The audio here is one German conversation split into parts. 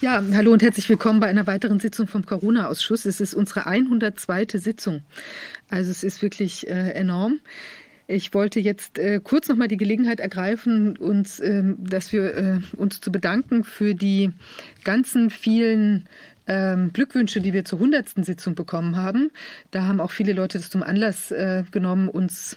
Ja, hallo und herzlich willkommen bei einer weiteren Sitzung vom Corona-Ausschuss. Es ist unsere 102. Sitzung. Also es ist wirklich äh, enorm. Ich wollte jetzt äh, kurz noch mal die Gelegenheit ergreifen, uns, äh, dass wir äh, uns zu bedanken für die ganzen vielen ähm, Glückwünsche, die wir zur 100. Sitzung bekommen haben. Da haben auch viele Leute das zum Anlass äh, genommen, uns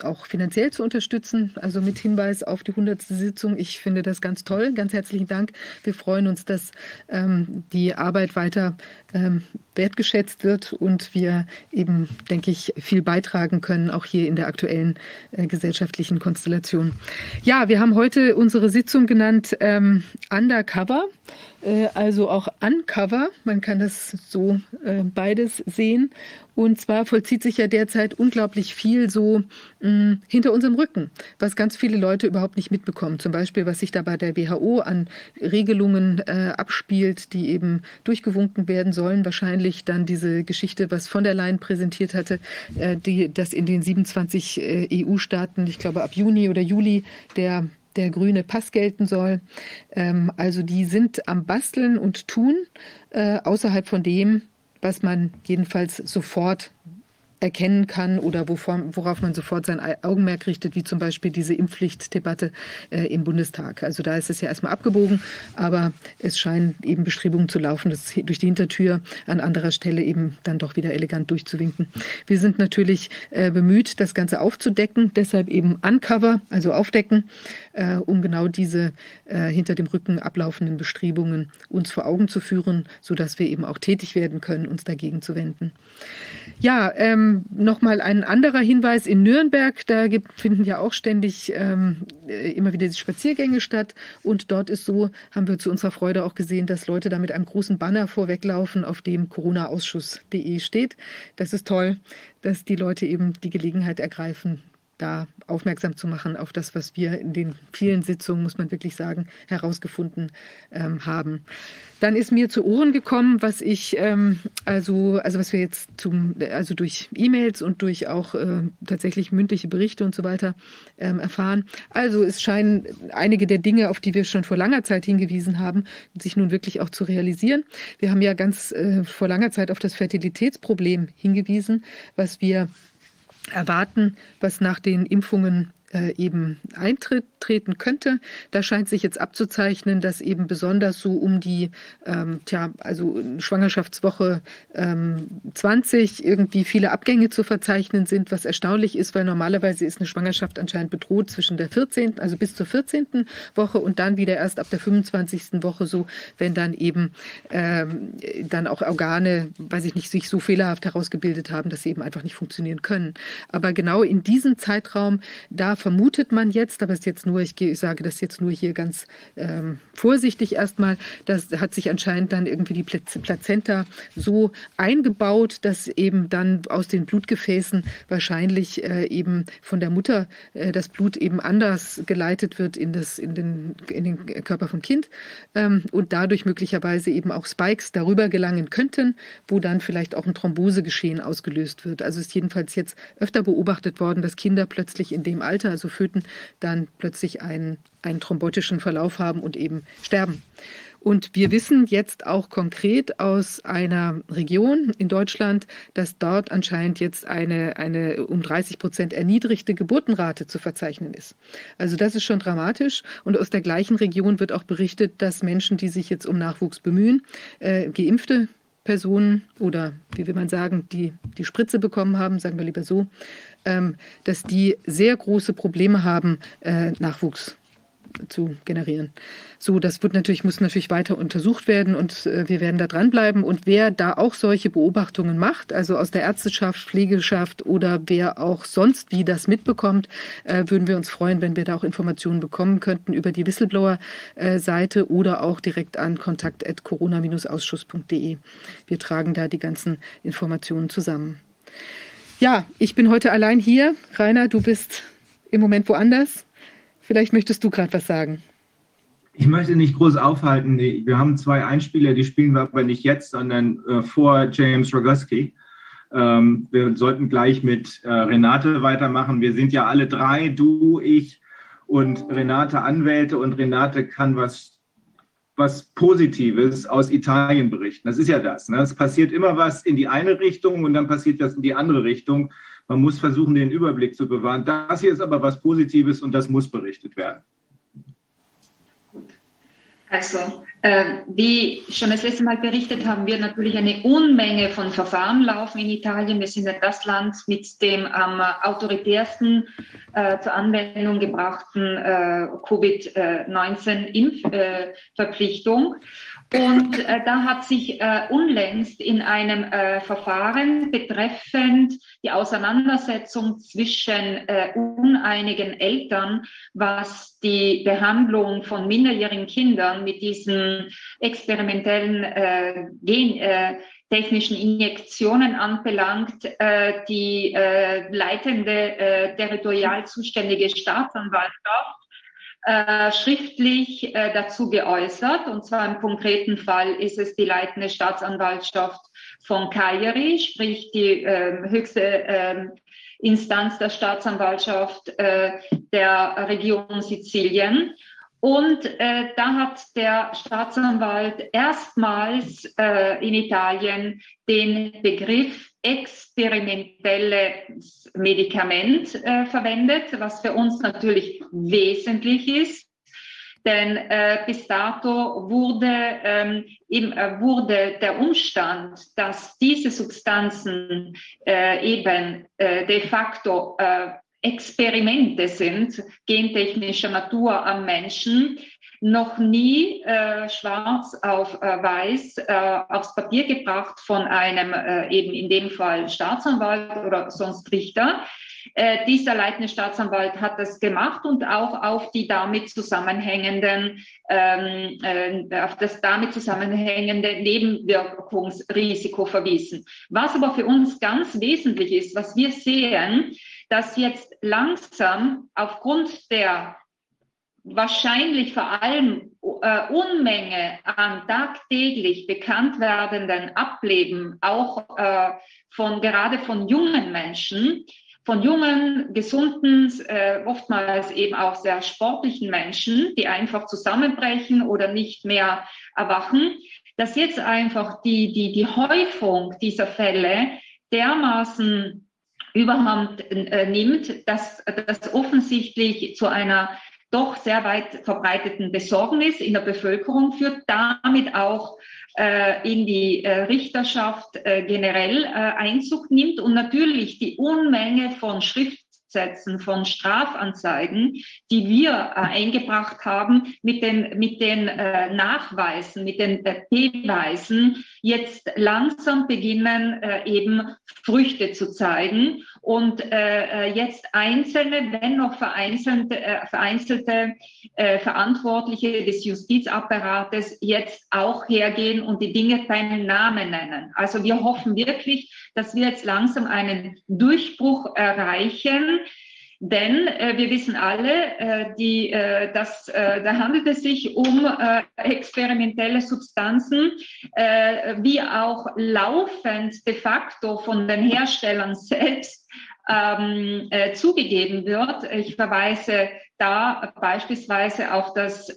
auch finanziell zu unterstützen, also mit Hinweis auf die 100. Sitzung. Ich finde das ganz toll. Ganz herzlichen Dank. Wir freuen uns, dass ähm, die Arbeit weiter ähm, wertgeschätzt wird und wir eben, denke ich, viel beitragen können, auch hier in der aktuellen äh, gesellschaftlichen Konstellation. Ja, wir haben heute unsere Sitzung genannt ähm, Undercover, also auch Uncover. Man kann das so äh, beides sehen. Und zwar vollzieht sich ja derzeit unglaublich viel so mh, mm, hinter unserem Rücken, was ganz viele Leute überhaupt nicht mitbekommen. Zum Beispiel, was sich da bei der WHO an Regelungen äh, abspielt, die eben durchgewunken werden sollen. Wahrscheinlich dann diese Geschichte, was von der Leyen präsentiert hatte, äh, die, dass in den 27 äh, EU-Staaten, ich glaube ab Juni oder Juli, der der grüne Pass gelten soll. Ähm, also die sind am Basteln und tun äh, außerhalb von dem, was man jedenfalls sofort erkennen kann oder worauf man sofort sein Augenmerk richtet, wie zum Beispiel diese Impfpflichtdebatte äh, im Bundestag. Also da ist es ja erstmal abgebogen, aber es scheinen eben Bestrebungen zu laufen, das durch die Hintertür an anderer Stelle eben dann doch wieder elegant durchzuwinken. Wir sind natürlich äh, bemüht, das Ganze aufzudecken, deshalb eben Uncover, also aufdecken, äh, um genau diese äh, hinter dem Rücken ablaufenden Bestrebungen uns vor Augen zu führen, sodass wir eben auch tätig werden können, uns dagegen zu wenden. Ja, ähm, nochmal ein anderer Hinweis in Nürnberg. Da gibt, finden ja auch ständig ähm, äh, immer wieder die Spaziergänge statt. Und dort ist so, haben wir zu unserer Freude auch gesehen, dass Leute da mit einem großen Banner vorweglaufen, auf dem coronaausschuss.de steht. Das ist toll, dass die Leute eben die Gelegenheit ergreifen, da aufmerksam zu machen auf das, was wir in den vielen Sitzungen, muss man wirklich sagen, herausgefunden ähm, haben. Dann ist mir zu Ohren gekommen, was ich ähm, also also was wir jetzt zum also durch E-Mails und durch auch äh, tatsächlich mündliche Berichte und so weiter ähm, erfahren. Also es scheinen einige der Dinge, auf die wir schon vor langer Zeit hingewiesen haben, sich nun wirklich auch zu realisieren. Wir haben ja ganz äh, vor langer Zeit auf das Fertilitätsproblem hingewiesen, was wir erwarten, was nach den Impfungen äh, eben eintreten könnte. Da scheint sich jetzt abzuzeichnen, dass eben besonders so um die, ähm, tja, also Schwangerschaftswoche ähm, 20 irgendwie viele Abgänge zu verzeichnen sind, was erstaunlich ist, weil normalerweise ist eine Schwangerschaft anscheinend bedroht zwischen der 14., also bis zur 14. Woche und dann wieder erst ab der 25. Woche so, wenn dann eben ähm, dann auch Organe, weiß ich nicht, sich so fehlerhaft herausgebildet haben, dass sie eben einfach nicht funktionieren können. Aber genau in diesem Zeitraum, da vermutet man jetzt, aber es ist jetzt nur, ich, ich sage das jetzt nur hier ganz ähm, vorsichtig erstmal, das hat sich anscheinend dann irgendwie die Plazenta so eingebaut, dass eben dann aus den Blutgefäßen wahrscheinlich äh, eben von der Mutter äh, das Blut eben anders geleitet wird in, das, in, den, in den Körper vom Kind ähm, und dadurch möglicherweise eben auch Spikes darüber gelangen könnten, wo dann vielleicht auch ein Thrombosegeschehen ausgelöst wird. Also ist jedenfalls jetzt öfter beobachtet worden, dass Kinder plötzlich in dem Alter also Föten, dann plötzlich einen, einen thrombotischen Verlauf haben und eben sterben. Und wir wissen jetzt auch konkret aus einer Region in Deutschland, dass dort anscheinend jetzt eine, eine um 30 Prozent erniedrigte Geburtenrate zu verzeichnen ist. Also das ist schon dramatisch. Und aus der gleichen Region wird auch berichtet, dass Menschen, die sich jetzt um Nachwuchs bemühen, äh, geimpfte Personen oder wie will man sagen, die die Spritze bekommen haben, sagen wir lieber so, dass die sehr große Probleme haben, äh, Nachwuchs zu generieren. So, das wird natürlich, muss natürlich weiter untersucht werden und äh, wir werden da dranbleiben. Und wer da auch solche Beobachtungen macht, also aus der Ärzteschaft, Pflegeschaft oder wer auch sonst wie das mitbekommt, äh, würden wir uns freuen, wenn wir da auch Informationen bekommen könnten über die Whistleblower-Seite oder auch direkt an kontakt.corona-ausschuss.de. Wir tragen da die ganzen Informationen zusammen. Ja, ich bin heute allein hier. Rainer, du bist im Moment woanders. Vielleicht möchtest du gerade was sagen. Ich möchte nicht groß aufhalten. Wir haben zwei Einspieler, die spielen wir aber nicht jetzt, sondern äh, vor James Rogoski. Ähm, wir sollten gleich mit äh, Renate weitermachen. Wir sind ja alle drei, du, ich und Renate Anwälte und Renate kann was was Positives aus Italien berichten. Das ist ja das. Ne? Es passiert immer was in die eine Richtung und dann passiert das in die andere Richtung. Man muss versuchen, den Überblick zu bewahren. Das hier ist aber was Positives und das muss berichtet werden. Äh, wie schon das letzte Mal berichtet, haben wir natürlich eine Unmenge von Verfahren laufen in Italien. Wir sind ja das Land mit dem am autoritärsten äh, zur Anwendung gebrachten äh, Covid-19-Impfverpflichtung. Und äh, da hat sich äh, unlängst in einem äh, Verfahren betreffend die Auseinandersetzung zwischen äh, uneinigen Eltern, was die Behandlung von minderjährigen Kindern mit diesen experimentellen äh, Gen, äh, technischen Injektionen anbelangt, äh, die äh, leitende äh, territorial zuständige Staatsanwaltschaft äh, schriftlich äh, dazu geäußert. Und zwar im konkreten Fall ist es die leitende Staatsanwaltschaft von Cagliari, sprich die äh, höchste ähm, Instanz der Staatsanwaltschaft äh, der Region Sizilien. Und äh, da hat der Staatsanwalt erstmals äh, in Italien den Begriff experimentelles Medikament äh, verwendet, was für uns natürlich wesentlich ist. Denn äh, bis dato wurde, ähm, im, äh, wurde der Umstand, dass diese Substanzen äh, eben de facto Experimente sind, gentechnischer Natur am Menschen, noch nie äh, schwarz auf äh, weiß äh, aufs Papier gebracht von einem äh, eben in dem Fall Staatsanwalt oder sonst Richter. Äh, dieser leitende Staatsanwalt hat das gemacht und auch auf die damit zusammenhängenden, ähm, äh, auf das damit zusammenhängende Nebenwirkungsrisiko verwiesen. Was aber für uns ganz wesentlich ist, was wir sehen, dass jetzt langsam aufgrund der wahrscheinlich vor allem äh, Unmenge an tagtäglich bekannt werdenden Ableben, auch äh, von gerade von jungen Menschen, von jungen, gesunden, äh, oftmals eben auch sehr sportlichen Menschen, die einfach zusammenbrechen oder nicht mehr erwachen, dass jetzt einfach die, die, die Häufung dieser Fälle dermaßen überhand äh, nimmt, dass das offensichtlich zu einer doch sehr weit verbreiteten Besorgnis in der Bevölkerung führt, damit auch äh, in die äh, Richterschaft äh, generell äh, Einzug nimmt und natürlich die Unmenge von Schrift Sätzen von Strafanzeigen, die wir äh, eingebracht haben, mit den, mit den äh, Nachweisen, mit den äh, Beweisen, jetzt langsam beginnen, eben Früchte zu zeigen und äh, äh, jetzt einzelne, wenn noch vereinzelte, vereinzelte Verantwortliche des Justizapparates jetzt auch hergehen und die Dinge beim Namen nennen. Also wir hoffen wirklich, dass wir jetzt langsam einen Durchbruch erreichen denn äh, wir wissen alle, äh, die, äh, dass, äh, da handelt es sich um äh, experimentelle Substanzen, äh, wie auch laufend de facto von den Herstellern selbst ähm, zugegeben wird. Ich verweise da beispielsweise auf das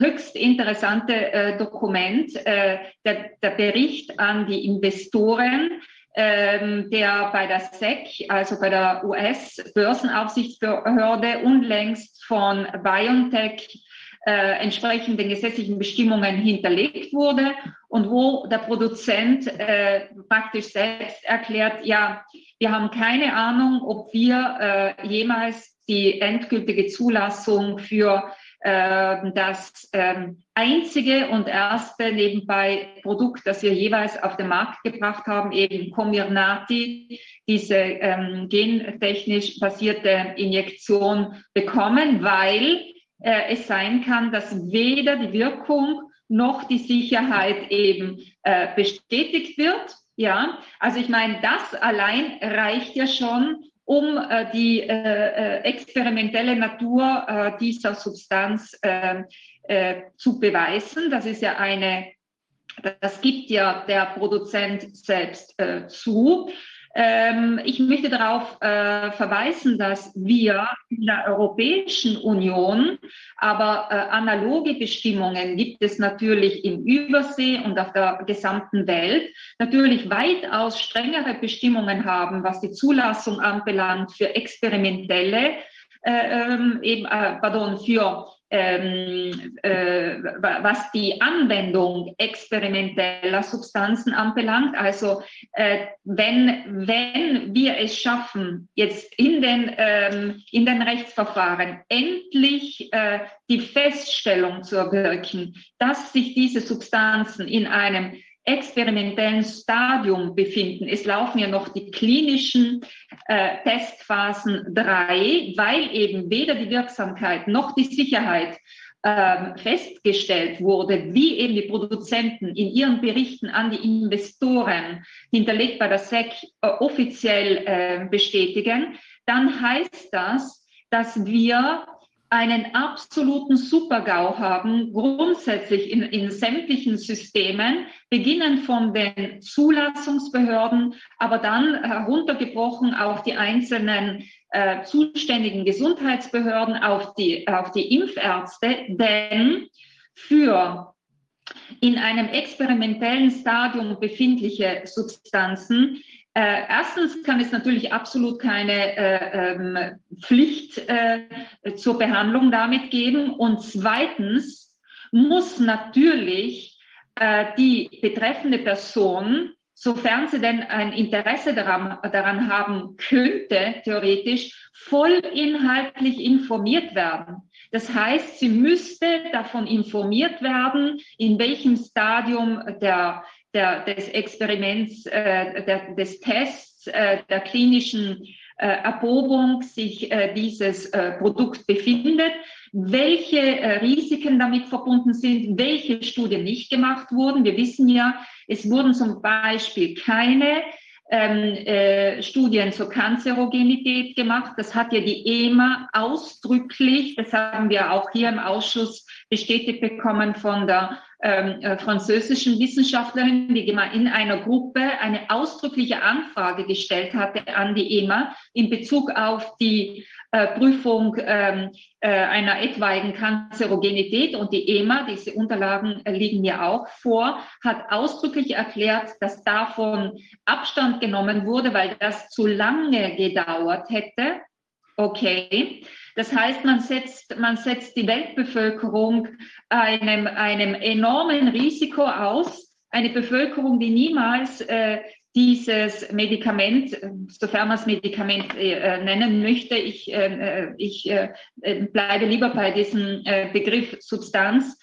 höchst interessante Dokument, der, der Bericht an die Investoren, ähm, der bei der SEC, also bei der US-Börsenaufsichtsbehörde, unlängst von BioNTech äh, entsprechend den gesetzlichen Bestimmungen hinterlegt wurde und wo der Produzent äh, praktisch selbst erklärt, ja, wir haben keine Ahnung, ob wir äh, jemals die endgültige Zulassung für ähm, das ähm, einzige und erste nebenbei Produkt, das wir jeweils auf den Markt gebracht haben, eben Comirnaty, diese ähm, gentechnisch basierte Injektion bekommen, weil äh, es sein kann, dass weder die Wirkung noch die Sicherheit eben äh, bestätigt wird. Ja, also ich meine, das allein reicht ja schon, um äh, die äh, äh, experimentelle Natur äh, dieser Substanz ähm, äh, zu beweisen. Das ist ja eine, das gibt ja der Produzent selbst äh, zu. Ähm, ich möchte darauf äh, verweisen, dass wir in der Europäischen Union, aber äh, analoge Bestimmungen gibt es natürlich im Übersee und auf der gesamten Welt, natürlich weitaus strengere Bestimmungen haben, was die Zulassung anbelangt für experimentelle äh, ähm, eben, äh, pardon, für ähm, äh, was die Anwendung experimenteller Substanzen anbelangt. Also äh, wenn, wenn wir es schaffen, jetzt in den, ähm, in den Rechtsverfahren endlich äh, die Feststellung zu erwirken, dass sich diese Substanzen in einem experimentellen Stadium befinden. Es laufen ja noch die klinischen äh, Testphasen drei, weil eben weder die Wirksamkeit noch die Sicherheit ähm, festgestellt wurde, wie eben die Produzenten in ihren Berichten an die Investoren hinterlegt bei der SEC äh, offiziell äh, bestätigen, dann heißt das, dass wir einen absoluten Supergau haben, grundsätzlich in, in sämtlichen Systemen, beginnen von den Zulassungsbehörden, aber dann heruntergebrochen auf die einzelnen äh, zuständigen Gesundheitsbehörden, auf die, auf die Impfärzte, denn für in einem experimentellen Stadium befindliche Substanzen äh, erstens kann es natürlich absolut keine äh, ähm, Pflicht äh, zur Behandlung damit geben. Und zweitens muss natürlich äh, die betreffende Person, sofern sie denn ein Interesse daran, daran haben könnte, theoretisch, vollinhaltlich informiert werden. Das heißt, sie müsste davon informiert werden, in welchem Stadium der der, des Experiments, äh, der, des Tests, äh, der klinischen äh, Erprobung sich äh, dieses äh, Produkt befindet, welche äh, Risiken damit verbunden sind, welche Studien nicht gemacht wurden. Wir wissen ja, es wurden zum Beispiel keine ähm, äh, Studien zur Kanzerogenität gemacht. Das hat ja die EMA ausdrücklich, das haben wir auch hier im Ausschuss bestätigt bekommen von der ähm, äh, französischen Wissenschaftlerin, die in einer Gruppe eine ausdrückliche Anfrage gestellt hatte an die EMA in Bezug auf die äh, Prüfung ähm, äh, einer etwaigen Kanzerogenität. Und die EMA, diese Unterlagen äh, liegen ja auch vor, hat ausdrücklich erklärt, dass davon Abstand genommen wurde, weil das zu lange gedauert hätte. Okay. Das heißt, man setzt, man setzt die Weltbevölkerung einem, einem enormen Risiko aus, eine Bevölkerung, die niemals äh, dieses Medikament, sofern man es Medikament äh, nennen möchte, ich, äh, äh ich äh, bleibe lieber bei diesem äh, Begriff Substanz,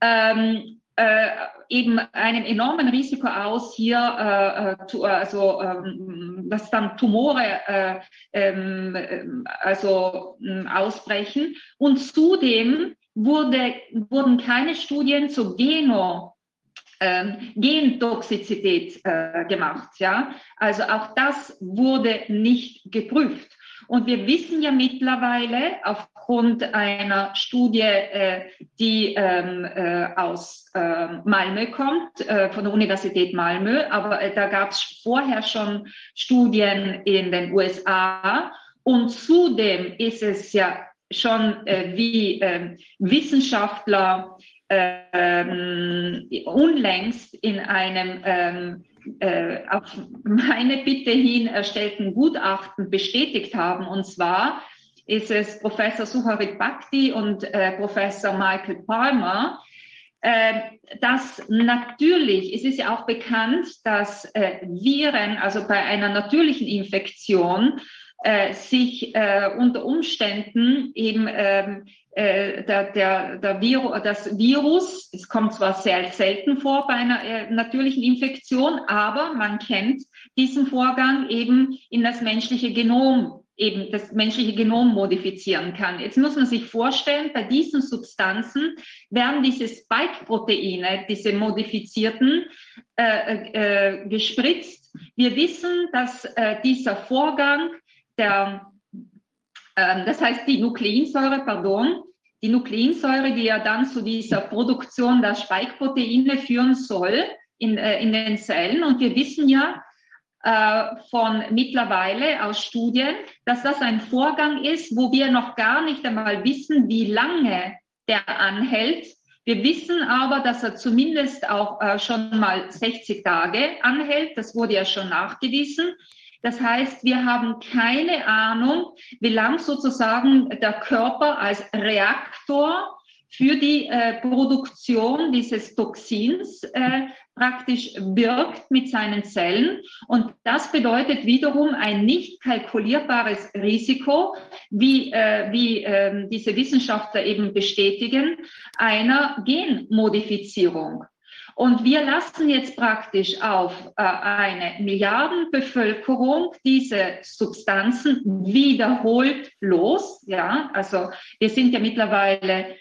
ähm, äh, eben einem enormen Risiko aus, hier äh, zu, also ähm, dass dann Tumore äh, ähm, also ähm, ausbrechen. Und zudem wurde, wurden keine Studien zu Geno ähm, Gentoxizität äh, gemacht. Ja? Also auch das wurde nicht geprüft. Und wir wissen ja mittlerweile aufgrund einer Studie, äh, die ähm, äh, aus äh, Malmö kommt, äh, von der Universität Malmö, aber äh, da gab es vorher schon Studien in den USA. Und zudem ist es ja schon äh, wie ähm, Wissenschaftler ähm, unlängst in einem ähm, äh, auf meine Bitte hin erstellten Gutachten bestätigt haben. Und zwar ist es Professor Suharit Bhakti und äh, Professor Michael Palmer, äh, dass natürlich, es ist ja auch bekannt, dass äh, Viren, also bei einer natürlichen Infektion, äh, sich äh, unter Umständen eben ähm, äh, der, der, der Virus, das Virus, es kommt zwar sehr selten vor bei einer äh, natürlichen Infektion, aber man kennt diesen Vorgang eben in das menschliche Genom, eben das menschliche Genom modifizieren kann. Jetzt muss man sich vorstellen, bei diesen Substanzen werden diese Spike-Proteine, diese modifizierten, äh, äh, gespritzt. Wir wissen, dass äh, dieser Vorgang der ähm, das heißt, die Nukleinsäure, pardon, die Nukleinsäure, die ja dann zu dieser Produktion der Spike-Proteine führen soll in, äh, in den Zellen. Und wir wissen ja, äh, von mittlerweile aus Studien, dass das ein Vorgang ist, wo wir noch gar nicht einmal wissen, wie lange der anhält. Wir wissen aber, dass er zumindest auch äh, schon mal 60 Tage anhält. Das wurde ja schon nachgewiesen. Das heißt, wir haben keine Ahnung, wie lang sozusagen der Körper als Reaktor für die äh, Produktion dieses Toxins äh, praktisch wirkt mit seinen Zellen. Und das bedeutet wiederum ein nicht kalkulierbares Risiko, wie, äh, wie äh, diese Wissenschaftler eben bestätigen, einer Genmodifizierung. Und wir lassen jetzt praktisch auf äh, eine Milliardenbevölkerung diese Substanzen wiederholt los. Ja, also wir sind ja mittlerweile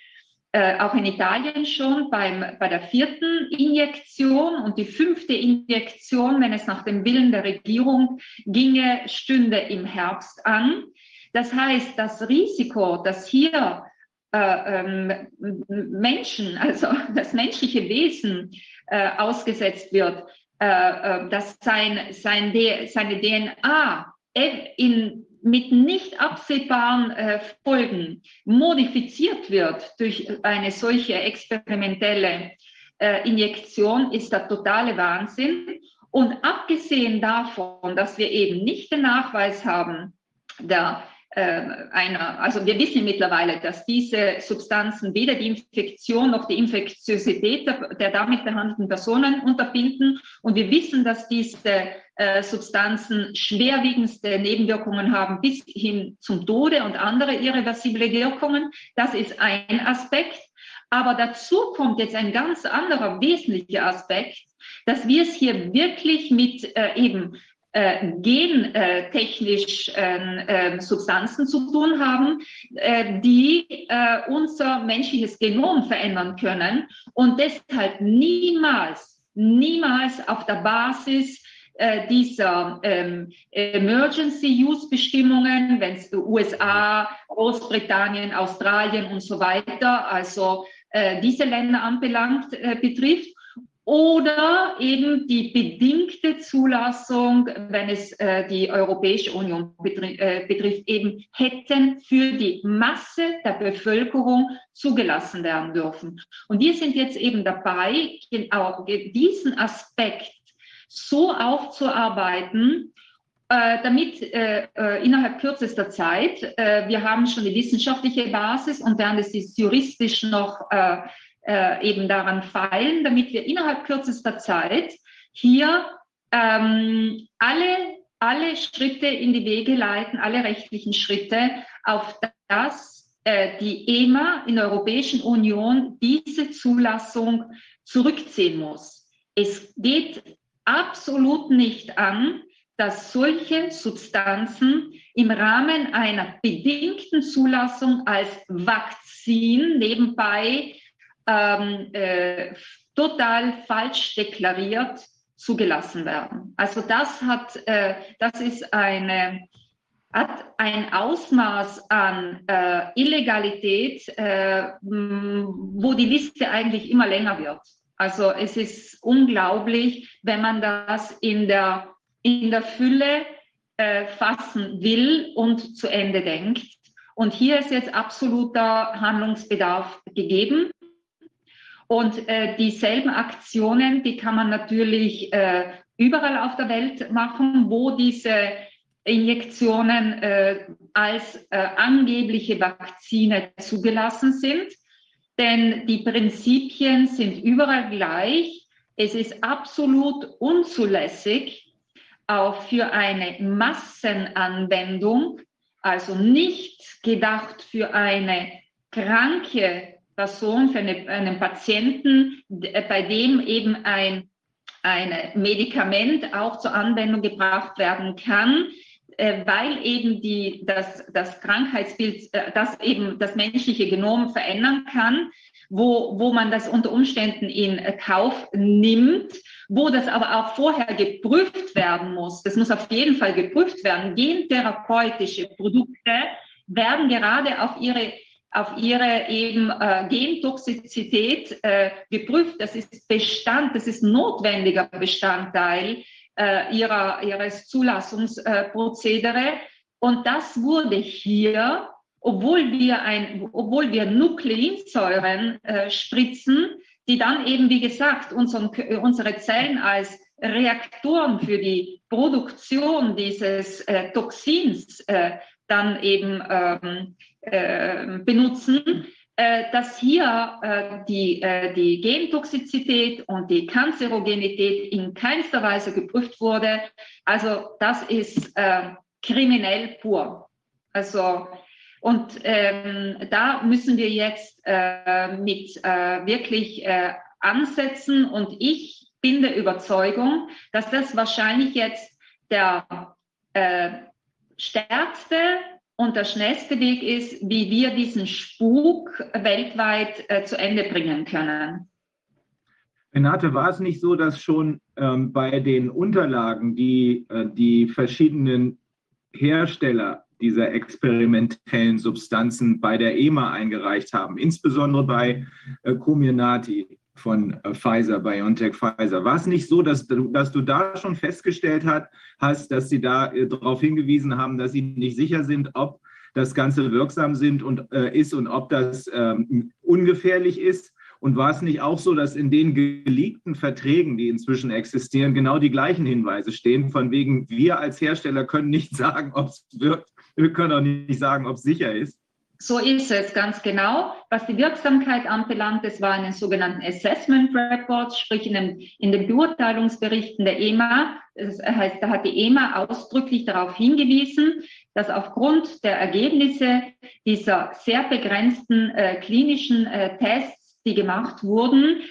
äh, auch in Italien schon beim, bei der vierten Injektion und die fünfte Injektion, wenn es nach dem Willen der Regierung ginge, stünde im Herbst an. Das heißt, das Risiko, dass hier äh, ähm, Menschen, also das menschliche Wesen äh, ausgesetzt wird, äh, äh dass sein, sein seine DNA in mit nicht absehbaren äh, Folgen modifiziert wird durch eine solche experimentelle äh, Injektion, ist der totale Wahnsinn. Und abgesehen davon, dass wir eben nicht den Nachweis haben der einer, also wir wissen mittlerweile, dass diese Substanzen weder die Infektion noch die Infektiosität der, der damit behandelten Personen unterbinden. Und wir wissen, dass diese äh, Substanzen schwerwiegendste Nebenwirkungen haben bis hin zum Tode und andere irreversible Wirkungen. Das ist ein Aspekt. Aber dazu kommt jetzt ein ganz anderer wesentlicher Aspekt, dass wir es hier wirklich mit äh, eben äh, gentechnisch äh, äh, Substanzen zu tun haben, äh, die äh, unser menschliches Genom verändern können und deshalb niemals, niemals auf der Basis äh, dieser ähm, Emergency-Use-Bestimmungen, wenn es USA, Großbritannien, Australien und so weiter, also diese Länder anbelangt, betrifft oder eben die bedingte Zulassung, wenn es äh, die Europäische Union betri äh, betrifft, eben hätten für die Masse der Bevölkerung zugelassen werden dürfen. Und wir sind jetzt eben dabei, genau diesen Aspekt so aufzuarbeiten, äh, damit äh, äh, innerhalb kürzester Zeit, äh, wir haben schon die wissenschaftliche Basis und werden es ist juristisch noch äh, eben daran feilen, damit wir innerhalb kürzester Zeit hier ähm, alle, alle Schritte in die Wege leiten, alle rechtlichen Schritte, auf das äh, die EMA in der Europäischen Union diese Zulassung zurückziehen muss. Es geht absolut nicht an, dass solche Substanzen im Rahmen einer bedingten Zulassung als Vakzin nebenbei ähm, äh, total falsch deklariert zugelassen werden. Also das hat, äh, das ist eine, hat ein Ausmaß an äh, Illegalität, äh, wo die Liste eigentlich immer länger wird. Also es ist unglaublich, wenn man das in der, in der Fülle äh, fassen will und zu Ende denkt. Und hier ist jetzt absoluter Handlungsbedarf gegeben. Und äh, dieselben Aktionen, die kann man natürlich äh, überall auf der Welt machen, wo diese Injektionen äh, als äh, angebliche Vakzine zugelassen sind. Denn die Prinzipien sind überall gleich. Es ist absolut unzulässig, auch für eine Massenanwendung, also nicht gedacht für eine kranke Person, für eine, einen Patienten, bei dem eben ein, ein Medikament auch zur Anwendung gebracht werden kann, äh, weil eben die, das, das Krankheitsbild, äh, das eben das menschliche Genom verändern kann, wo, wo man das unter Umständen in Kauf nimmt, wo das aber auch vorher geprüft werden muss. Das muss auf jeden Fall geprüft werden. Gentherapeutische Produkte werden gerade auf ihre auf ihre eben äh, Gentoxizität äh, geprüft. Das ist Bestand, das ist notwendiger Bestandteil äh, ihrer, ihres Zulassungsprozedere. Und das wurde hier, obwohl wir, ein, obwohl wir Nukleinsäuren äh, spritzen, die dann eben, wie gesagt, unseren, unsere Zellen als Reaktoren für die Produktion dieses äh, Toxins äh, dann eben ähm, äh, benutzen, äh, dass hier äh, die, äh, die Gentoxizität und die Kanzerogenität in keinster Weise geprüft wurde. Also das ist kriminell pur. Also und ähm, da müssen wir jetzt äh, mit äh, wirklich äh, ansetzen. Und ich bin der Überzeugung, dass das wahrscheinlich jetzt der stärkste und der schnellste Weg ist, wie wir diesen Spuk weltweit äh, zu Ende bringen können. Renate, war es nicht so, dass schon ähm, bei den Unterlagen, die äh, die verschiedenen Hersteller dieser experimentellen Substanzen bei der EMA eingereicht haben, insbesondere bei äh, Comirnaty, von äh, Pfizer, BioNTech Pfizer. War es nicht so, dass du, dass du da schon festgestellt hat, hast, dass sie da äh, darauf hingewiesen haben, dass sie nicht sicher sind, ob das Ganze wirksam sind und, äh, ist und ob das ähm, ungefährlich ist? Und war es nicht auch so, dass in den geleakten Verträgen, die inzwischen existieren, genau die gleichen Hinweise stehen, von wegen, wir als Hersteller können nicht sagen, ob es wirkt, wir können auch nicht sagen, ob es sicher ist? So ist es ganz genau. Was die Wirksamkeit anbelangt, es war in den sogenannten Assessment Reports, sprich in, dem, in den Beurteilungsberichten der EMA. Das heißt, da hat die EMA ausdrücklich darauf hingewiesen, dass aufgrund der Ergebnisse dieser sehr begrenzten äh, klinischen äh, Tests, die gemacht wurden,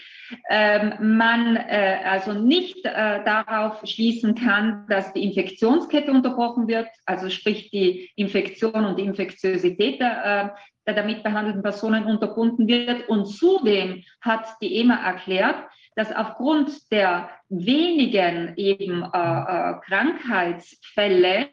man äh, also nicht äh, darauf schließen kann, dass die Infektionskette unterbrochen wird, also sprich die Infektion und die Infektiosität der, äh, der damit behandelten Personen unterbunden wird. Und zudem hat die EMA erklärt, dass aufgrund der wenigen eben Krankheitsfälle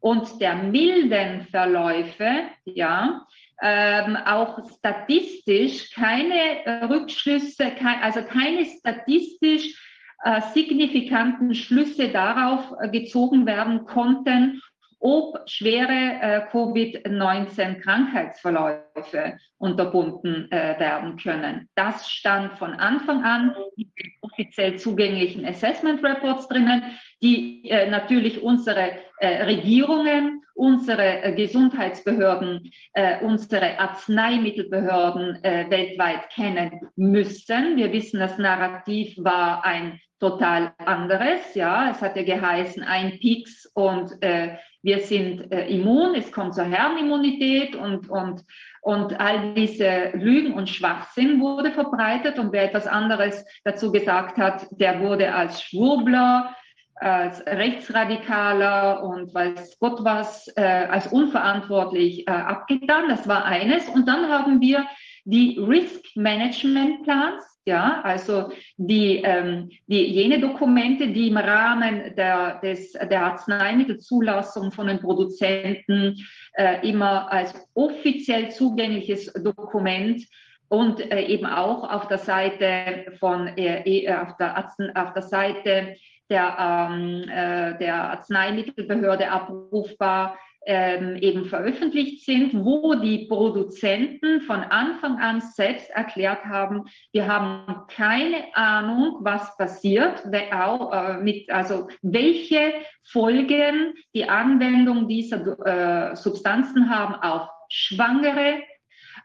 und der milden Verläufe, ja, ähm, auch statistisch keine äh, Rückschlüsse, kein, also keine statistisch äh, signifikanten Schlüsse darauf äh, gezogen werden konnten, ob schwere äh, Covid-19-Krankheitsverläufe unterbunden äh, werden können. Das stand von Anfang an in den offiziell zugänglichen Assessment Reports drinnen, die äh, natürlich unsere Regierungen, unsere äh, Gesundheitsbehörden, äh, unsere Arzneimittelbehörden weltweit kennen müssen. Wir wissen, das Narrativ war ein total anderes. Ja, es hat ja geheißen, ein Peaks und äh, wir sind äh, immun, es kommt zur Herrenimmunität und, und, und all diese Lügen und Schwachsinn wurde verbreitet und wer etwas anderes dazu gesagt hat, der wurde als Schwurbler, als Rechtsradikaler und weiß Gott was, äh, als unverantwortlich äh, abgetan. Das war eines. Und dann haben wir die Risk Management Plans, ja, also die, ähm, die, jene Dokumente, die im Rahmen der, des, der Arzneimittelzulassung von den Produzenten äh, immer als offiziell zugängliches Dokument und äh, eben auch auf der Seite von äh, äh auf, der Arzen, auf der Seite der, ähm, äh, der Arzneimittelbehörde abrufbar ähm, eben veröffentlicht sind, wo die Produzenten von Anfang an selbst erklärt haben, wir haben keine Ahnung, was passiert, äh, mit, also welche Folgen die Anwendung dieser äh, Substanzen haben auf Schwangere,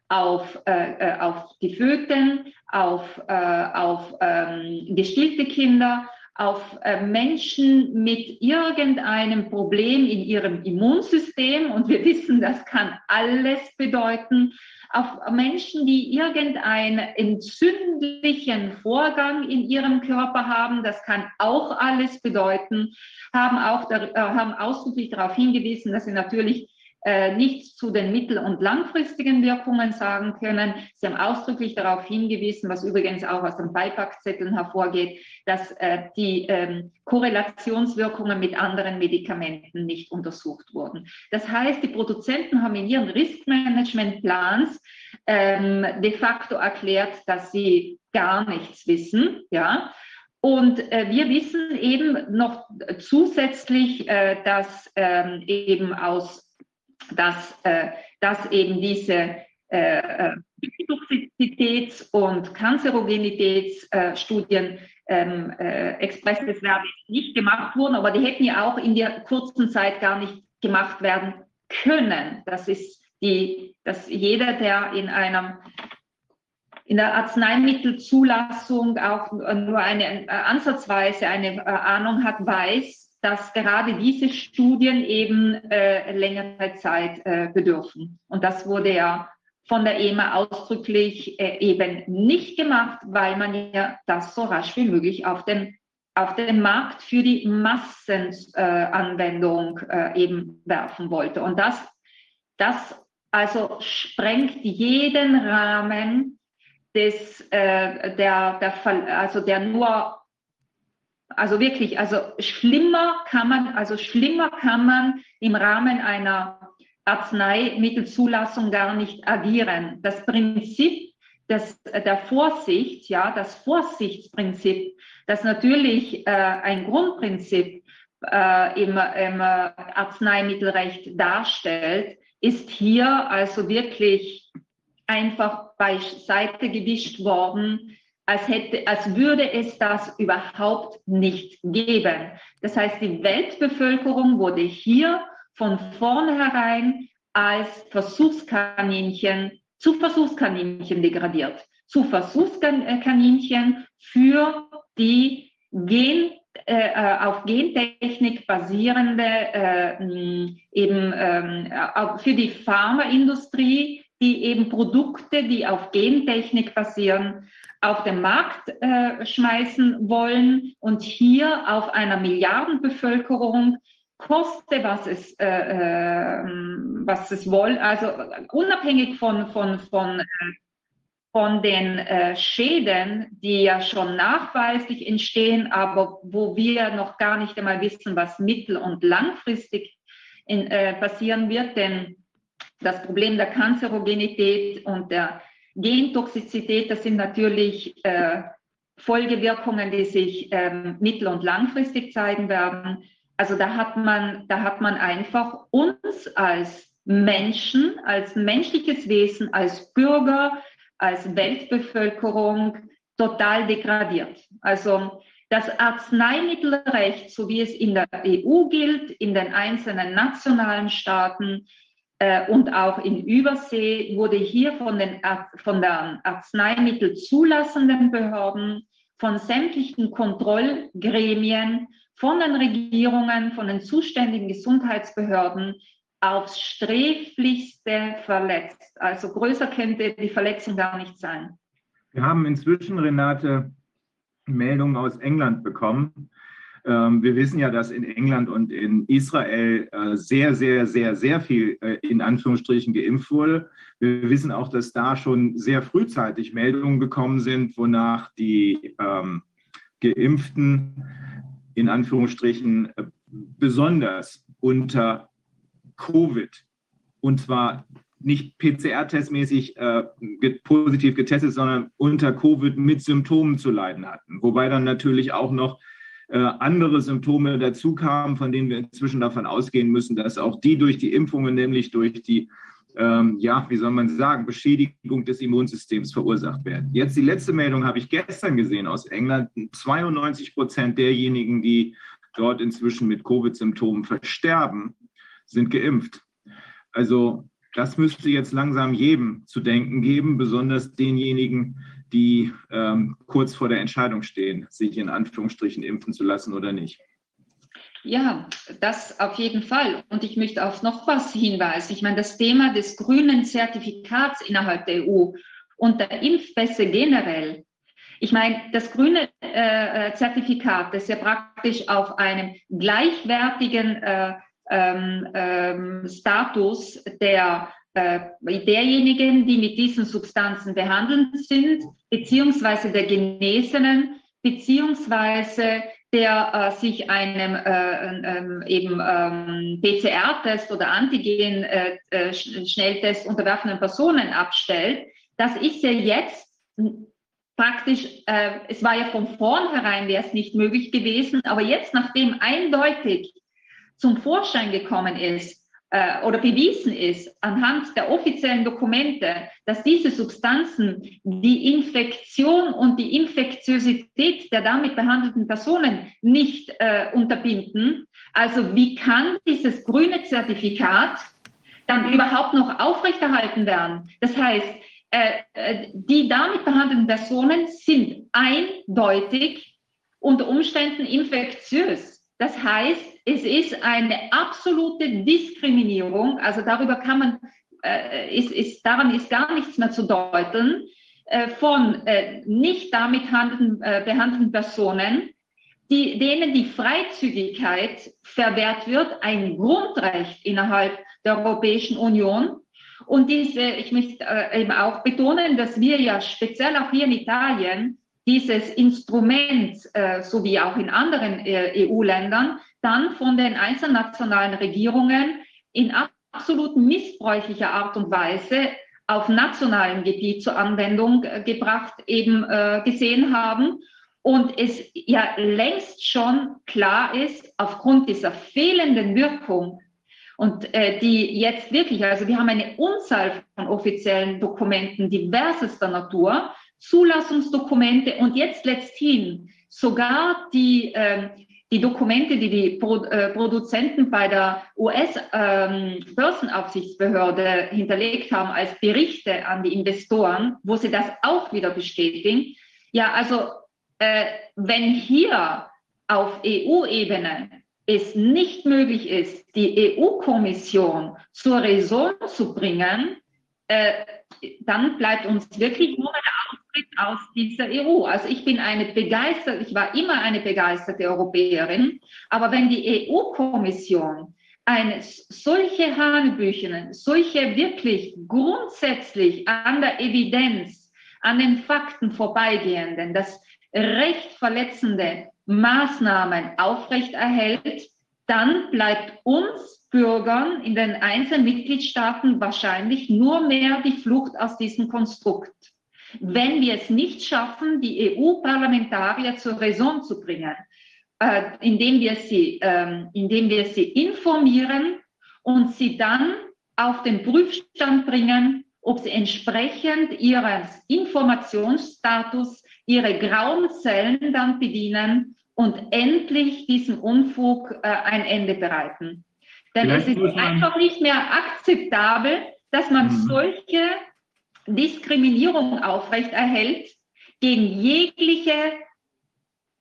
auf, äh, äh auf die Föten, auf, äh, auf ähm, gestillte Kinder auf äh, Menschen mit irgendeinem Problem in ihrem Immunsystem, und wir wissen, das kann alles bedeuten, auf Menschen, die irgendeinen entzündlichen Vorgang in ihrem Körper haben, das kann auch alles bedeuten, haben auch äh, haben ausdrücklich darauf hingewiesen, dass sie natürlich äh, nichts zu den mittel- und langfristigen Wirkungen sagen können. Sie haben ausdrücklich darauf hingewiesen, was übrigens auch aus den Beipackzetteln hervorgeht, dass äh, die ähm, Korrelationswirkungen mit anderen Medikamenten nicht untersucht wurden. Das heißt, die Produzenten haben in ihren Risk-Management-Plans ähm, de facto erklärt, dass sie gar nichts wissen, ja, Und äh, wir wissen eben noch zusätzlich, äh, dass ähm, eben aus, dass, äh, dass eben diese äh, äh, Toxizitäts- und Kanzerogenitätsstudien ähm, äh, express des nicht gemacht wurden, aber die hätten ja auch in der kurzen Zeit gar nicht gemacht werden können. Das ist die, dass jeder, der in einem in der Arzneimittelzulassung auch nur eine äh, ansatzweise eine äh, Ahnung hat, weiß, dass gerade diese Studien eben äh, längere Zeit äh, bedürfen. Und das wurde ja von der EMA ausdrücklich äh, eben nicht gemacht, weil man ja das so rasch wie möglich auf den, auf den Markt für die Massenanwendung äh, eben werfen wollte. Und das, das also sprengt jeden Rahmen des, äh, der, der, also der nur, also wirklich, also schlimmer kann man, also schlimmer kann man im Rahmen einer Arzneimittelzulassung gar nicht agieren. Das Prinzip des, der Vorsicht, ja, das Vorsichtsprinzip, das natürlich äh, ein Grundprinzip äh, im, im Arzneimittelrecht darstellt, ist hier also wirklich einfach beiseite gewischt worden, als, hätte, als würde es das überhaupt nicht geben. Das heißt, die Weltbevölkerung wurde hier von vornherein als Versuchskaninchen zu Versuchskaninchen degradiert. Zu Versuchskaninchen für die Gen, äh, äh auf Gentechnik basierende, äh, eben äh, für die Pharmaindustrie, die eben Produkte, die auf Gentechnik basieren, auf den Markt äh, schmeißen wollen und hier auf einer Milliardenbevölkerung koste, was es, äh, äh, was es woll, also unabhängig von, von, von, äh, von den äh, Schäden, die ja schon nachweislich entstehen, aber wo wir noch gar nicht einmal wissen, was mittel- und langfristig in, äh, passieren wird, denn das Problem der Kanzerogenität und der Gentoxizität, das sind natürlich äh, Folgewirkungen, die sich ähm, mittel- und langfristig zeigen werden. Also da hat man, da hat man einfach uns als Menschen, als menschliches Wesen, als Bürger, als Weltbevölkerung total degradiert. Also das Arzneimittelrecht, so wie es in der EU gilt, in den einzelnen nationalen Staaten und auch in Übersee, wurde hier von den von der Arzneimittel zulassenden Behörden, von sämtlichen Kontrollgremien von den Regierungen, von den zuständigen Gesundheitsbehörden aufs sträflichste verletzt. Also größer könnte die Verletzung gar nicht sein. Wir haben inzwischen, Renate, Meldungen aus England bekommen. Ähm, wir wissen ja, dass in England und in Israel äh, sehr, sehr, sehr, sehr viel äh, in Anführungsstrichen geimpft wurde. Wir wissen auch, dass da schon sehr frühzeitig Meldungen gekommen sind, wonach die ähm, Geimpften in Anführungsstrichen äh, besonders unter Covid und zwar nicht PCR-testmäßig äh, positiv getestet, sondern unter Covid mit Symptomen zu leiden hatten. Wobei dann natürlich auch noch äh, andere Symptome dazu kamen, von denen wir inzwischen davon ausgehen müssen, dass auch die durch die Impfungen, nämlich durch die ähm, ja, wie soll man sagen, Beschädigung des Immunsystems verursacht werden. Jetzt die letzte Meldung habe ich gestern gesehen aus England. 92 Prozent derjenigen, die dort inzwischen mit Covid-Symptomen versterben, sind geimpft. Also das müsste jetzt langsam jedem zu denken geben, besonders denjenigen, die ähm, kurz vor der Entscheidung stehen, sich in Anführungsstrichen impfen zu lassen oder nicht. Ja, das auf jeden Fall. Und ich möchte auf noch was hinweisen. Ich meine, das Thema des grünen Zertifikats innerhalb der EU und der Impfpässe generell. Ich meine, das grüne äh, Zertifikat, das ja praktisch auf einem gleichwertigen äh, ähm, ähm, Status der derjenigen, die mit diesen Substanzen behandelt sind, beziehungsweise der Genesenen, beziehungsweise der äh, sich einem äh, ähm, eben ähm, PCR-Test oder Antigen-Schnelltest äh, äh unterwerfenden Personen abstellt, das ist ja jetzt praktisch, äh, es war ja von vornherein wäre es nicht möglich gewesen, aber jetzt, nachdem eindeutig zum Vorschein gekommen ist äh, oder bewiesen ist anhand der offiziellen Dokumente, dass diese Substanzen die Infektion und die Infektiosität der damit behandelten Personen nicht äh, unterbinden, also wie kann dieses grüne Zertifikat dann überhaupt noch aufrechterhalten werden? Das heißt, äh, äh, die damit behandelten Personen sind eindeutig unter Umständen infektiös. Das heißt, es ist eine absolute Diskriminierung. Also darüber kann man, äh, ist, ist, daran ist gar nichts mehr zu deuten äh, von äh, nicht damit handelnden, äh, behandelten Personen, die, denen die Freizügigkeit verwehrt wird, ein Grundrecht innerhalb der Europäischen Union. Und diese, ich möchte äh, eben auch betonen, dass wir ja speziell auch hier in Italien dieses Instrument, äh, so wie auch in anderen EU-Ländern, dann von den einzelnen nationalen Regierungen in absolut missbräuchlicher Art und Weise auf nationalem Gebiet zur Anwendung äh, gebracht eben äh, gesehen haben. Und es ja längst schon klar ist, aufgrund dieser fehlenden Wirkung und äh, die jetzt wirklich, also wir haben eine Unzahl von offiziellen Dokumenten diversester Natur, Zulassungsdokumente und jetzt letzthin sogar die, äh, die Dokumente, die die äh, Produzenten bei der US-Börsenaufsichtsbehörde ähm, hinterlegt haben als Berichte an die Investoren, wo sie das auch wieder bestätigen. Ja, also äh, wenn hier auf EU-Ebene es nicht möglich ist, die EU-Kommission zur Raison zu bringen, äh, dann bleibt uns wirklich nur der Austritt aus dieser EU. Also ich bin eine begeisterte, ich war immer eine begeisterte Europäerin, aber wenn die EU-Kommission eine solche Hanebüchen, solche wirklich grundsätzlich an der Evidenz, an den Fakten vorbeigehenden, das Recht verletzende Maßnahmen aufrechterhält, dann bleibt uns Bürgern in den einzelnen Mitgliedstaaten wahrscheinlich nur mehr die Flucht aus diesem Konstrukt. Wenn wir es nicht schaffen, die EU-Parlamentarier zur Raison zu bringen, äh, indem, wir sie, äh, indem wir sie informieren und sie dann auf den Prüfstand bringen, ob sie entsprechend ihres Informationsstatus ihre grauen Zellen dann bedienen und endlich diesem Unfug äh, ein Ende bereiten. Denn Vielleicht es ist einfach nicht mehr akzeptabel, dass man mhm. solche Diskriminierung aufrechterhält gegen jegliche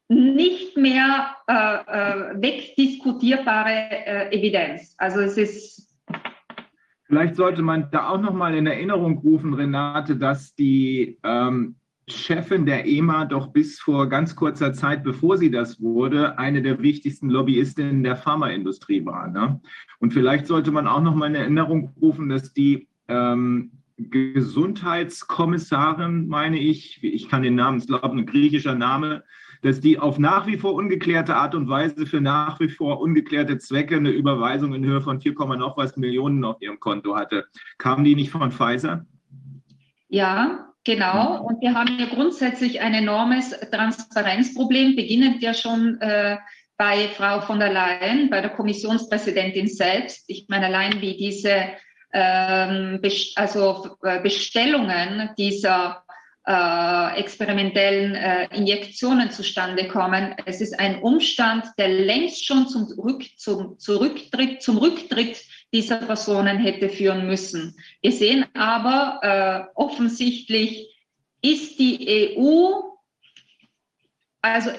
nicht mehr äh, äh, wegdiskutierbare äh, Evidenz. Also es ist Vielleicht sollte man da auch noch mal in Erinnerung rufen, Renate, dass die ähm, Chefin der EMA doch bis vor ganz kurzer Zeit, bevor sie das wurde, eine der wichtigsten Lobbyistinnen der Pharmaindustrie war. Ne? Und vielleicht sollte man auch noch mal in Erinnerung rufen, dass die ähm, Gesundheitskommissarin, meine ich, ich kann den Namen, ich glaube, ein griechischer Name, dass die auf nach wie vor ungeklärte Art und Weise für nach wie vor ungeklärte Zwecke eine Überweisung in Höhe von 4, noch was Millionen auf ihrem Konto hatte. Kam die nicht von Pfizer? Ja, Genau, und wir haben ja grundsätzlich ein enormes Transparenzproblem, beginnend ja schon äh, bei Frau von der Leyen, bei der Kommissionspräsidentin selbst. Ich meine, allein wie diese ähm, also äh, Bestellungen dieser äh, experimentellen äh, Injektionen zustande kommen. Es ist ein Umstand, der längst schon zum, Rück, zum, Zurücktritt, zum Rücktritt dieser Personen hätte führen müssen. Wir sehen aber äh, offensichtlich, ist die EU, also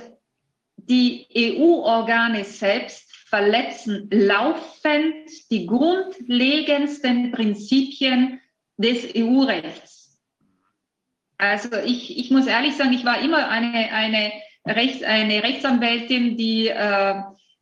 die EU-Organe selbst verletzen laufend die grundlegendsten Prinzipien des EU-Rechts. Also ich, ich muss ehrlich sagen, ich war immer eine, eine, Rechts, eine Rechtsanwältin, die äh,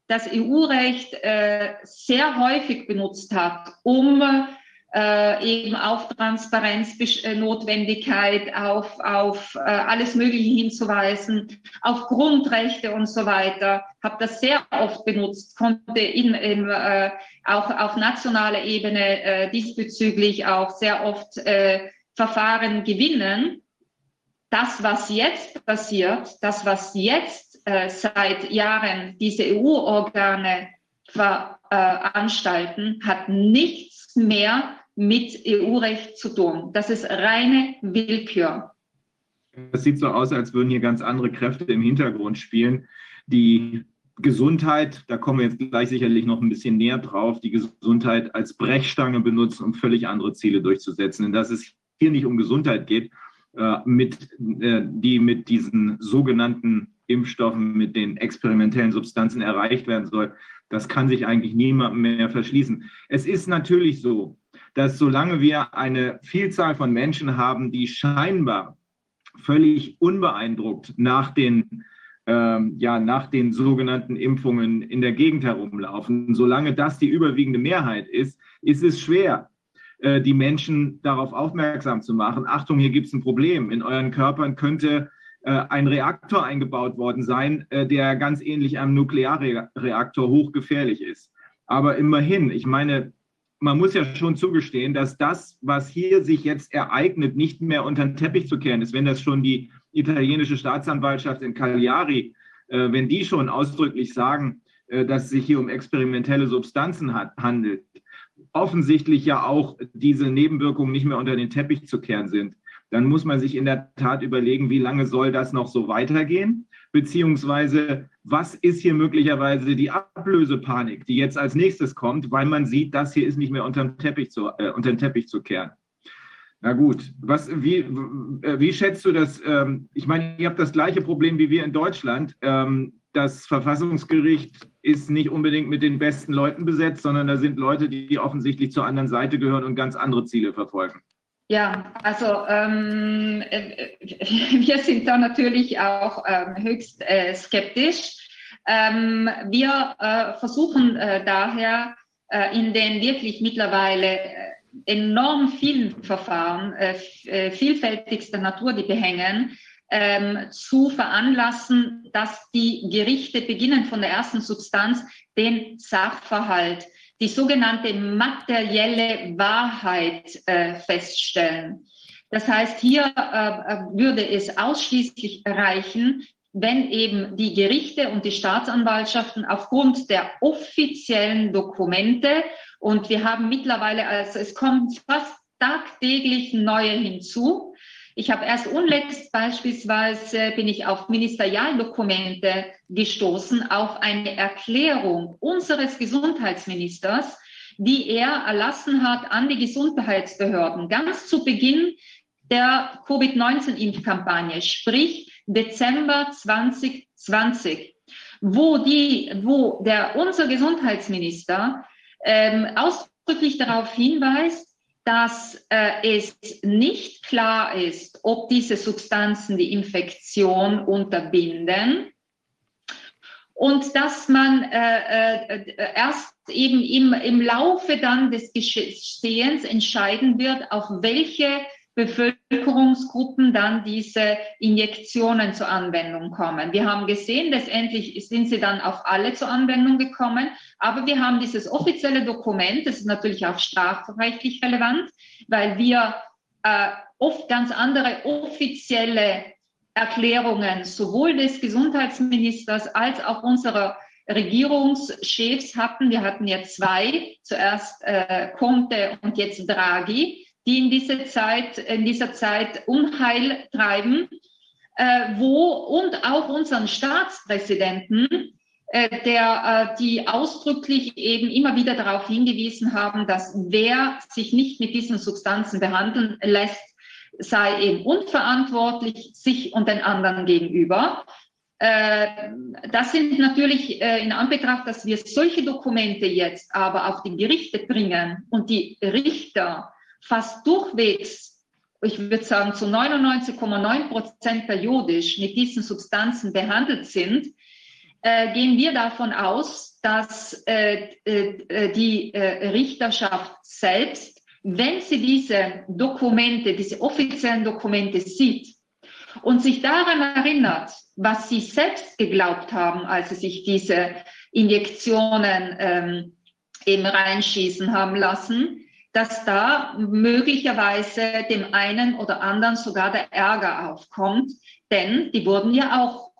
das EU-Recht äh, sehr häufig benutzt hat, um äh, eben auf Transparenznotwendigkeit, auf, auf äh, alles Mögliche hinzuweisen, auf Grundrechte und so weiter. Habe das sehr oft benutzt, konnte in, in, äh, auch auf nationaler Ebene äh, diesbezüglich auch sehr oft äh, Verfahren gewinnen. das, was jetzt passiert, das, was jetzt äh, seit Jahren diese EU-Organe veranstalten, hat nichts mehr mit EU-Recht zu tun. Das ist reine Willkür. Es sieht so aus, als würden hier ganz andere Kräfte im Hintergrund spielen. Die Gesundheit, da kommen wir jetzt gleich sicherlich noch ein bisschen näher drauf, die Gesundheit als Brechstange benutzen, um völlig andere Ziele durchzusetzen. Denn dass es hier nicht um Gesundheit geht, äh, mit, äh, die mit diesen sogenannten Impfstoffen, mit den experimentellen Substanzen erreicht werden soll, das kann sich eigentlich niemandem mehr verschließen. Es ist natürlich so, dass solange wir eine Vielzahl von Menschen haben, die scheinbar völlig unbeeindruckt nach den, ähm, ja, nach den sogenannten Impfungen in der Gegend herumlaufen, solange das die überwiegende Mehrheit ist, ist es schwer, äh, die Menschen darauf aufmerksam zu machen. Achtung, hier gibt es ein Problem. In euren Körpern könnte äh, ein Reaktor eingebaut worden sein, äh, der ganz ähnlich einem Nuklearreaktor hochgefährlich ist. Aber immerhin, ich meine, man muss ja schon zugestehen, dass das, was hier sich jetzt ereignet, nicht mehr unter den Teppich zu kehren ist. Wenn das schon die italienische Staatsanwaltschaft in Cagliari, äh, wenn die schon ausdrücklich sagen, äh, dass es sich hier um experimentelle Substanzen hat, handelt, offensichtlich ja auch diese Nebenwirkungen nicht mehr unter den Teppich zu kehren sind, dann muss man sich in der Tat überlegen, wie lange soll das noch so weitergehen? Beziehungsweise was ist hier möglicherweise die Ablösepanik, die jetzt als nächstes kommt, weil man sieht, das hier ist nicht mehr unter den Teppich zu, äh, unter den Teppich zu kehren. Na gut, was, wie, äh, wie schätzt du das? Ähm, ich meine, ihr habt das gleiche Problem wie wir in Deutschland. Ähm, das Verfassungsgericht ist nicht unbedingt mit den besten Leuten besetzt, sondern da sind Leute, die offensichtlich zur anderen Seite gehören und ganz andere Ziele verfolgen. Ja, also ähm, äh, wir sind da natürlich auch ähm, höchst äh, skeptisch. Ähm, wir äh, versuchen äh, daher äh, in den wirklich mittlerweile äh, enorm vielen Verfahren vielfältigster Natur, die wir hängen, ähm, zu veranlassen, dass die Gerichte beginnen von der ersten Substanz den Sachverhalt die sogenannte materielle Wahrheit äh, feststellen. Das heißt, hier äh, äh, würde es ausschließlich reichen, wenn eben die Gerichte und die Staatsanwaltschaften aufgrund der offiziellen Dokumente, und wir haben mittlerweile, also es kommen fast tagtäglich neue hinzu, ich habe erst unlängst beispielsweise bin ich auf Ministerialdokumente gestoßen, auf eine Erklärung unseres Gesundheitsministers, die er erlassen hat an die Gesundheitsbehörden ganz zu Beginn der Covid-19-Impfkampagne, sprich Dezember 2020, wo die, wo der unser Gesundheitsminister ähm, ausdrücklich darauf hinweist, dass äh, es nicht klar ist, ob diese Substanzen die Infektion unterbinden und dass man äh, äh, erst eben im, im Laufe dann des Geschehens entscheiden wird, auf welche Bevölkerungsgruppen dann diese Injektionen zur Anwendung kommen. Wir haben gesehen, letztendlich sind sie dann auf alle zur Anwendung gekommen, aber wir haben dieses offizielle Dokument, das ist natürlich auch strafrechtlich relevant, weil wir äh, oft ganz andere offizielle Erklärungen sowohl des Gesundheitsministers als auch unserer Regierungschefs hatten. Wir hatten ja zwei, zuerst äh, Conte und jetzt Draghi die in dieser Zeit, in dieser Zeit Unheil treiben, äh, wo und auch unseren Staatspräsidenten, äh, der, äh, die ausdrücklich eben immer wieder darauf hingewiesen haben, dass wer sich nicht mit diesen Substanzen behandeln lässt, sei eben unverantwortlich sich und den anderen gegenüber. Äh, das sind natürlich äh, in Anbetracht, dass wir solche Dokumente jetzt aber auf die Gerichte bringen und die Richter fast durchwegs, ich würde sagen zu 99,9 Prozent periodisch mit diesen Substanzen behandelt sind, äh, gehen wir davon aus, dass äh, äh, die äh, Richterschaft selbst, wenn sie diese Dokumente, diese offiziellen Dokumente sieht und sich daran erinnert, was sie selbst geglaubt haben, als sie sich diese Injektionen ähm, eben reinschießen haben lassen, dass da möglicherweise dem einen oder anderen sogar der Ärger aufkommt, denn die wurden ja auch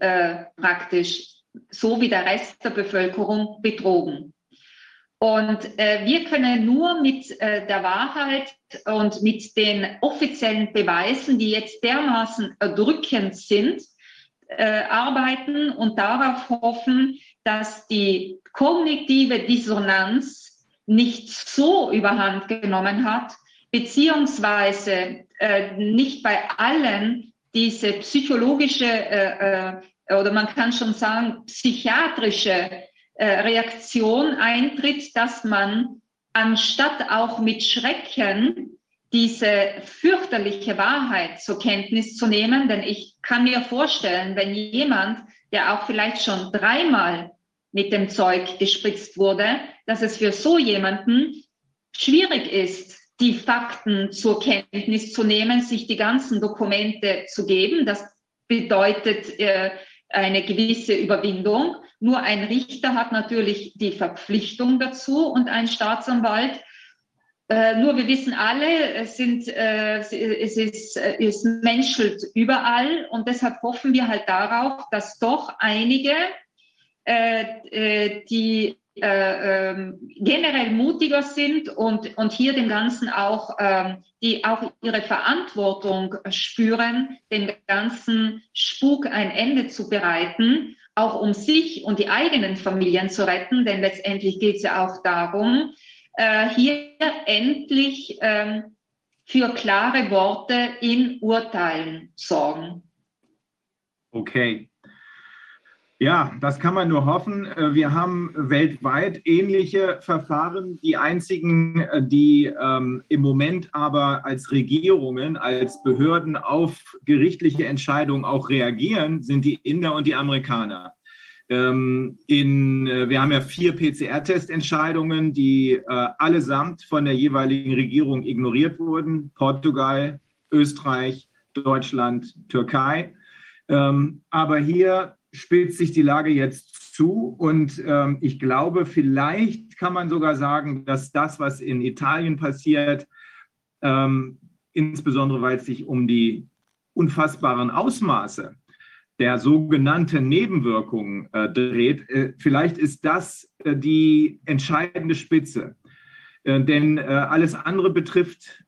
äh, praktisch so wie der Rest der Bevölkerung betrogen. Und äh, wir können nur mit äh, der Wahrheit und mit den offiziellen Beweisen, die jetzt dermaßen erdrückend sind, äh, arbeiten und darauf hoffen, dass die kognitive Dissonanz nicht so überhand genommen hat, beziehungsweise äh, nicht bei allen diese psychologische äh, äh oder man kann schon sagen psychiatrische äh, Reaktion eintritt, dass man anstatt auch mit Schrecken diese fürchterliche Wahrheit zur Kenntnis zu nehmen, denn ich kann mir vorstellen, wenn jemand, der auch vielleicht schon dreimal mit dem Zeug gespritzt wurde, dass es für so jemanden schwierig ist, die Fakten zur Kenntnis zu nehmen, sich die ganzen Dokumente zu geben. Das bedeutet äh, eine gewisse Überwindung. Nur ein Richter hat natürlich die Verpflichtung dazu und ein Staatsanwalt. Äh, nur wir wissen alle, es, sind, äh, es, ist, es menschelt überall und deshalb hoffen wir halt darauf, dass doch einige äh, äh, äh, generell mutiger sind und, und hier dem Ganzen auch, ähm, die auch ihre Verantwortung spüren, dem ganzen Spuk ein Ende zu bereiten, auch um sich und die eigenen Familien zu retten, denn letztendlich geht es ja auch darum, äh, hier endlich ähm, für klare Worte in Urteilen sorgen. Okay, ja, das kann man nur hoffen. Äh, wir haben weltweit ähnliche Verfahren. Die einzigen, äh, die ähm, im Moment aber als Regierungen, als Behörden auf gerichtliche Entscheidungen auch reagieren, sind die Inder und die Amerikaner. Ähm, in, äh, wir haben ja vier PCR-Testentscheidungen, die äh, allesamt von der jeweiligen Regierung ignoriert wurden. Portugal, Österreich, Deutschland, Türkei. Ähm, aber hier spitzt sich die Lage jetzt zu und ähm, ich glaube, vielleicht kann man sogar sagen, dass das, was in Italien passiert, ähm, insbesondere weil es sich um die unfassbaren Ausmaße der sogenannten Nebenwirkungen äh, dreht, äh, vielleicht ist das äh, die entscheidende Spitze. Äh, denn äh, alles andere betrifft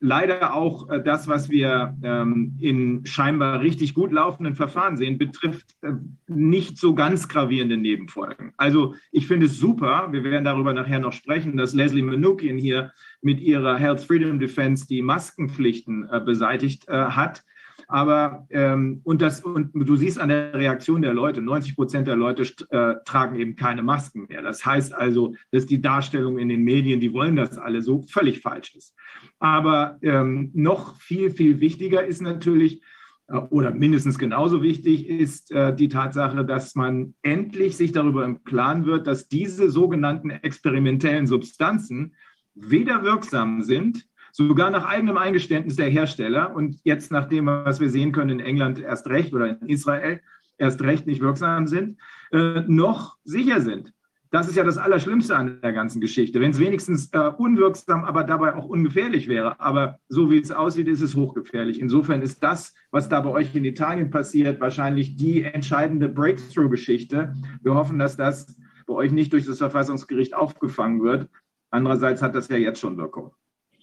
leider auch äh, das, was wir ähm, in scheinbar richtig gut laufenden Verfahren sehen, betrifft äh, nicht so ganz gravierende Nebenfolgen. Also ich finde es super, wir werden darüber nachher noch sprechen, dass Leslie Manukian hier mit ihrer Health Freedom Defense die Maskenpflichten äh, beseitigt hat. Aber ähm, und das und du siehst an der Reaktion der Leute, 90 Prozent der Leute äh, tragen eben keine Masken mehr. Das heißt also, dass die Darstellung in den Medien, die wollen das alle so, völlig falsch ist. Aber ähm, noch viel, viel wichtiger ist natürlich, äh, oder mindestens genauso wichtig ist äh, die Tatsache, dass man endlich sich darüber im Klaren wird, dass diese sogenannten experimentellen Substanzen weder wirksam sind, sogar nach eigenem Eingeständnis der Hersteller und jetzt nach dem, was wir sehen können in England erst recht oder in Israel erst recht nicht wirksam sind, äh, noch sicher sind. Das ist ja das Allerschlimmste an der ganzen Geschichte. Wenn es wenigstens äh, unwirksam, aber dabei auch ungefährlich wäre. Aber so wie es aussieht, ist es hochgefährlich. Insofern ist das, was da bei euch in Italien passiert, wahrscheinlich die entscheidende Breakthrough-Geschichte. Wir hoffen, dass das bei euch nicht durch das Verfassungsgericht aufgefangen wird. Andererseits hat das ja jetzt schon Wirkung.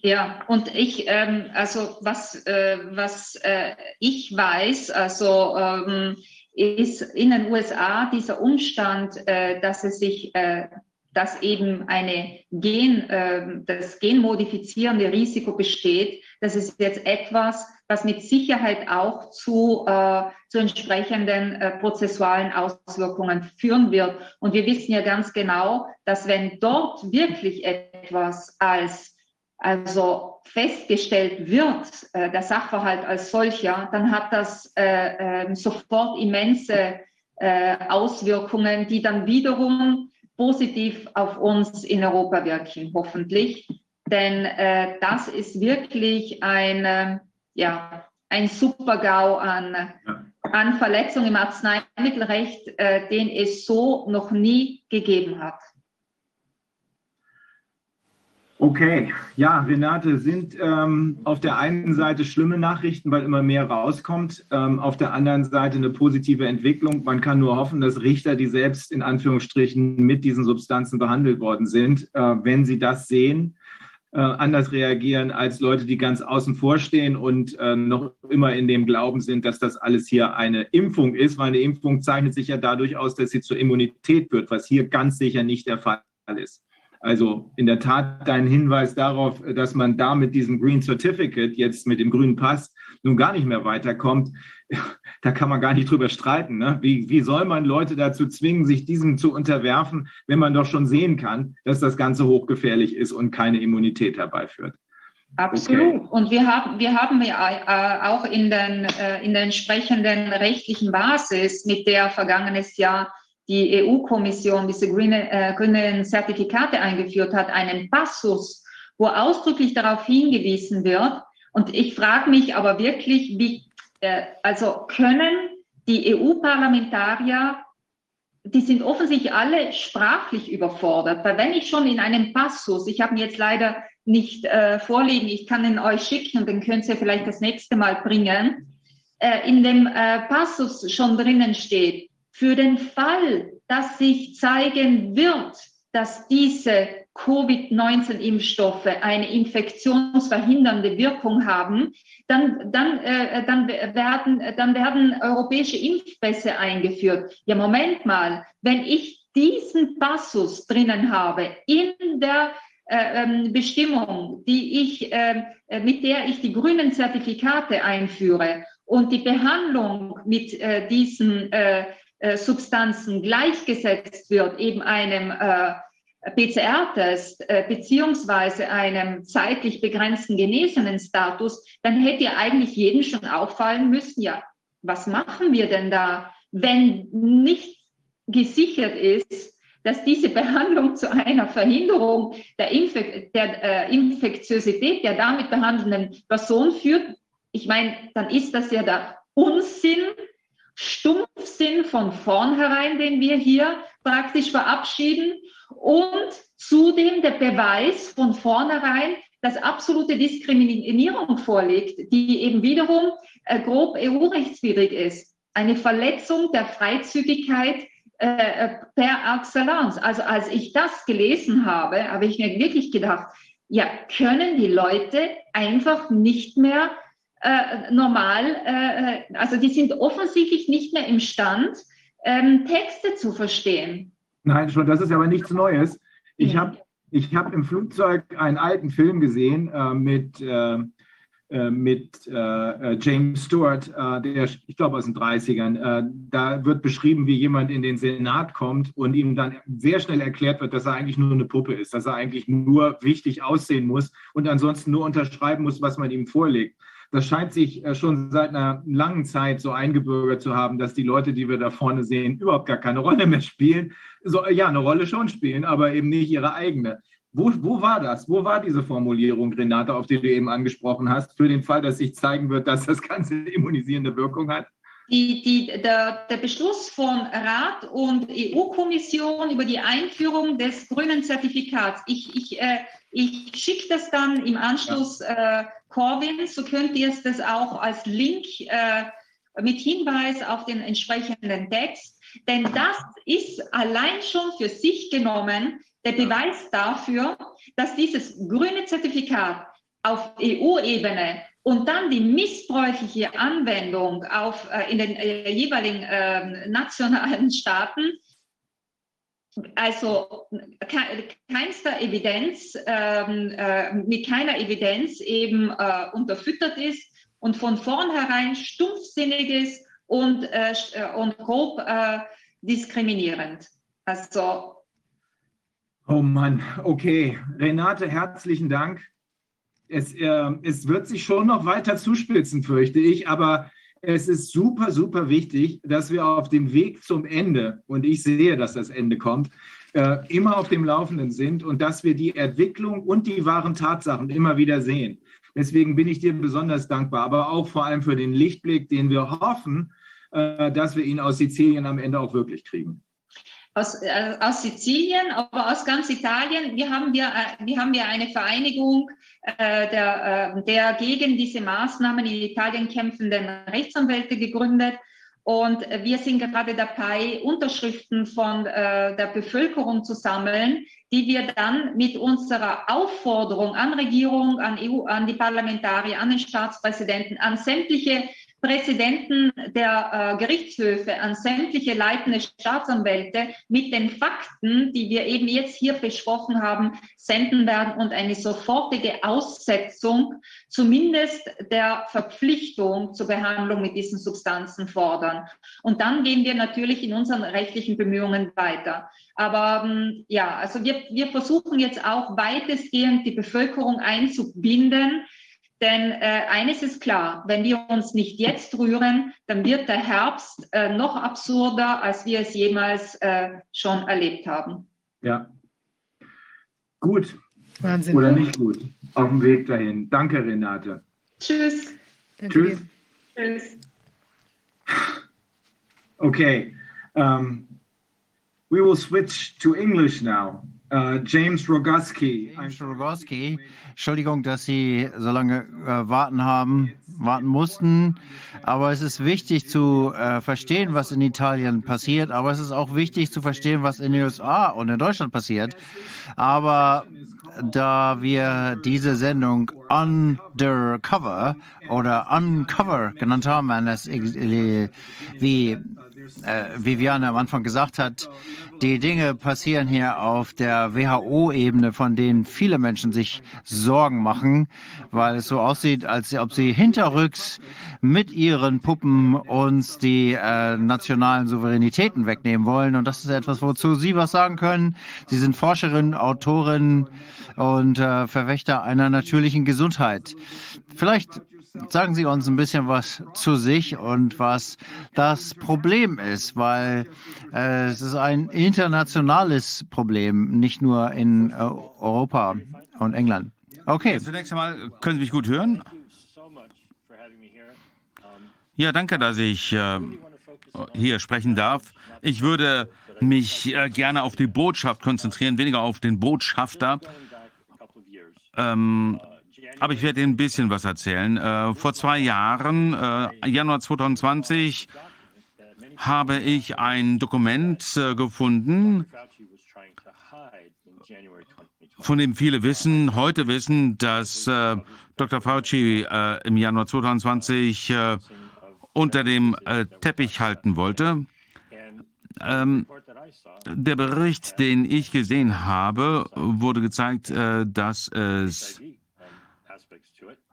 Ja, und ich, ähm, also was, äh, was äh, ich weiß, also ähm, ist in den USA dieser Umstand, äh, dass es sich, äh, dass eben eine Gen, äh, das genmodifizierende Risiko besteht, das ist jetzt etwas, was mit Sicherheit auch zu, äh, zu entsprechenden äh, prozessualen Auswirkungen führen wird. Und wir wissen ja ganz genau, dass wenn dort wirklich etwas als also festgestellt wird, äh, der Sachverhalt als solcher, dann hat das äh, äh, sofort immense äh, Auswirkungen, die dann wiederum positiv auf uns in Europa wirken, hoffentlich. Denn äh, das ist wirklich ein, ja, ein Super-GAU an, an Verletzungen im Arzneimittelrecht, äh, den es so noch nie gegeben hat. Okay, ja, Renate, sind ähm, auf der einen Seite schlimme Nachrichten, weil immer mehr rauskommt, ähm, auf der anderen Seite eine positive Entwicklung. Man kann nur hoffen, dass Richter, die selbst in Anführungsstrichen mit diesen Substanzen behandelt worden sind, äh, wenn sie das sehen, äh, anders reagieren als Leute, die ganz außen vor stehen und äh, noch immer in dem Glauben sind, dass das alles hier eine Impfung ist, weil eine Impfung zeichnet sich ja dadurch aus, dass sie zur Immunität wird, was hier ganz sicher nicht der Fall ist. Also in der Tat dein Hinweis darauf, dass man da mit diesem Green Certificate, jetzt mit dem grünen Pass, nun gar nicht mehr weiterkommt, da kann man gar nicht drüber streiten. Ne? Wie, wie soll man Leute dazu zwingen, sich diesem zu unterwerfen, wenn man doch schon sehen kann, dass das Ganze hochgefährlich ist und keine Immunität herbeiführt? Absolut. Okay. Und wir haben, wir haben ja äh, auch in, den, äh, in der entsprechenden rechtlichen Basis, mit der vergangenes Jahr die EU-Kommission diese grünen, äh, grünen Zertifikate eingeführt hat, einen Passus, wo ausdrücklich darauf hingewiesen wird. Und ich frage mich aber wirklich, wie, äh, also können die EU-Parlamentarier, die sind offensichtlich alle sprachlich überfordert, weil wenn ich schon in einem Passus, ich habe ihn jetzt leider nicht äh, vorliegen, ich kann ihn euch schicken, den könnt ihr vielleicht das nächste Mal bringen, äh, in dem äh, Passus schon drinnen steht, für den Fall, dass sich zeigen wird, dass diese Covid-19-Impfstoffe eine infektionsverhindernde Wirkung haben, dann, dann, äh, dann, werden, dann werden europäische Impfpässe eingeführt. Ja, Moment mal, wenn ich diesen Passus drinnen habe in der äh, ähm, Bestimmung, die ich, äh, mit der ich die grünen Zertifikate einführe und die Behandlung mit äh, diesen äh, äh, Substanzen gleichgesetzt wird, eben einem äh, PCR-Test äh, beziehungsweise einem zeitlich begrenzten genesenen Status, dann hätte ja eigentlich jedem schon auffallen müssen, ja, was machen wir denn da, wenn nicht gesichert ist, dass diese Behandlung zu einer Verhinderung der, Infek der äh, Infektiosität der damit behandelnden Person führt. Ich meine, dann ist das ja der Unsinn Stumpfsinn von vornherein, den wir hier praktisch verabschieden und zudem der Beweis von vornherein, dass absolute Diskriminierung vorliegt, die eben wiederum äh, grob EU-rechtswidrig ist. Eine Verletzung der Freizügigkeit äh, per excellence. Also als ich das gelesen habe, habe ich mir wirklich gedacht, ja, können die Leute einfach nicht mehr äh, normal, äh, also die sind offensichtlich nicht mehr imstand, ähm, Texte zu verstehen. Nein, schon, das ist aber nichts Neues. Ich ja. habe ich hab im Flugzeug einen alten Film gesehen äh, mit, äh, äh, mit äh, James Stewart, der, ich glaube aus den 30ern. da wird beschrieben, wie jemand in den Senat kommt und ihm dann sehr schnell erklärt wird, dass er eigentlich nur eine Puppe ist, dass er eigentlich nur wichtig aussehen muss und ansonsten nur unterschreiben muss, was man ihm vorlegt das scheint sich äh, schon seit einer langen Zeit so eingebürgert zu haben, dass die Leute, die wir da vorne sehen, überhaupt gar keine Rolle mehr spielen. So, ja, eine Rolle schon spielen, aber eben nicht ihre eigene. Wo, wo war das? Wo war diese Formulierung, Renate, auf die du eben angesprochen hast, für den Fall, dass sich zeigen wird, dass das Ganze eine immunisierende Wirkung hat? Die, die, der, der, Beschluss von Rat und EU-Kommission über die Einführung des grünen Zertifikats. Ich, ich, äh, ich schicke das dann im Anschluss äh, Corwin, so könnt ihr es das auch als Link äh, mit Hinweis auf den entsprechenden Text. Denn das ist allein schon für sich genommen der Beweis dafür, dass dieses grüne Zertifikat auf EU-Ebene und dann die missbräuchliche Anwendung auf, äh, in den äh, jeweiligen äh, nationalen Staaten also keinster Evidenz, ähm, äh, mit keiner Evidenz eben äh, unterfüttert ist und von vornherein stumpfsinnig ist und, äh, äh und grob äh, diskriminierend. Also. Oh Mann, okay. Renate, herzlichen Dank. Es, äh, es wird sich schon noch weiter zuspitzen, fürchte ich, aber es ist super, super wichtig, dass wir auf dem Weg zum Ende, und ich sehe, dass das Ende kommt, äh, immer auf dem Laufenden sind und dass wir die Entwicklung und die wahren Tatsachen immer wieder sehen. Deswegen bin ich dir besonders dankbar, aber auch vor allem für den Lichtblick, den wir hoffen, äh, dass wir ihn aus Sizilien am Ende auch wirklich kriegen. Aus, äh, aus Sizilien, aber aus ganz Italien. Wir haben wir, äh, wir haben ja eine Vereinigung äh, der, äh, der gegen diese Maßnahmen in Italien kämpfenden Rechtsanwälte gegründet. Und wir sind gerade dabei, Unterschriften von äh, der Bevölkerung zu sammeln, die wir dann mit unserer Aufforderung an Regierung, an EU, an die Parlamentarier, an den Staatspräsidenten, an sämtliche Präsidenten der äh, Gerichtshöfe, an sämtliche leitende Staatsanwälte mit den Fakten, die wir eben jetzt hier besprochen haben, senden werden und eine sofortige Aussetzung zumindest der Verpflichtung zur Behandlung mit diesen Substanzen fordern. Und dann gehen wir natürlich in unseren rechtlichen Bemühungen weiter. Aber ähm, ja, also wir, wir versuchen jetzt auch weitestgehend die Bevölkerung einzubinden, denn äh, eines ist klar, wenn wir uns nicht jetzt rühren, dann wird der Herbst äh, noch absurder, als wir es jemals äh, schon erlebt haben. Ja. Gut. Wahnsinn. Oder nicht gut. Auf dem Weg dahin. Danke, Renate. Tschüss. Danke Tschüss. dir. Tschüss. Okay. Um, we will switch to English now. Uh, James Roguski. James Rogowski, Entschuldigung, dass Sie so lange äh, warten haben, warten mussten. Aber es ist wichtig zu äh, verstehen, was in Italien passiert. Aber es ist auch wichtig zu verstehen, was in den USA und in Deutschland passiert. Aber da wir diese Sendung Undercover oder Uncover genannt haben, äh, wie äh, Viviane am Anfang gesagt hat, die Dinge passieren hier auf der WHO-Ebene, von denen viele Menschen sich Sorgen machen, weil es so aussieht, als ob sie hinterrücks mit ihren Puppen uns die äh, nationalen Souveränitäten wegnehmen wollen. Und das ist etwas, wozu Sie was sagen können. Sie sind Forscherin, Autorin und äh, Verwächter einer natürlichen Gesundheit. Vielleicht sagen Sie uns ein bisschen was zu sich und was das Problem ist, weil äh, es ist ein internationales Problem, nicht nur in äh, Europa und England. Okay, Zunächst einmal, können Sie mich gut hören? Ja, danke, dass ich äh, hier sprechen darf. Ich würde mich äh, gerne auf die Botschaft konzentrieren, weniger auf den Botschafter. Ähm, aber ich werde Ihnen ein bisschen was erzählen. Äh, vor zwei Jahren, äh, Januar 2020, habe ich ein Dokument äh, gefunden, von dem viele wissen, heute wissen, dass äh, Dr. Fauci äh, im Januar 2020 äh, unter dem Teppich halten wollte. Ähm, der Bericht, den ich gesehen habe, wurde gezeigt, dass es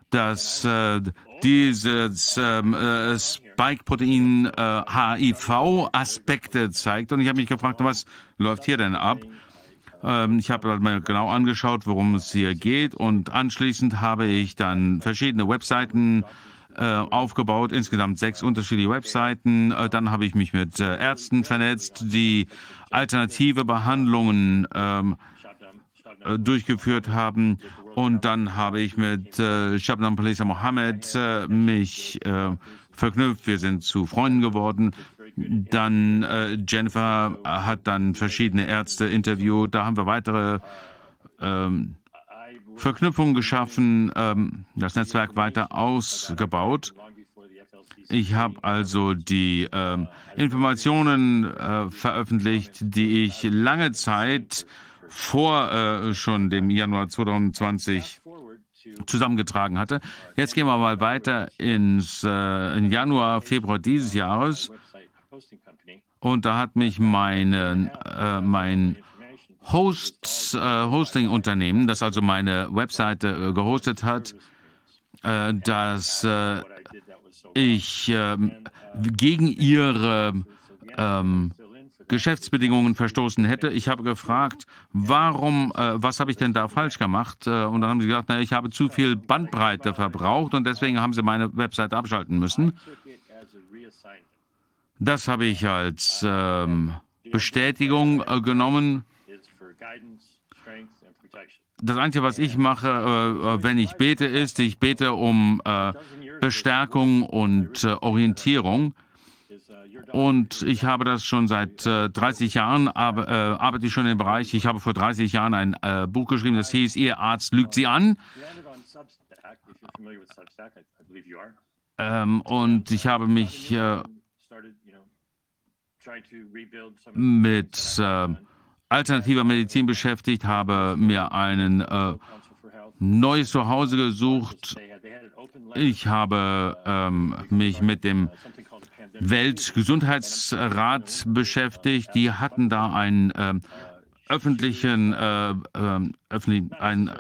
dass äh, dieses ähm, äh, Spike-Protein äh, HIV-Aspekte zeigt. Und ich habe mich gefragt, was läuft hier denn ab? Ähm, ich habe mal genau angeschaut, worum es hier geht. Und anschließend habe ich dann verschiedene Webseiten äh, aufgebaut, insgesamt sechs unterschiedliche Webseiten. Äh, dann habe ich mich mit äh, Ärzten vernetzt, die alternative Behandlungen ähm, äh, durchgeführt haben. Und dann habe ich mit äh, Shabnam Palisa Mohammed äh, mich äh, verknüpft. Wir sind zu Freunden geworden. Dann äh, Jennifer hat dann verschiedene Ärzte interviewt. Da haben wir weitere ähm, Verknüpfungen geschaffen, ähm, das Netzwerk weiter ausgebaut. Ich habe also die ähm, Informationen äh, veröffentlicht, die ich lange Zeit vor äh, schon dem Januar 2020 zusammengetragen hatte. Jetzt gehen wir mal weiter ins äh, in Januar, Februar dieses Jahres. Und da hat mich meine, äh, mein Host, äh, Hosting-Unternehmen, das also meine Webseite äh, gehostet hat, äh, dass äh, ich ähm, gegen ihre ähm, Geschäftsbedingungen verstoßen hätte. Ich habe gefragt, warum, äh, was habe ich denn da falsch gemacht? Äh, und dann haben sie gesagt, na, ich habe zu viel Bandbreite verbraucht und deswegen haben sie meine Website abschalten müssen. Das habe ich als ähm, Bestätigung äh, genommen. Das Einzige, was ich mache, äh, wenn ich bete, ist, ich bete um äh, Bestärkung und äh, Orientierung. Und ich habe das schon seit äh, 30 Jahren, aber, äh, arbeite ich schon im Bereich. Ich habe vor 30 Jahren ein äh, Buch geschrieben, das hieß Ihr Arzt lügt Sie an. Ähm, und ich habe mich äh, mit äh, alternativer Medizin beschäftigt, habe mir ein äh, neues Zuhause gesucht. Ich habe ähm, mich mit dem Weltgesundheitsrat beschäftigt. Die hatten da einen äh, öffentlichen, äh, äh, öffentlich, einen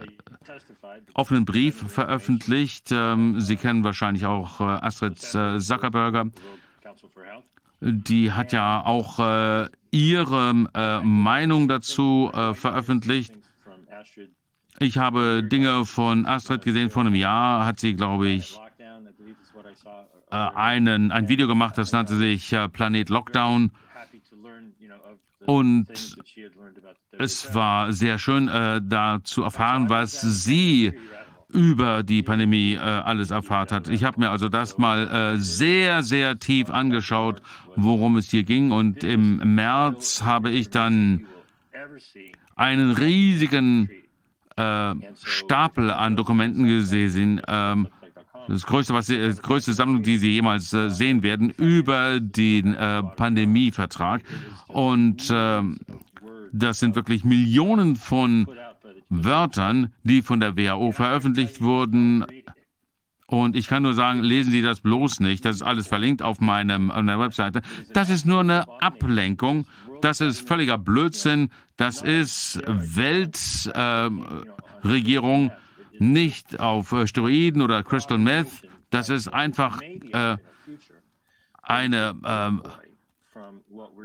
offenen Brief veröffentlicht. Ähm, Sie kennen wahrscheinlich auch äh, Astrid äh, Zuckerberger. Die hat ja auch äh, ihre äh, Meinung dazu veröffentlicht. Ich habe Dinge von Astrid gesehen. Vor einem Jahr hat sie, glaube ich, einen, ein Video gemacht, das nannte sich Planet Lockdown. Und es war sehr schön, äh, da zu erfahren, was sie über die Pandemie äh, alles erfahrt hat. Ich habe mir also das mal äh, sehr, sehr tief angeschaut, worum es hier ging. Und im März habe ich dann einen riesigen äh, Stapel an Dokumenten gesehen. Ähm, das größte, was Sie, die größte Sammlung, die Sie jemals äh, sehen werden, über den äh, Pandemievertrag. Und äh, das sind wirklich Millionen von Wörtern, die von der WHO veröffentlicht wurden. Und ich kann nur sagen, lesen Sie das bloß nicht. Das ist alles verlinkt auf, meinem, meiner Webseite. Das ist nur eine Ablenkung. Das ist völliger Blödsinn. Das ist Weltregierung. Äh, nicht auf äh, Steroiden oder Crystal Meth. Das ist einfach äh, eine, äh,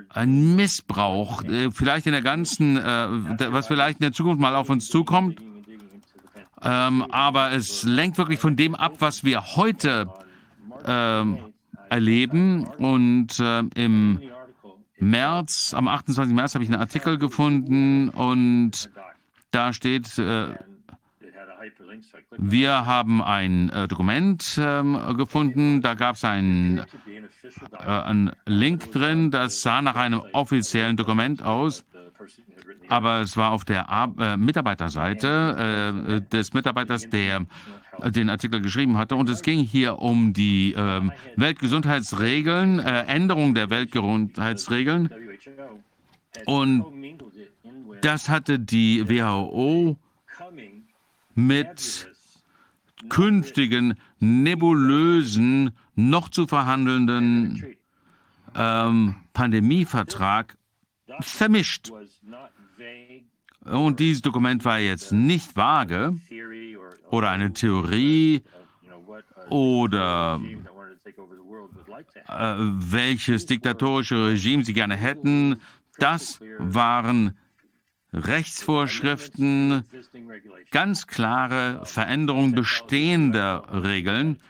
ein Missbrauch, äh, vielleicht in der ganzen, äh, was vielleicht in der Zukunft mal auf uns zukommt. Ähm, aber es lenkt wirklich von dem ab, was wir heute ähm, erleben. Und äh, im März, am 28. März habe ich einen Artikel gefunden und da steht, wir haben ein äh, Dokument äh, gefunden, da gab es einen, äh, einen Link drin, das sah nach einem offiziellen Dokument aus, aber es war auf der Ar äh, Mitarbeiterseite äh, des Mitarbeiters, der den Artikel geschrieben hatte. Und es ging hier um die ähm, Weltgesundheitsregeln, äh, Änderung der Weltgesundheitsregeln. Und das hatte die WHO mit künftigen nebulösen, noch zu verhandelnden ähm, Pandemievertrag vermischt. Und dieses Dokument war jetzt nicht vage oder eine Theorie oder äh, welches diktatorische Regime sie gerne hätten. Das waren Rechtsvorschriften, ganz klare Veränderung bestehender Regeln.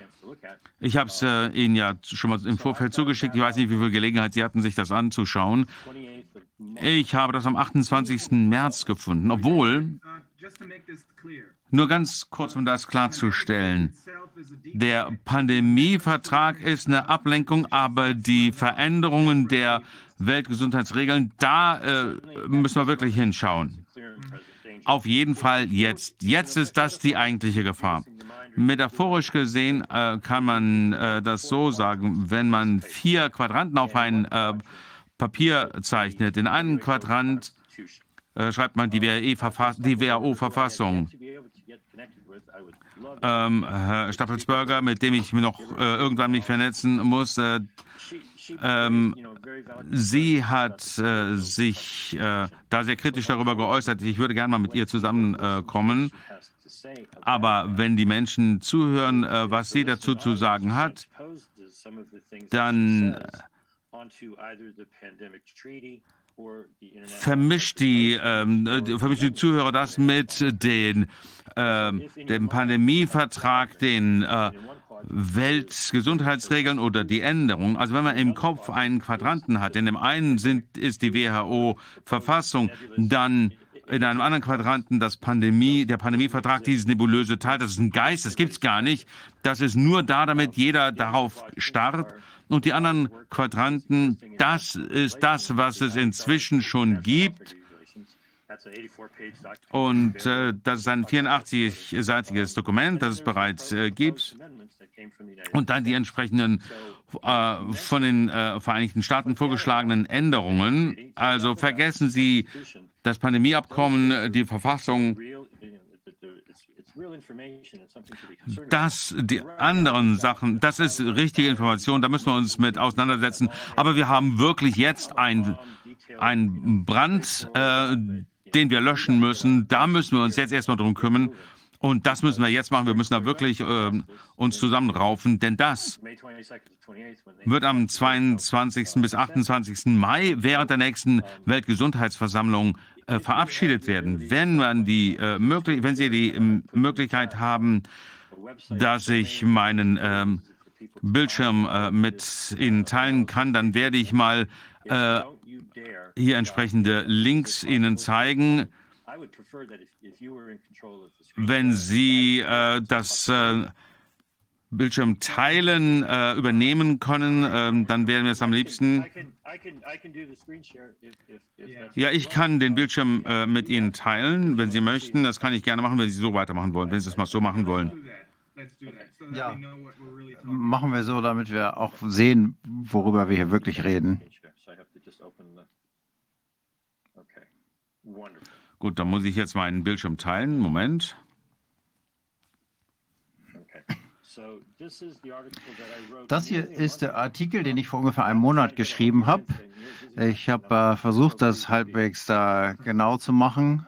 Ich habe es äh, Ihnen ja schon mal im Vorfeld zugeschickt. Ich weiß nicht, wie viel Gelegenheit Sie hatten, sich das anzuschauen. Ich habe das am 28. März gefunden, obwohl, nur ganz kurz, um das klarzustellen, der Pandemievertrag ist eine Ablenkung, aber die Veränderungen der Weltgesundheitsregeln, da äh, müssen wir wirklich hinschauen. Auf jeden Fall jetzt. Jetzt ist das die eigentliche Gefahr. Metaphorisch gesehen äh, kann man äh, das so sagen, wenn man vier Quadranten auf ein äh, Papier zeichnet. In einem Quadrant äh, schreibt man die WHO-Verfassung. Ähm, Herr Staffelsberger, mit dem ich noch äh, irgendwann mich vernetzen muss, äh, ähm, sie hat äh, sich äh, da sehr kritisch darüber geäußert. Ich würde gerne mal mit ihr zusammenkommen. Äh, Aber wenn die Menschen zuhören, äh, was sie dazu zu sagen hat, dann vermischt die, ähm, vermischt die Zuhörer das mit den, äh, dem Pandemievertrag, den äh, Weltgesundheitsregeln oder die Änderung. Also wenn man im Kopf einen Quadranten hat, in dem einen sind, ist die WHO-Verfassung, dann in einem anderen Quadranten das Pandemie, der Pandemievertrag, dieses nebulöse Teil, das ist ein Geist, das gibt es gar nicht. Das ist nur da, damit jeder darauf starrt. Und die anderen Quadranten, das ist das, was es inzwischen schon gibt. Und äh, das ist ein 84-seitiges Dokument, das es bereits äh, gibt. Und dann die entsprechenden äh, von den äh, Vereinigten Staaten vorgeschlagenen Änderungen. Also vergessen Sie das Pandemieabkommen, die Verfassung. Das, die anderen Sachen, das ist richtige Information, da müssen wir uns mit auseinandersetzen. Aber wir haben wirklich jetzt einen Brand, äh, den wir löschen müssen. Da müssen wir uns jetzt erstmal drum kümmern. Und das müssen wir jetzt machen. Wir müssen da wirklich äh, uns zusammenraufen, denn das wird am 22. bis 28. Mai während der nächsten Weltgesundheitsversammlung äh, verabschiedet werden. Wenn man die äh, möglich, wenn Sie die äh, Möglichkeit haben, dass ich meinen ähm, Bildschirm äh, mit Ihnen teilen kann, dann werde ich mal äh, hier entsprechende Links Ihnen zeigen. Wenn Sie äh, das äh, Bildschirm teilen äh, übernehmen können, ähm, dann wären wir es am liebsten. Ja, ich kann den Bildschirm äh, mit Ihnen teilen, wenn Sie möchten. Das kann ich gerne machen, wenn Sie so weitermachen wollen, wenn Sie es mal so machen wollen. Ja, machen wir so, damit wir auch sehen, worüber wir hier wirklich reden. Gut, dann muss ich jetzt meinen Bildschirm teilen. Moment. Das hier ist der Artikel, den ich vor ungefähr einem Monat geschrieben habe. Ich habe äh, versucht, das halbwegs da genau zu machen,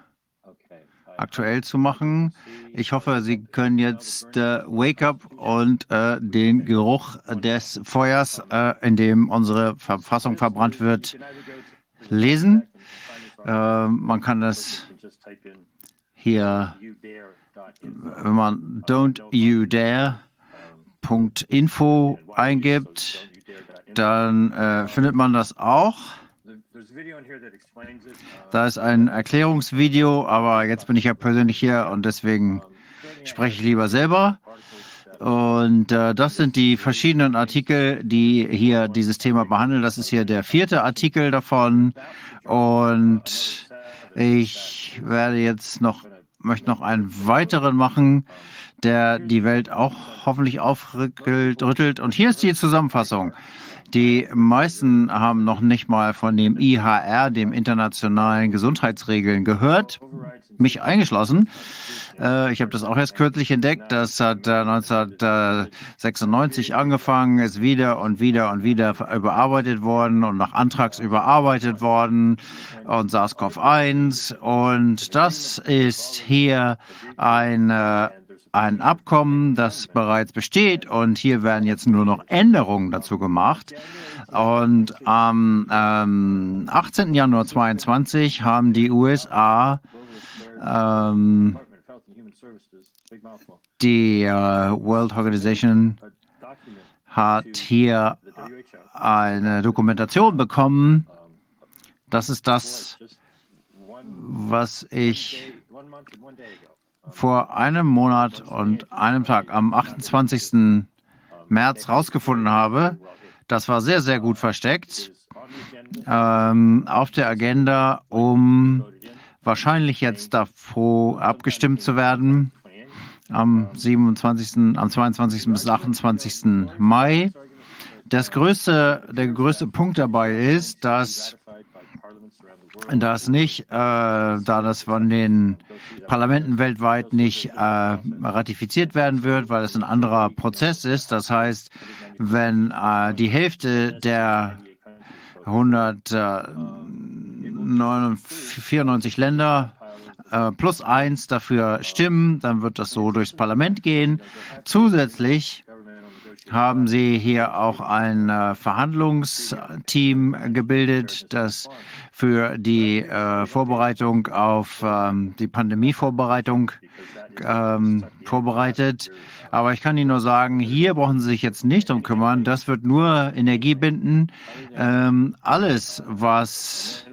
aktuell zu machen. Ich hoffe, Sie können jetzt äh, Wake Up und äh, den Geruch des Feuers, äh, in dem unsere Verfassung verbrannt wird, lesen. Äh, man kann das hier, wenn man Don't You Dare Info eingibt, dann äh, findet man das auch. Da ist ein Erklärungsvideo, aber jetzt bin ich ja persönlich hier und deswegen spreche ich lieber selber. Und äh, das sind die verschiedenen Artikel, die hier dieses Thema behandeln. Das ist hier der vierte Artikel davon. Und ich werde jetzt noch, möchte noch einen weiteren machen der die Welt auch hoffentlich aufrüttelt. Und hier ist die Zusammenfassung. Die meisten haben noch nicht mal von dem IHR, dem internationalen Gesundheitsregeln, gehört, mich eingeschlossen. Äh, ich habe das auch erst kürzlich entdeckt. Das hat 1996 äh, angefangen, ist wieder und wieder und wieder überarbeitet worden und nach Antrags überarbeitet worden und SARS-CoV-1. Und das ist hier ein ein Abkommen, das bereits besteht und hier werden jetzt nur noch Änderungen dazu gemacht. Und am ähm, 18. Januar 2022 haben die USA ähm, die äh, World Organization hat hier eine Dokumentation bekommen. Das ist das, was ich vor einem Monat und einem Tag, am 28. März, rausgefunden habe. Das war sehr, sehr gut versteckt ähm, auf der Agenda, um wahrscheinlich jetzt davor abgestimmt zu werden am 27., am 22. bis 28. Mai. Das größte, der größte Punkt dabei ist, dass das nicht, äh, da das von den Parlamenten weltweit nicht äh, ratifiziert werden wird, weil es ein anderer Prozess ist. Das heißt, wenn äh, die Hälfte der 194 Länder äh, plus eins dafür stimmen, dann wird das so durchs Parlament gehen. Zusätzlich haben Sie hier auch ein äh, Verhandlungsteam gebildet, das für die äh, Vorbereitung auf ähm, die Pandemievorbereitung ähm, vorbereitet. Aber ich kann Ihnen nur sagen, hier brauchen Sie sich jetzt nicht drum kümmern. Das wird nur Energie binden. Ähm, alles, was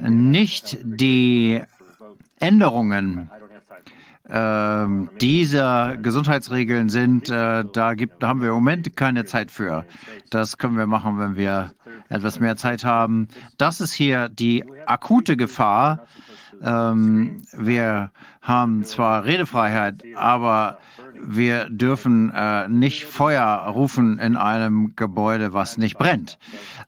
nicht die Änderungen ähm, dieser Gesundheitsregeln sind, äh, da, gibt, da haben wir im Moment keine Zeit für. Das können wir machen, wenn wir etwas mehr Zeit haben. Das ist hier die akute Gefahr. Ähm, wir haben zwar Redefreiheit, aber wir dürfen äh, nicht Feuer rufen in einem Gebäude, was nicht brennt.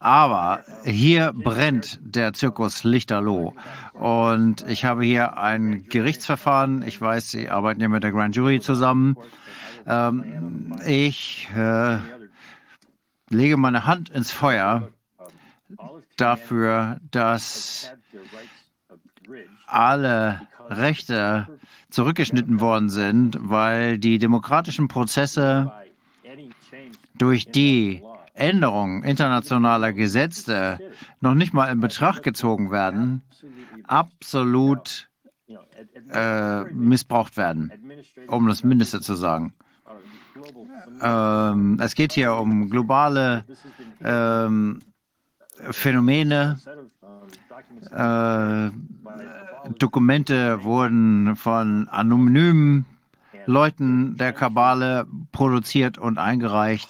Aber hier brennt der Zirkus Lichterloh. Und ich habe hier ein Gerichtsverfahren. Ich weiß, Sie arbeiten ja mit der Grand Jury zusammen. Ähm, ich äh, lege meine Hand ins Feuer dafür, dass alle Rechte zurückgeschnitten worden sind, weil die demokratischen Prozesse durch die Änderung internationaler Gesetze noch nicht mal in Betracht gezogen werden, absolut äh, missbraucht werden, um das Mindeste zu sagen. Ähm, es geht hier um globale ähm, Phänomene. Äh, Dokumente wurden von anonymen Leuten der Kabale produziert und eingereicht,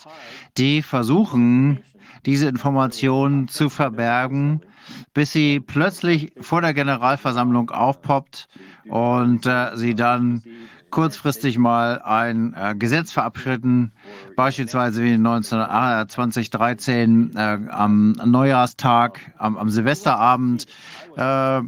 die versuchen, diese Informationen zu verbergen, bis sie plötzlich vor der Generalversammlung aufpoppt und äh, sie dann kurzfristig mal ein äh, Gesetz verabschieden, beispielsweise wie 19, äh, 2013 äh, am Neujahrstag, am, am Silvesterabend. Äh,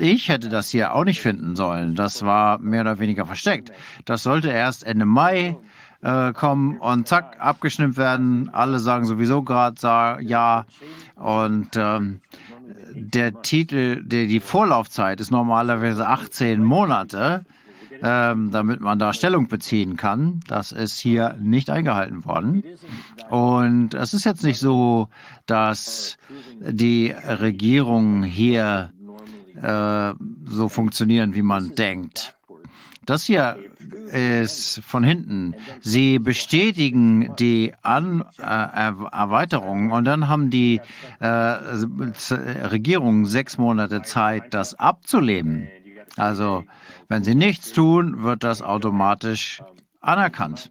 ich hätte das hier auch nicht finden sollen. Das war mehr oder weniger versteckt. Das sollte erst Ende Mai äh, kommen und zack, abgeschnitten werden. Alle sagen sowieso gerade ja. Und ähm, der Titel, der, die Vorlaufzeit ist normalerweise 18 Monate ähm, damit man da Stellung beziehen kann. Das ist hier nicht eingehalten worden. Und es ist jetzt nicht so, dass die Regierungen hier äh, so funktionieren, wie man denkt. Das hier ist von hinten. Sie bestätigen die An äh, Erweiterung und dann haben die äh, Regierungen sechs Monate Zeit, das abzulehnen. Also wenn sie nichts tun, wird das automatisch anerkannt.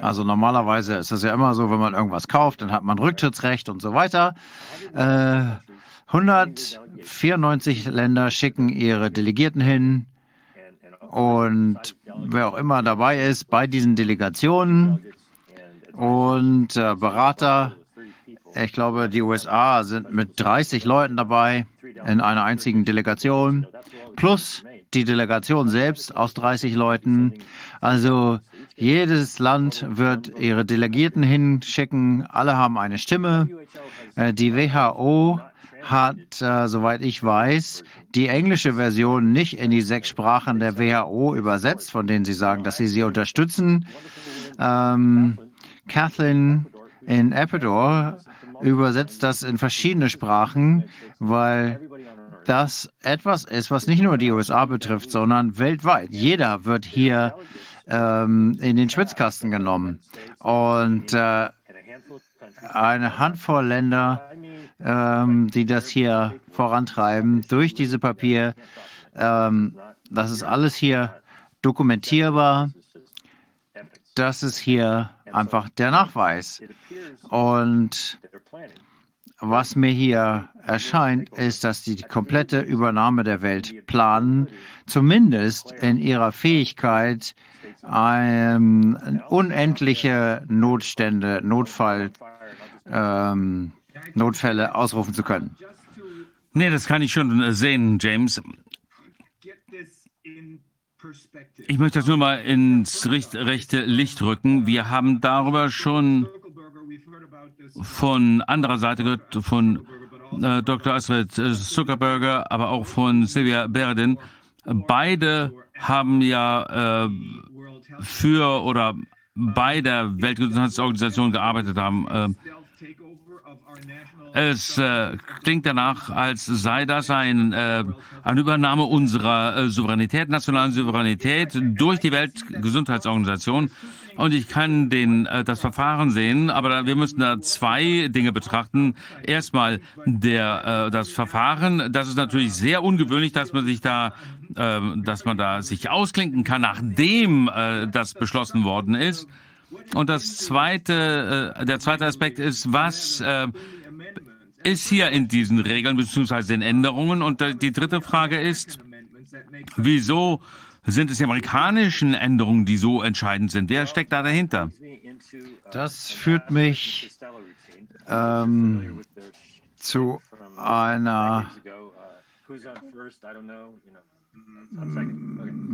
Also normalerweise ist es ja immer so, wenn man irgendwas kauft, dann hat man Rücktrittsrecht und so weiter. Äh, 194 Länder schicken ihre Delegierten hin und wer auch immer dabei ist bei diesen Delegationen und äh, Berater ich glaube, die USA sind mit 30 Leuten dabei in einer einzigen Delegation, plus die Delegation selbst aus 30 Leuten. Also jedes Land wird ihre Delegierten hinschicken. Alle haben eine Stimme. Äh, die WHO hat, äh, soweit ich weiß, die englische Version nicht in die sechs Sprachen der WHO übersetzt, von denen sie sagen, dass sie sie unterstützen. Ähm, Kathleen in Ecuador übersetzt das in verschiedene Sprachen, weil das etwas ist, was nicht nur die USA betrifft, sondern weltweit. Jeder wird hier ähm, in den Schwitzkasten genommen. Und äh, eine Handvoll Länder, ähm, die das hier vorantreiben, durch diese Papier, ähm, das ist alles hier dokumentierbar. Das ist hier einfach der Nachweis. Und was mir hier erscheint, ist, dass die komplette Übernahme der Welt planen, zumindest in ihrer Fähigkeit, ähm, unendliche Notstände, Notfall, ähm, Notfälle ausrufen zu können. Nee, das kann ich schon sehen, James. Ich möchte das nur mal ins rechte Licht rücken. Wir haben darüber schon von anderer Seite gehört, von äh, Dr. Astrid Zuckerberger, aber auch von Silvia Berdin. Beide haben ja äh, für oder bei der Weltgesundheitsorganisation gearbeitet haben. Äh, es äh, klingt danach, als sei das ein, äh, eine Übernahme unserer äh, Souveränität, nationalen Souveränität durch die Weltgesundheitsorganisation. Und ich kann den, äh, das Verfahren sehen, aber da, wir müssen da zwei Dinge betrachten. Erstmal der, äh, das Verfahren. Das ist natürlich sehr ungewöhnlich, dass man sich da, äh, dass man da sich ausklinken kann, nachdem äh, das beschlossen worden ist. Und das zweite, äh, der zweite Aspekt ist, was äh, ist hier in diesen Regeln bzw. den Änderungen? Und äh, die dritte Frage ist, wieso sind es die amerikanischen Änderungen, die so entscheidend sind? Wer steckt da dahinter? Das führt mich ähm, zu einer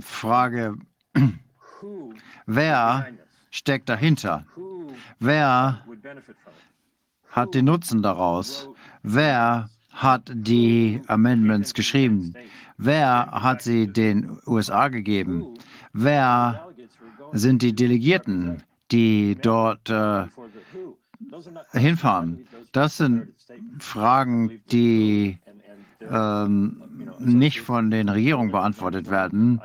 Frage. Wer steckt dahinter? Wer hat den Nutzen daraus? Wer hat die Amendments geschrieben? Wer hat sie den USA gegeben? Wer sind die Delegierten, die dort äh, hinfahren? Das sind Fragen, die ähm, nicht von den Regierungen beantwortet werden.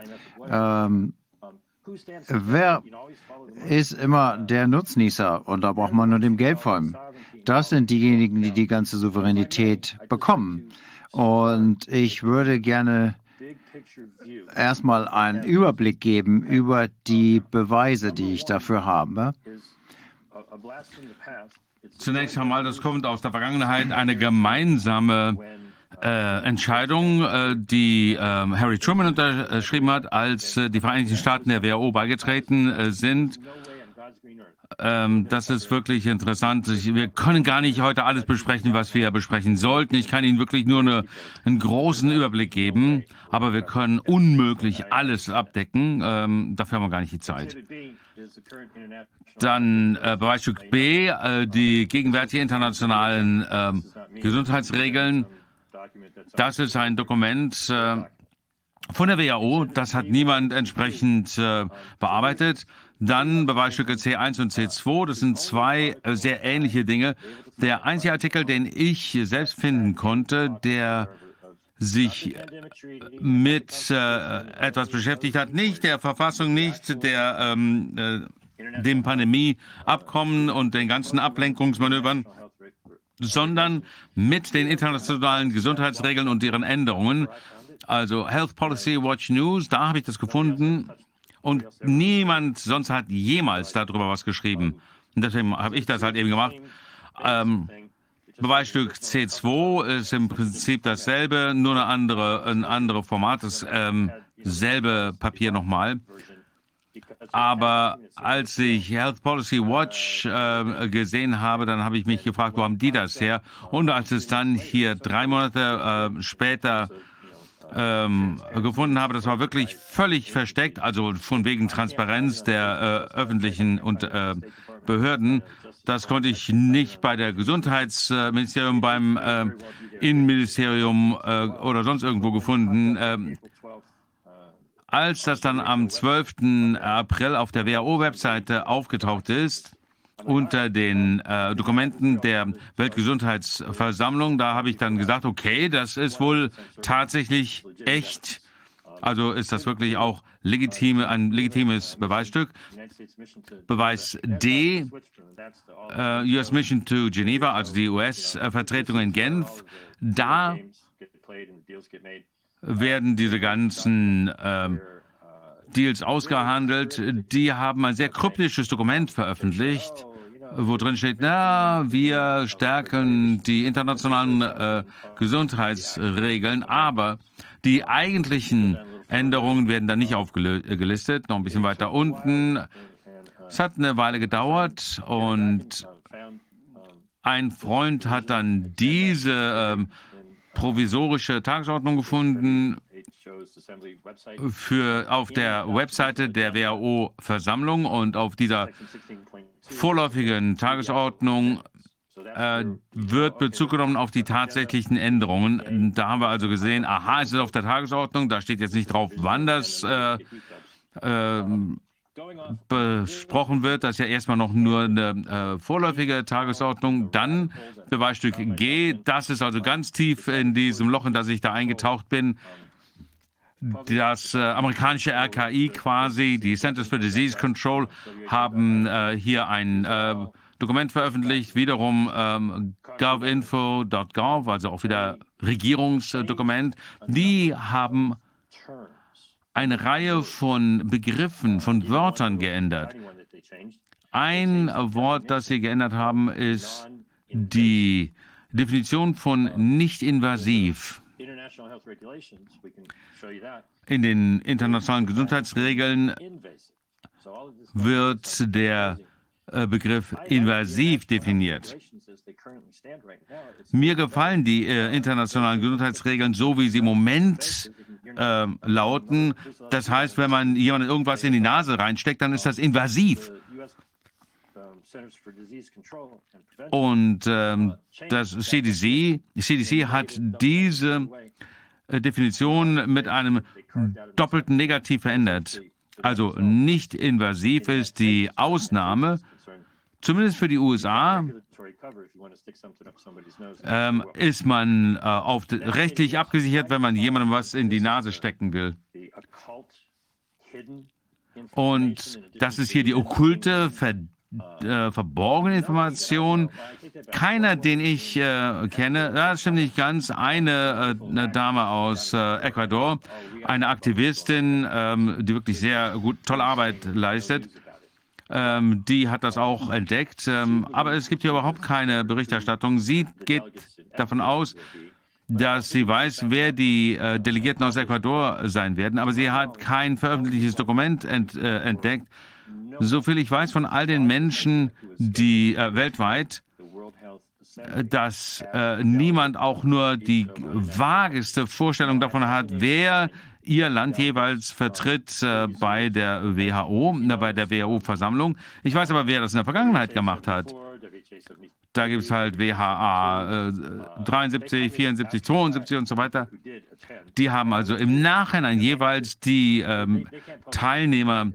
Ähm, wer ist immer der Nutznießer? Und da braucht man nur dem Geld folgen. Das sind diejenigen, die die ganze Souveränität bekommen. Und ich würde gerne erstmal einen Überblick geben über die Beweise, die ich dafür habe. Zunächst einmal, das kommt aus der Vergangenheit, eine gemeinsame äh, Entscheidung, äh, die äh, Harry Truman unterschrieben hat, als äh, die Vereinigten Staaten der WHO beigetreten äh, sind. Ähm, das ist wirklich interessant. Wir können gar nicht heute alles besprechen, was wir besprechen sollten. Ich kann Ihnen wirklich nur eine, einen großen Überblick geben, aber wir können unmöglich alles abdecken. Ähm, dafür haben wir gar nicht die Zeit. Dann äh, Beweisstück B, äh, die gegenwärtigen internationalen äh, Gesundheitsregeln. Das ist ein Dokument äh, von der WHO. Das hat niemand entsprechend äh, bearbeitet. Dann Beweisstücke C1 und C2. Das sind zwei äh, sehr ähnliche Dinge. Der einzige Artikel, den ich selbst finden konnte, der sich äh, mit äh, etwas beschäftigt hat, nicht der Verfassung, nicht der, ähm, äh, dem Pandemieabkommen und den ganzen Ablenkungsmanövern, sondern mit den internationalen Gesundheitsregeln und ihren Änderungen. Also Health Policy Watch News, da habe ich das gefunden. Und niemand sonst hat jemals darüber was geschrieben. Und deswegen habe ich das halt eben gemacht. Ähm, Beweisstück C2 ist im Prinzip dasselbe, nur eine andere, ein anderes Format, dasselbe ähm, Papier nochmal. Aber als ich Health Policy Watch äh, gesehen habe, dann habe ich mich gefragt, wo haben die das her? Und als es dann hier drei Monate äh, später ähm, gefunden habe, das war wirklich völlig versteckt, also von wegen Transparenz der äh, öffentlichen und äh, Behörden. Das konnte ich nicht bei der Gesundheitsministerium, beim äh, Innenministerium äh, oder sonst irgendwo gefunden. Ähm, als das dann am 12. April auf der WHO-Webseite aufgetaucht ist, unter den äh, Dokumenten der Weltgesundheitsversammlung. Da habe ich dann gesagt, okay, das ist wohl tatsächlich echt. Also ist das wirklich auch legitime, ein legitimes Beweisstück. Beweis D, äh, US Mission to Geneva, also die US-Vertretung in Genf. Da werden diese ganzen äh, Deals ausgehandelt. Die haben ein sehr kryptisches Dokument veröffentlicht, wo drin steht, na, wir stärken die internationalen äh, Gesundheitsregeln, aber die eigentlichen Änderungen werden dann nicht aufgelistet, noch ein bisschen weiter unten. Es hat eine Weile gedauert und ein Freund hat dann diese äh, provisorische Tagesordnung gefunden für auf der Webseite der WHO-Versammlung und auf dieser vorläufigen Tagesordnung äh, wird Bezug genommen auf die tatsächlichen Änderungen. Da haben wir also gesehen, aha, es ist auf der Tagesordnung, da steht jetzt nicht drauf, wann das äh, äh, besprochen wird. Das ist ja erstmal noch nur eine äh, vorläufige Tagesordnung. Dann Beweisstück G, das ist also ganz tief in diesem Loch, in das ich da eingetaucht bin. Das äh, amerikanische RKI quasi, die Centers for Disease Control, haben äh, hier ein äh, Dokument veröffentlicht, wiederum ähm, govinfo.gov, also auch wieder Regierungsdokument. Die haben eine Reihe von Begriffen, von Wörtern geändert. Ein Wort, das sie geändert haben, ist die Definition von nicht invasiv. In den internationalen Gesundheitsregeln wird der äh, Begriff invasiv definiert. Mir gefallen die äh, internationalen Gesundheitsregeln so, wie sie im Moment äh, lauten. Das heißt, wenn man jemandem irgendwas in die Nase reinsteckt, dann ist das invasiv. Und ähm, das CDC, CDC hat diese äh, Definition mit einem doppelten Negativ verändert. Also nicht invasiv ist die Ausnahme, zumindest für die USA, ähm, ist man äh, auf, rechtlich abgesichert, wenn man jemandem was in die Nase stecken will. Und das ist hier die okkulte, verdächtige äh, verborgene Informationen. Keiner, den ich äh, kenne, das stimmt nicht ganz, eine, äh, eine Dame aus äh, Ecuador, eine Aktivistin, ähm, die wirklich sehr gut, tolle Arbeit leistet. Ähm, die hat das auch entdeckt. Ähm, aber es gibt hier überhaupt keine Berichterstattung. Sie geht davon aus, dass sie weiß, wer die äh, Delegierten aus Ecuador sein werden, aber sie hat kein veröffentlichtes Dokument ent, äh, entdeckt, soviel ich weiß von all den Menschen, die äh, weltweit, dass äh, niemand auch nur die vageste Vorstellung davon hat, wer ihr Land jeweils vertritt äh, bei der WHO, äh, bei der WHO-Versammlung. Ich weiß aber, wer das in der Vergangenheit gemacht hat. Da gibt es halt WHA äh, 73, 74, 72 und so weiter. Die haben also im Nachhinein jeweils die ähm, Teilnehmer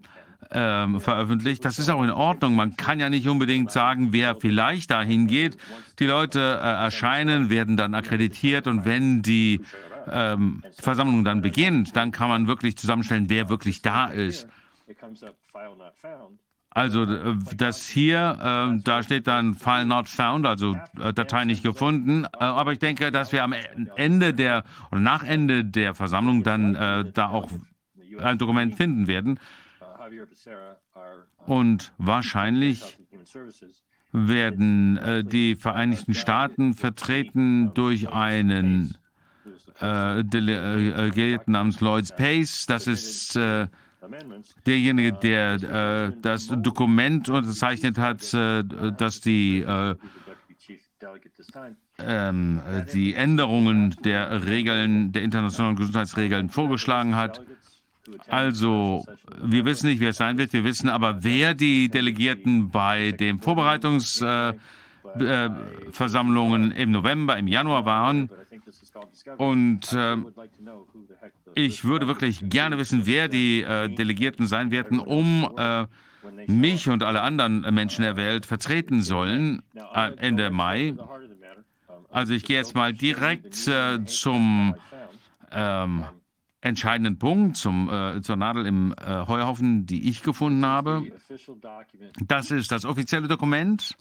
ähm, veröffentlicht. Das ist auch in Ordnung. Man kann ja nicht unbedingt sagen, wer vielleicht dahin geht. Die Leute äh, erscheinen, werden dann akkreditiert und wenn die ähm, Versammlung dann beginnt, dann kann man wirklich zusammenstellen, wer wirklich da ist. Also äh, das hier, äh, da steht dann File not found, also äh, Datei nicht gefunden. Äh, aber ich denke, dass wir am Ende der oder nach Ende der Versammlung dann äh, da auch ein Dokument finden werden. Und wahrscheinlich werden äh, die Vereinigten Staaten vertreten durch einen äh, Delegierten namens Lloyd Pace. Das ist äh, derjenige, der äh, das Dokument unterzeichnet hat, äh, das die, äh, ähm, die Änderungen der Regeln, der internationalen Gesundheitsregeln vorgeschlagen hat. Also, wir wissen nicht, wer es sein wird. Wir wissen aber, wer die Delegierten bei den Vorbereitungsversammlungen äh, im November, im Januar waren. Und äh, ich würde wirklich gerne wissen, wer die äh, Delegierten sein werden, um äh, mich und alle anderen Menschen der Welt vertreten sollen äh, Ende Mai. Also ich gehe jetzt mal direkt äh, zum ähm, entscheidenden Punkt zum, äh, zur Nadel im äh, Heuhaufen, die ich gefunden habe. Das ist das offizielle Dokument,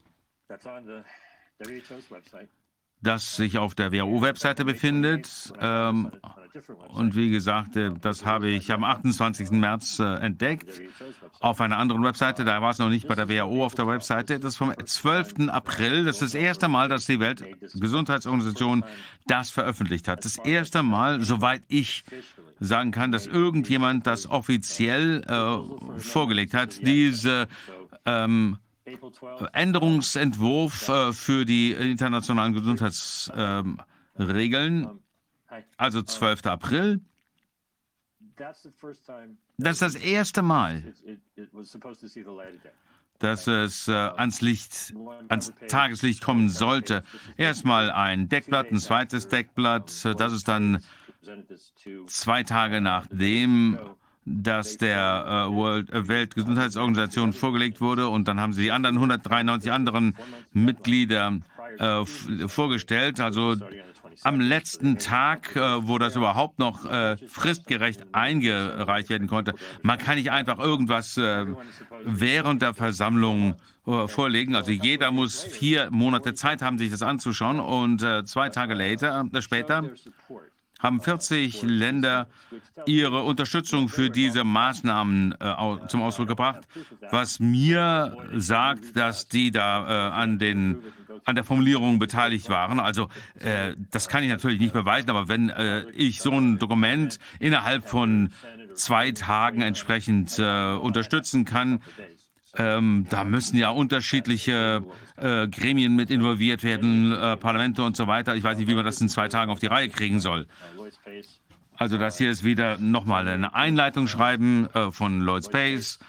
das sich auf der WHO-Webseite befindet. Ähm, und wie gesagt, äh, das habe ich am 28. März äh, entdeckt auf einer anderen Webseite. Da war es noch nicht bei der WHO auf der Webseite. Das ist vom 12. April. Das ist das erste Mal, dass die Weltgesundheitsorganisation das veröffentlicht hat. Das erste Mal, soweit ich sagen kann, dass irgendjemand das offiziell äh, vorgelegt hat. Diese ähm, Änderungsentwurf äh, für die internationalen Gesundheitsregeln, also 12. April. Das ist das erste Mal, dass es äh, ans Licht, ans Tageslicht kommen sollte. Erstmal ein Deckblatt, ein zweites Deckblatt. Das ist dann zwei Tage nachdem das der äh, World, äh, Weltgesundheitsorganisation vorgelegt wurde und dann haben sie die anderen 193 anderen Mitglieder äh, vorgestellt. Also am letzten Tag, äh, wo das überhaupt noch äh, fristgerecht eingereicht werden konnte. Man kann nicht einfach irgendwas äh, während der Versammlung vorlegen. Also jeder muss vier Monate Zeit haben, sich das anzuschauen. Und zwei Tage later, später haben 40 Länder ihre Unterstützung für diese Maßnahmen äh, zum Ausdruck gebracht, was mir sagt, dass die da äh, an, den, an der Formulierung beteiligt waren. Also äh, das kann ich natürlich nicht beweisen, aber wenn äh, ich so ein Dokument innerhalb von zwei Tagen entsprechend äh, unterstützen kann, ähm, da müssen ja unterschiedliche äh, Gremien mit involviert werden, äh, Parlamente und so weiter. Ich weiß nicht, wie man das in zwei Tagen auf die Reihe kriegen soll. Also das hier ist wieder nochmal eine Einleitung schreiben äh, von Lloyd Space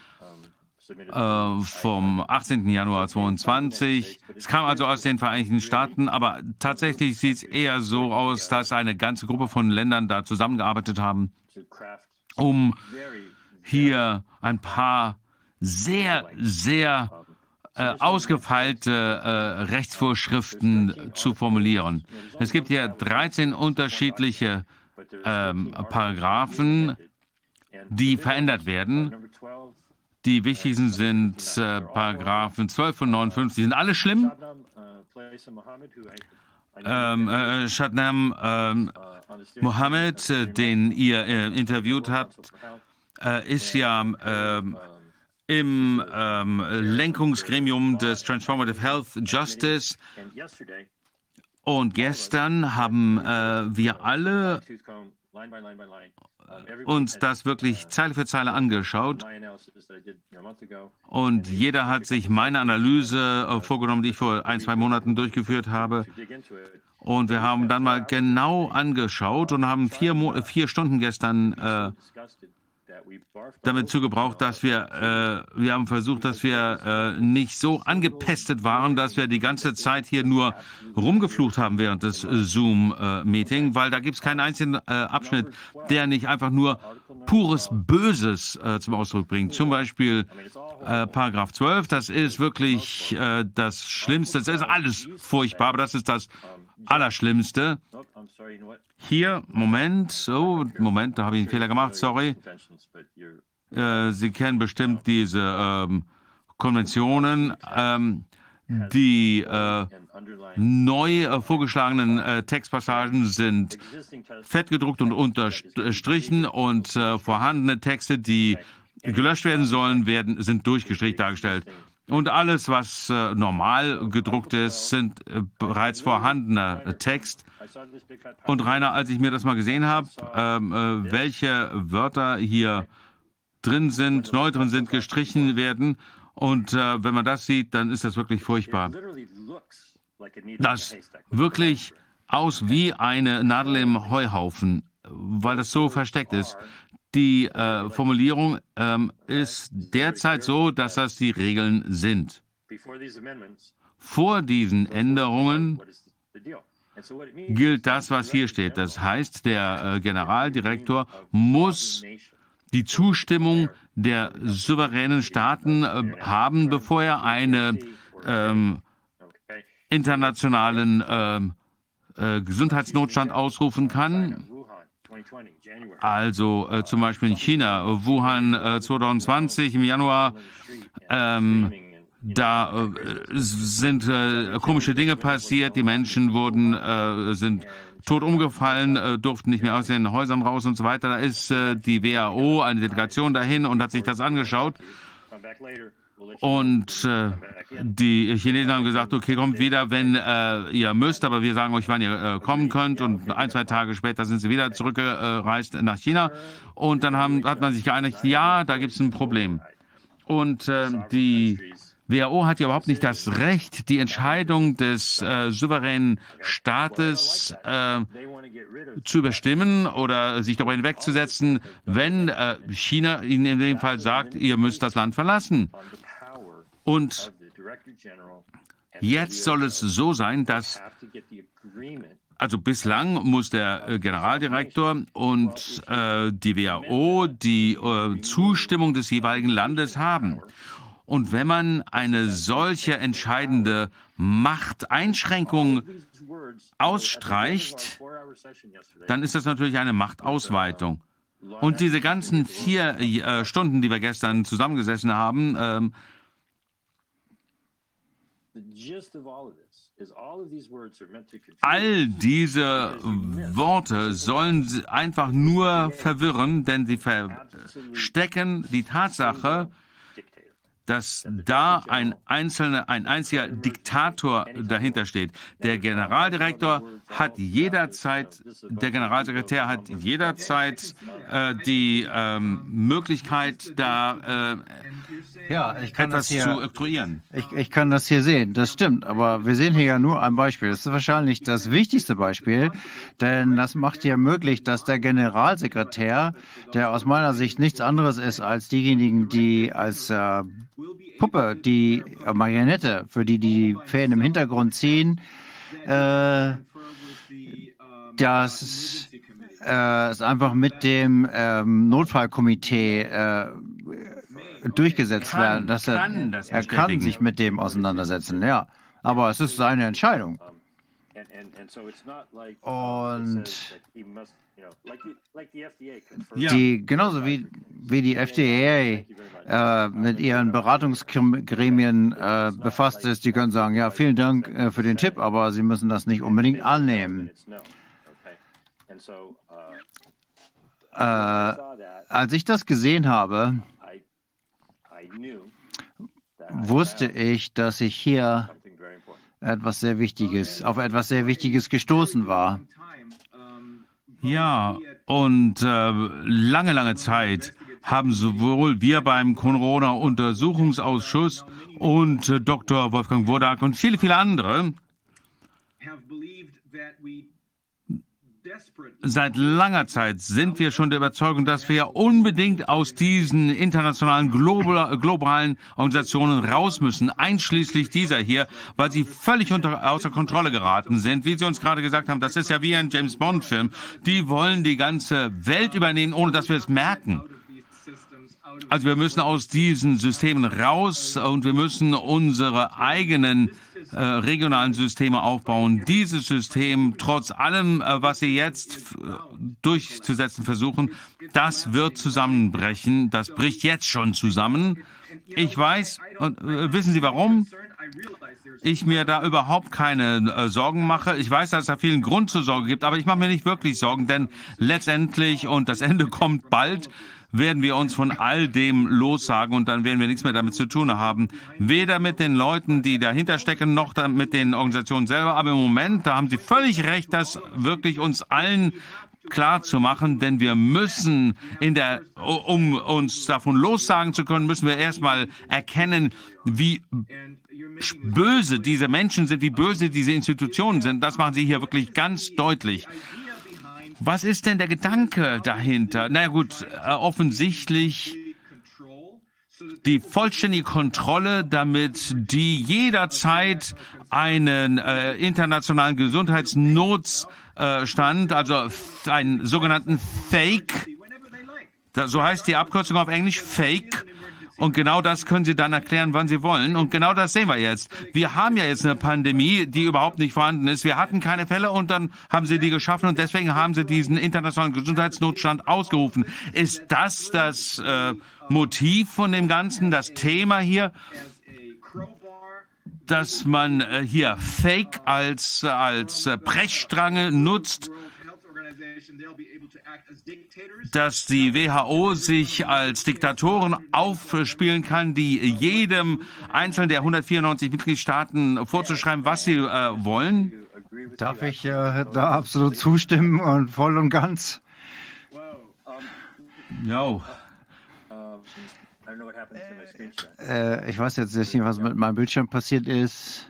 äh, vom 18. Januar 2022. Es kam also aus den Vereinigten Staaten, aber tatsächlich sieht es eher so aus, dass eine ganze Gruppe von Ländern da zusammengearbeitet haben, um hier ein paar sehr, sehr äh, ausgefeilte äh, Rechtsvorschriften zu formulieren. Es gibt hier 13 unterschiedliche ähm, Paragraphen, die verändert werden. Die wichtigsten sind äh, Paragraphen 12 und 59. Die sind alle schlimm. Ähm, äh, Shadnam ähm, Mohammed, äh, den ihr äh, interviewt habt, äh, ist ja ähm, im ähm, Lenkungsgremium des Transformative Health Justice. Und gestern haben äh, wir alle uns das wirklich Zeile für Zeile angeschaut. Und jeder hat sich meine Analyse äh, vorgenommen, die ich vor ein, zwei Monaten durchgeführt habe. Und wir haben dann mal genau angeschaut und haben vier, Mo vier Stunden gestern äh, damit zugebraucht, dass wir, äh, wir haben versucht, dass wir äh, nicht so angepestet waren, dass wir die ganze Zeit hier nur rumgeflucht haben während des äh, Zoom-Meeting, weil da gibt es keinen einzigen äh, Abschnitt, der nicht einfach nur pures Böses äh, zum Ausdruck bringt. Zum Beispiel äh, Paragraph 12, das ist wirklich das Schlimmste, das ist alles furchtbar, aber das ist das Allerschlimmste. Hier, Moment, so, Moment, da habe ich einen Fehler gemacht, sorry. Äh, Sie kennen bestimmt diese ähm, Konventionen. Ähm, die äh, neu äh, vorgeschlagenen äh, Textpassagen sind fettgedruckt und unterstrichen und äh, vorhandene Texte, die gelöscht werden sollen, werden, sind durchgestrichen dargestellt. Und alles, was äh, normal gedruckt ist, sind äh, bereits vorhandener Text. Und Rainer, als ich mir das mal gesehen habe, ähm, äh, welche Wörter hier drin sind, neu drin sind, gestrichen werden, und äh, wenn man das sieht, dann ist das wirklich furchtbar. Das wirklich aus wie eine Nadel im Heuhaufen, weil das so versteckt ist. Die äh, Formulierung ähm, ist derzeit so, dass das die Regeln sind. Vor diesen Änderungen gilt das, was hier steht. Das heißt, der äh, Generaldirektor muss die Zustimmung der souveränen Staaten äh, haben, bevor er einen ähm, internationalen ähm, äh, Gesundheitsnotstand ausrufen kann. Also äh, zum Beispiel in China, Wuhan äh, 2020 im Januar, ähm, da äh, sind äh, komische Dinge passiert, die Menschen wurden, äh, sind tot umgefallen, äh, durften nicht mehr aus den Häusern raus und so weiter. Da ist die WHO, eine Delegation dahin und hat sich das angeschaut. Und äh, die Chinesen haben gesagt, okay, kommt wieder, wenn äh, ihr müsst, aber wir sagen euch, wann ihr äh, kommen könnt. Und ein, zwei Tage später sind sie wieder zurückgereist nach China. Und dann haben, hat man sich geeinigt, ja, da gibt es ein Problem. Und äh, die WHO hat ja überhaupt nicht das Recht, die Entscheidung des äh, souveränen Staates äh, zu überstimmen oder sich darüber hinwegzusetzen, wenn äh, China ihnen in dem Fall sagt, ihr müsst das Land verlassen. Und jetzt soll es so sein, dass also bislang muss der äh, Generaldirektor und äh, die WHO die äh, Zustimmung des jeweiligen Landes haben. Und wenn man eine solche entscheidende Machteinschränkung ausstreicht, dann ist das natürlich eine Machtausweitung. Und diese ganzen vier äh, Stunden, die wir gestern zusammengesessen haben, ähm, all diese Worte sollen einfach nur verwirren, denn sie verstecken die Tatsache, dass da ein einzelner, ein einziger Diktator dahinter steht. Der Generaldirektor hat jederzeit, der Generalsekretär hat jederzeit äh, die ähm, Möglichkeit, da äh, ja, ich kann das hier, zu oktroyieren. Ich, ich kann das hier sehen, das stimmt, aber wir sehen hier ja nur ein Beispiel. Das ist wahrscheinlich das wichtigste Beispiel, denn das macht ja möglich, dass der Generalsekretär, der aus meiner Sicht nichts anderes ist als diejenigen, die als äh, Puppe, die äh, Marionette, für die die Fäden im Hintergrund ziehen, äh, das äh, ist einfach mit dem ähm, Notfallkomitee äh, durchgesetzt kann, werden. Dass er, kann das er kann sich mit dem auseinandersetzen, ja. Aber es ist seine Entscheidung. Und die, genauso wie, wie die FDA äh, mit ihren Beratungsgremien äh, befasst ist, die können sagen, ja, vielen Dank äh, für den Tipp, aber sie müssen das nicht unbedingt annehmen. Äh, als ich das gesehen habe, wusste ich, dass ich hier etwas sehr Wichtiges, auf etwas sehr Wichtiges gestoßen war. Ja, und äh, lange, lange Zeit haben sowohl wir beim Corona-Untersuchungsausschuss und äh, Dr. Wolfgang Wodak und viele, viele andere Seit langer Zeit sind wir schon der Überzeugung, dass wir unbedingt aus diesen internationalen global, globalen Organisationen raus müssen, einschließlich dieser hier, weil sie völlig unter, außer Kontrolle geraten sind. Wie Sie uns gerade gesagt haben, das ist ja wie ein James Bond-Film. Die wollen die ganze Welt übernehmen, ohne dass wir es merken. Also wir müssen aus diesen Systemen raus und wir müssen unsere eigenen äh, regionalen Systeme aufbauen. Dieses System, trotz allem, äh, was sie jetzt äh, durchzusetzen versuchen, das wird zusammenbrechen. Das bricht jetzt schon zusammen. Ich weiß, und äh, wissen Sie warum? Ich mir da überhaupt keine äh, Sorgen mache. Ich weiß, dass es da vielen Grund zur Sorge gibt, aber ich mache mir nicht wirklich Sorgen, denn letztendlich, und das Ende kommt bald, werden wir uns von all dem lossagen und dann werden wir nichts mehr damit zu tun haben. Weder mit den Leuten, die dahinter stecken, noch mit den Organisationen selber. Aber im Moment, da haben Sie völlig recht, dass wirklich uns allen klar zu machen, denn wir müssen in der, um uns davon lossagen zu können, müssen wir erstmal erkennen, wie böse diese Menschen sind, wie böse diese Institutionen sind. Das machen Sie hier wirklich ganz deutlich. Was ist denn der Gedanke dahinter? Na gut, äh, offensichtlich die vollständige Kontrolle, damit die jederzeit einen äh, internationalen Gesundheitsnotstand, äh, also einen sogenannten Fake, so heißt die Abkürzung auf Englisch, Fake, und genau das können Sie dann erklären, wann Sie wollen. Und genau das sehen wir jetzt. Wir haben ja jetzt eine Pandemie, die überhaupt nicht vorhanden ist. Wir hatten keine Fälle und dann haben Sie die geschaffen und deswegen haben Sie diesen internationalen Gesundheitsnotstand ausgerufen. Ist das das äh, Motiv von dem Ganzen, das Thema hier? dass man äh, hier Fake als, als äh, Brechstrange nutzt, dass die WHO sich als Diktatoren aufspielen kann, die jedem einzelnen der 194 Mitgliedstaaten vorzuschreiben, was sie äh, wollen? Darf ich äh, da absolut zustimmen und voll und ganz? Ja. Äh, ich weiß jetzt nicht, was mit meinem Bildschirm passiert ist.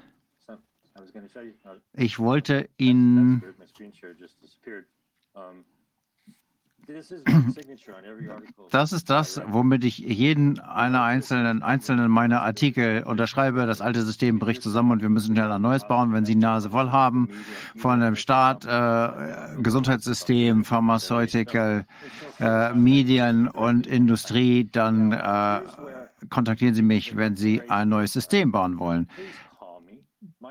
Ich wollte Ihnen das ist das, womit ich jeden einer einzelnen, einzelnen meiner Artikel unterschreibe. Das alte System bricht zusammen und wir müssen schnell ein neues bauen. Wenn Sie die Nase voll haben von dem Staat, äh, Gesundheitssystem, Pharmaceutical, äh, Medien und Industrie, dann äh, kontaktieren Sie mich, wenn Sie ein neues System bauen wollen.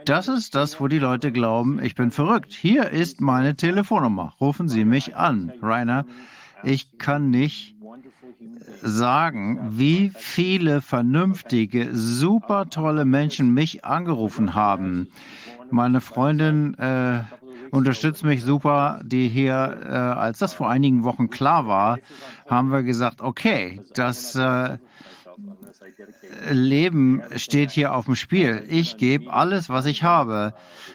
Das ist das, wo die Leute glauben, ich bin verrückt. Hier ist meine Telefonnummer. Rufen Sie mich an. Rainer, ich kann nicht sagen, wie viele vernünftige, super tolle Menschen mich angerufen haben. Meine Freundin äh, unterstützt mich super, die hier, äh, als das vor einigen Wochen klar war, haben wir gesagt, okay, das äh, Leben steht hier auf dem Spiel. Ich gebe alles, was ich habe.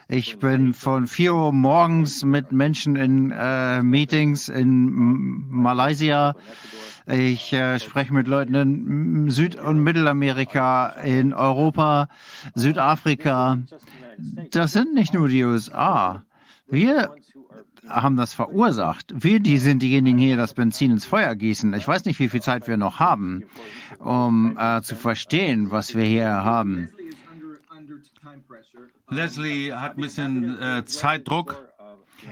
Ich bin von 4 Uhr morgens mit Menschen in äh, Meetings in Malaysia. Ich äh, spreche mit Leuten in Süd- und Mittelamerika, in Europa, Südafrika. Das sind nicht nur die USA. Wir haben das verursacht. Wir, die sind diejenigen hier, das Benzin ins Feuer gießen. Ich weiß nicht, wie viel Zeit wir noch haben, um äh, zu verstehen, was wir hier haben. Leslie hat ein bisschen äh, Zeitdruck.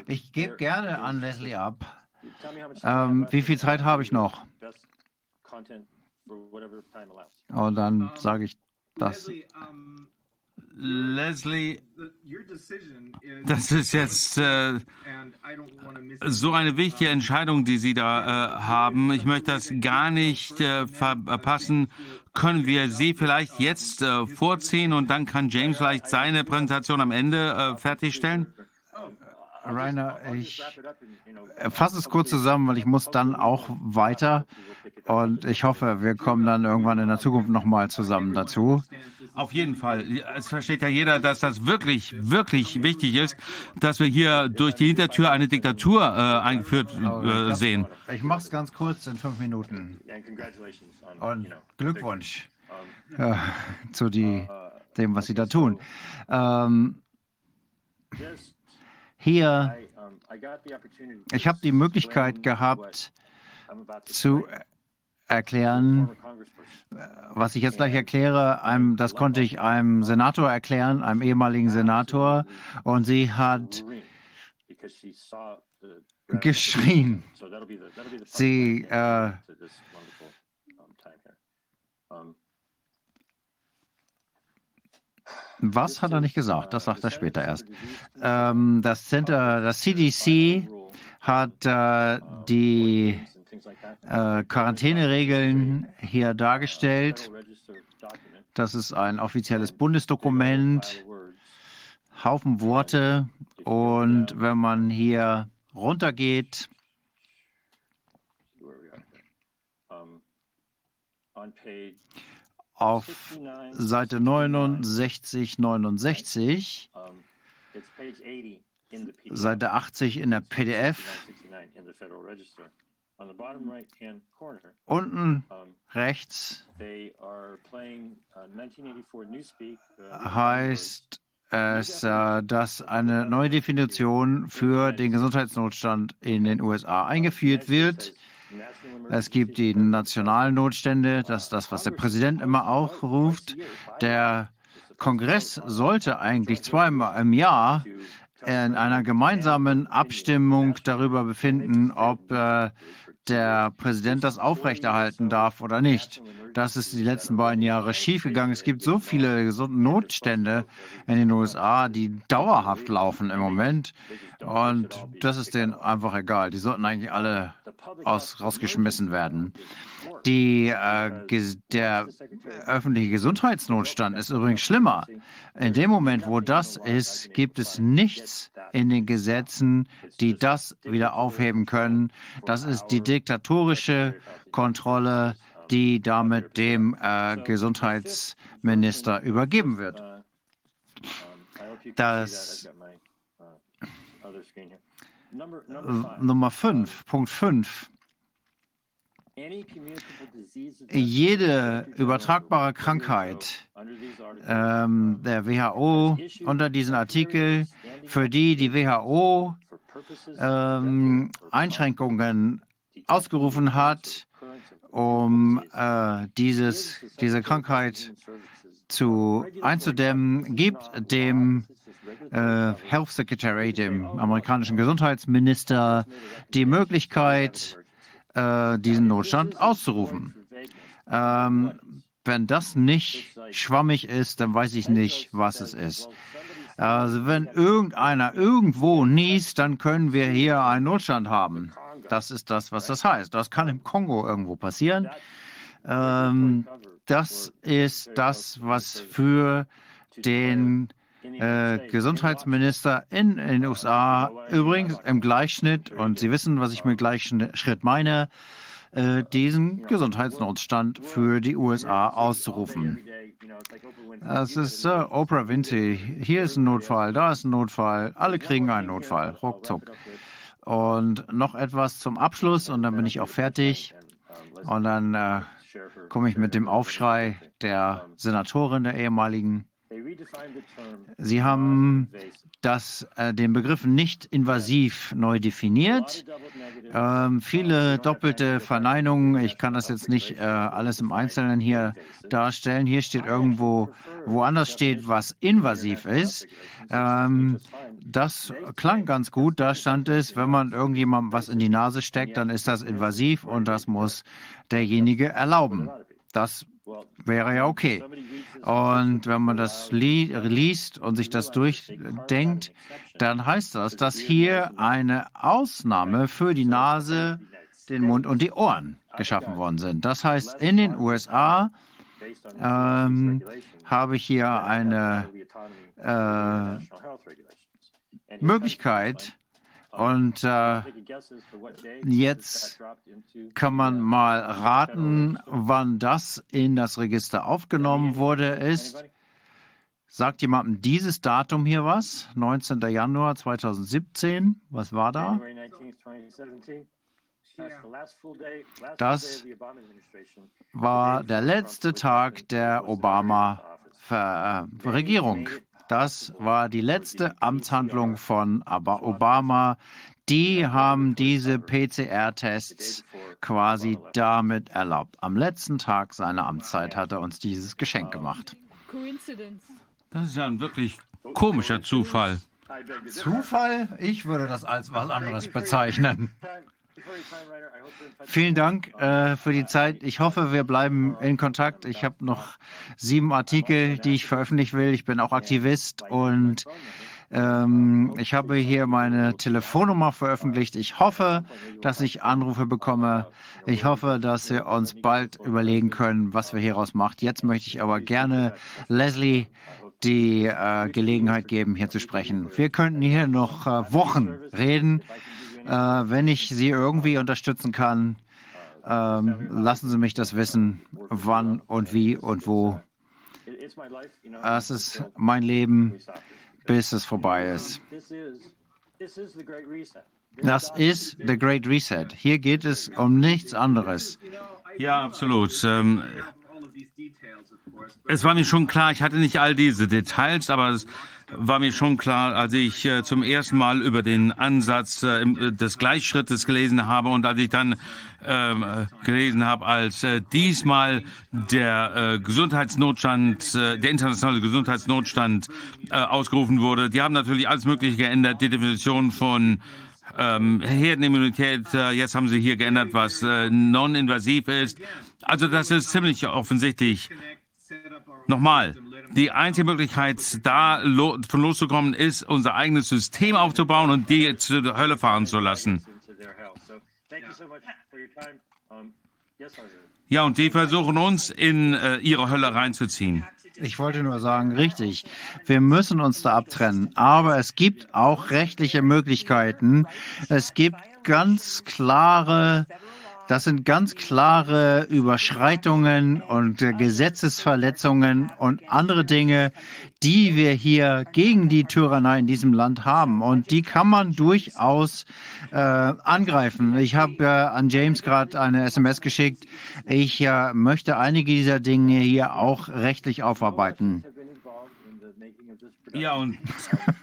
Ich gebe gerne an Leslie ab. Ähm, wie viel Zeit habe ich noch? Und dann sage ich das. Leslie, das ist jetzt äh, so eine wichtige Entscheidung, die Sie da äh, haben. Ich möchte das gar nicht äh, verpassen. Können wir Sie vielleicht jetzt äh, vorziehen und dann kann James vielleicht seine Präsentation am Ende äh, fertigstellen? Rainer, ich fasse es kurz zusammen, weil ich muss dann auch weiter. Und ich hoffe, wir kommen dann irgendwann in der Zukunft nochmal zusammen dazu. Auf jeden Fall. Es versteht ja jeder, dass das wirklich, wirklich wichtig ist, dass wir hier durch die Hintertür eine Diktatur äh, eingeführt äh, sehen. Ich mache es ganz kurz in fünf Minuten. Und Glückwunsch äh, zu die, dem, was Sie da tun. Ähm, hier, ich habe die Möglichkeit gehabt zu erklären, was ich jetzt gleich erkläre, einem, das konnte ich einem Senator erklären, einem ehemaligen Senator, und sie hat geschrien. Sie äh, was hat er nicht gesagt? Das sagt er später erst. Ähm, das Center, das CDC hat äh, die äh, Quarantäneregeln hier dargestellt. Das ist ein offizielles Bundesdokument, Haufen Worte. Und wenn man hier runtergeht, auf Seite 69, 69, Seite 80 in der PDF, Unten rechts heißt es, äh, dass eine neue Definition für den Gesundheitsnotstand in den USA eingeführt wird. Es gibt die nationalen Notstände, das ist das, was der Präsident immer auch ruft. Der Kongress sollte eigentlich zweimal im Jahr in einer gemeinsamen Abstimmung darüber befinden, ob äh, der Präsident das aufrechterhalten darf oder nicht. Das ist die letzten beiden Jahre schiefgegangen. Es gibt so viele Notstände in den USA, die dauerhaft laufen im Moment. Und das ist denen einfach egal. Die sollten eigentlich alle aus, rausgeschmissen werden. Die, äh, der öffentliche Gesundheitsnotstand ist übrigens schlimmer. In dem Moment, wo das ist, gibt es nichts in den Gesetzen, die das wieder aufheben können. Das ist die diktatorische Kontrolle, die damit dem äh, Gesundheitsminister übergeben wird. Das Nummer 5, Punkt 5. Jede übertragbare Krankheit ähm, der WHO unter diesem Artikel, für die die WHO ähm, Einschränkungen ausgerufen hat, um äh, dieses, diese Krankheit zu, einzudämmen, gibt dem äh, Health Secretary, dem amerikanischen Gesundheitsminister, die Möglichkeit, äh, diesen Notstand auszurufen. Ähm, wenn das nicht schwammig ist, dann weiß ich nicht, was es ist. Also wenn irgendeiner irgendwo niest, dann können wir hier einen Notstand haben. Das ist das, was das heißt. Das kann im Kongo irgendwo passieren. Ähm, das ist das, was für den äh, Gesundheitsminister in, in den USA übrigens im Gleichschnitt, und Sie wissen, was ich mit Gleichschritt meine, äh, diesen Gesundheitsnotstand für die USA auszurufen. Es ist äh, Oprah Winfrey. Hier ist ein Notfall, da ist ein Notfall. Alle kriegen einen Notfall, ruckzuck. Und noch etwas zum Abschluss und dann bin ich auch fertig. Und dann äh, komme ich mit dem Aufschrei der Senatorin, der ehemaligen. Sie haben das, äh, den Begriff nicht invasiv neu definiert. Ähm, viele doppelte Verneinungen. Ich kann das jetzt nicht äh, alles im Einzelnen hier darstellen. Hier steht irgendwo, woanders steht, was invasiv ist. Ähm, das klang ganz gut. Da stand es, wenn man irgendjemandem was in die Nase steckt, dann ist das invasiv und das muss derjenige erlauben. Das wäre ja okay. Und wenn man das li liest und sich das durchdenkt, dann heißt das, dass hier eine Ausnahme für die Nase, den Mund und die Ohren geschaffen worden sind. Das heißt, in den USA ähm, habe ich hier eine äh, Möglichkeit, und äh, jetzt kann man mal raten, wann das in das Register aufgenommen wurde ist. Sagt jemandem dieses Datum hier was? 19. Januar 2017. Was war da? Das war der letzte Tag der Obama-Regierung. Das war die letzte Amtshandlung von Obama. Die haben diese PCR-Tests quasi damit erlaubt. Am letzten Tag seiner Amtszeit hat er uns dieses Geschenk gemacht. Das ist ja ein wirklich komischer Zufall. Zufall? Ich würde das als was anderes bezeichnen. Vielen Dank äh, für die Zeit. Ich hoffe, wir bleiben in Kontakt. Ich habe noch sieben Artikel, die ich veröffentlichen will. Ich bin auch Aktivist und ähm, ich habe hier meine Telefonnummer veröffentlicht. Ich hoffe, dass ich Anrufe bekomme. Ich hoffe, dass wir uns bald überlegen können, was wir hieraus macht. Jetzt möchte ich aber gerne Leslie die äh, Gelegenheit geben, hier zu sprechen. Wir könnten hier noch äh, Wochen reden. Äh, wenn ich Sie irgendwie unterstützen kann, ähm, lassen Sie mich das wissen, wann und wie und wo. Es ist mein Leben, bis es vorbei ist. Das ist The Great Reset. Hier geht es um nichts anderes. Ja, absolut. Ähm, es war mir schon klar, ich hatte nicht all diese Details, aber es war mir schon klar, als ich äh, zum ersten Mal über den Ansatz äh, äh, des Gleichschrittes gelesen habe und als ich dann ähm, äh, gelesen habe, als äh, diesmal der äh, Gesundheitsnotstand, der internationale Gesundheitsnotstand ausgerufen wurde. Die haben natürlich alles Mögliche geändert, die Definition von ähm, Herdenimmunität, jetzt haben sie hier geändert, was non-invasiv ist. Also das ist ziemlich offensichtlich. Nochmal, die einzige Möglichkeit, da lo von loszukommen, ist, unser eigenes System aufzubauen und die zur Hölle fahren zu lassen. Ja, und die versuchen uns in äh, ihre Hölle reinzuziehen. Ich wollte nur sagen, richtig, wir müssen uns da abtrennen. Aber es gibt auch rechtliche Möglichkeiten. Es gibt ganz klare das sind ganz klare Überschreitungen und Gesetzesverletzungen und andere Dinge, die wir hier gegen die Tyrannei in diesem Land haben. Und die kann man durchaus äh, angreifen. Ich habe äh, an James gerade eine SMS geschickt. Ich äh, möchte einige dieser Dinge hier auch rechtlich aufarbeiten. Ja, und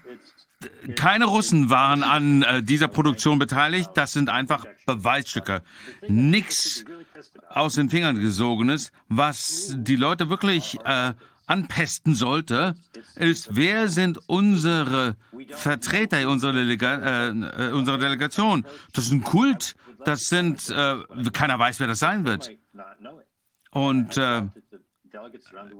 keine Russen waren an äh, dieser Produktion beteiligt. Das sind einfach Beweisstücke. Nichts aus den Fingern gesogenes. Was die Leute wirklich äh, anpesten sollte, ist, wer sind unsere Vertreter, unsere, Delega äh, unsere Delegation? Das ist ein Kult. Das sind, äh, keiner weiß, wer das sein wird. Und äh,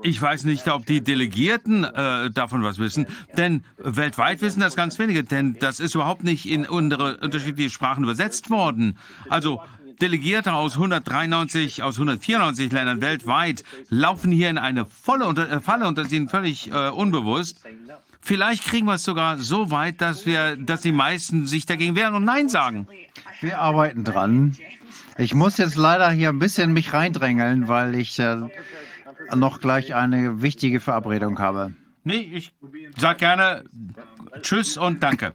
Ich weiß nicht, ob die Delegierten äh, davon was wissen, denn weltweit wissen das ganz wenige, denn das ist überhaupt nicht in unsere unterschiedlichen Sprachen übersetzt worden. Also Delegierte aus 193, aus 194 Ländern weltweit laufen hier in eine volle unter, äh, Falle und das ist ihnen völlig äh, unbewusst. Vielleicht kriegen wir es sogar so weit, dass wir, dass die meisten sich dagegen wehren und Nein sagen. Wir arbeiten dran. Ich muss jetzt leider hier ein bisschen mich reindrängeln, weil ich äh, noch gleich eine wichtige Verabredung habe. Nee, ich sag gerne Tschüss und Danke.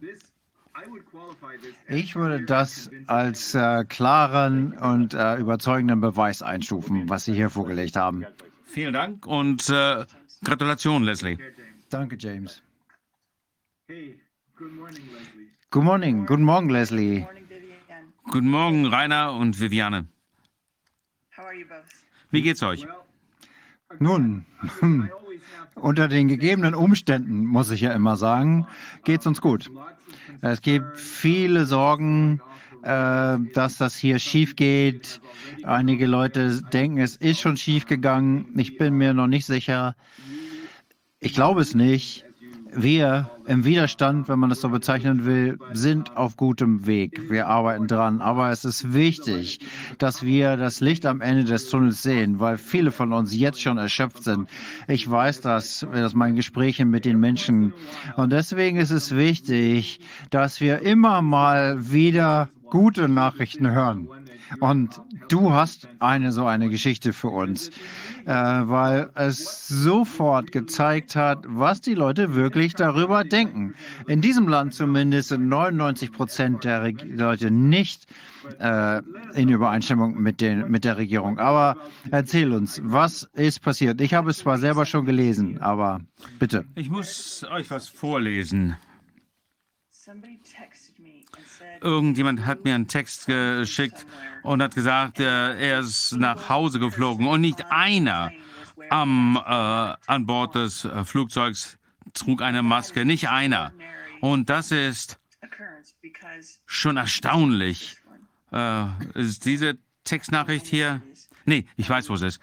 Ich würde das als äh, klaren und äh, überzeugenden Beweis einstufen, was Sie hier vorgelegt haben. Vielen Dank und äh, Gratulation, Leslie. Danke, James. Good morning. Guten Morgen, Leslie. Guten Morgen, Rainer und Viviane. Wie geht's euch? Nun, unter den gegebenen Umständen, muss ich ja immer sagen, geht's uns gut. Es gibt viele Sorgen, äh, dass das hier schief geht. Einige Leute denken, es ist schon schief gegangen. Ich bin mir noch nicht sicher. Ich glaube es nicht. Wir im Widerstand, wenn man das so bezeichnen will, sind auf gutem Weg. Wir arbeiten dran. Aber es ist wichtig, dass wir das Licht am Ende des Tunnels sehen, weil viele von uns jetzt schon erschöpft sind. Ich weiß das, aus meinen Gesprächen mit den Menschen. Und deswegen ist es wichtig, dass wir immer mal wieder gute Nachrichten hören. Und du hast eine so eine Geschichte für uns, äh, weil es sofort gezeigt hat, was die Leute wirklich darüber denken. In diesem Land zumindest sind 99 Prozent der Reg Leute nicht äh, in Übereinstimmung mit, den, mit der Regierung. Aber erzähl uns, was ist passiert? Ich habe es zwar selber schon gelesen, aber bitte. Ich muss euch was vorlesen. Irgendjemand hat mir einen Text geschickt und hat gesagt, äh, er ist nach Hause geflogen und nicht einer am, äh, an Bord des äh, Flugzeugs trug eine Maske, nicht einer. Und das ist schon erstaunlich. Äh, ist diese Textnachricht hier? Nee, ich weiß, wo es ist.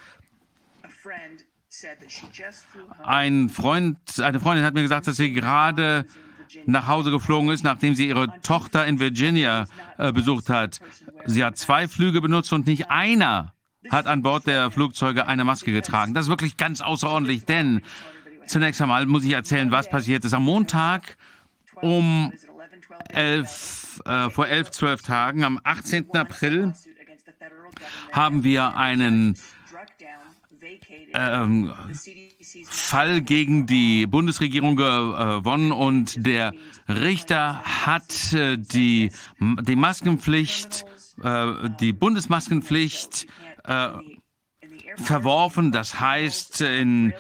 Ein Freund, eine Freundin hat mir gesagt, dass sie gerade nach Hause geflogen ist, nachdem sie ihre Tochter in Virginia äh, besucht hat. Sie hat zwei Flüge benutzt und nicht einer hat an Bord der Flugzeuge eine Maske getragen. Das ist wirklich ganz außerordentlich, denn zunächst einmal muss ich erzählen, was passiert ist. Am Montag um elf, äh, vor elf, zwölf Tagen, am 18. April, haben wir einen ähm, Fall gegen die Bundesregierung gewonnen und der Richter hat äh, die, die Maskenpflicht, äh, die Bundesmaskenpflicht äh, verworfen. Das heißt, in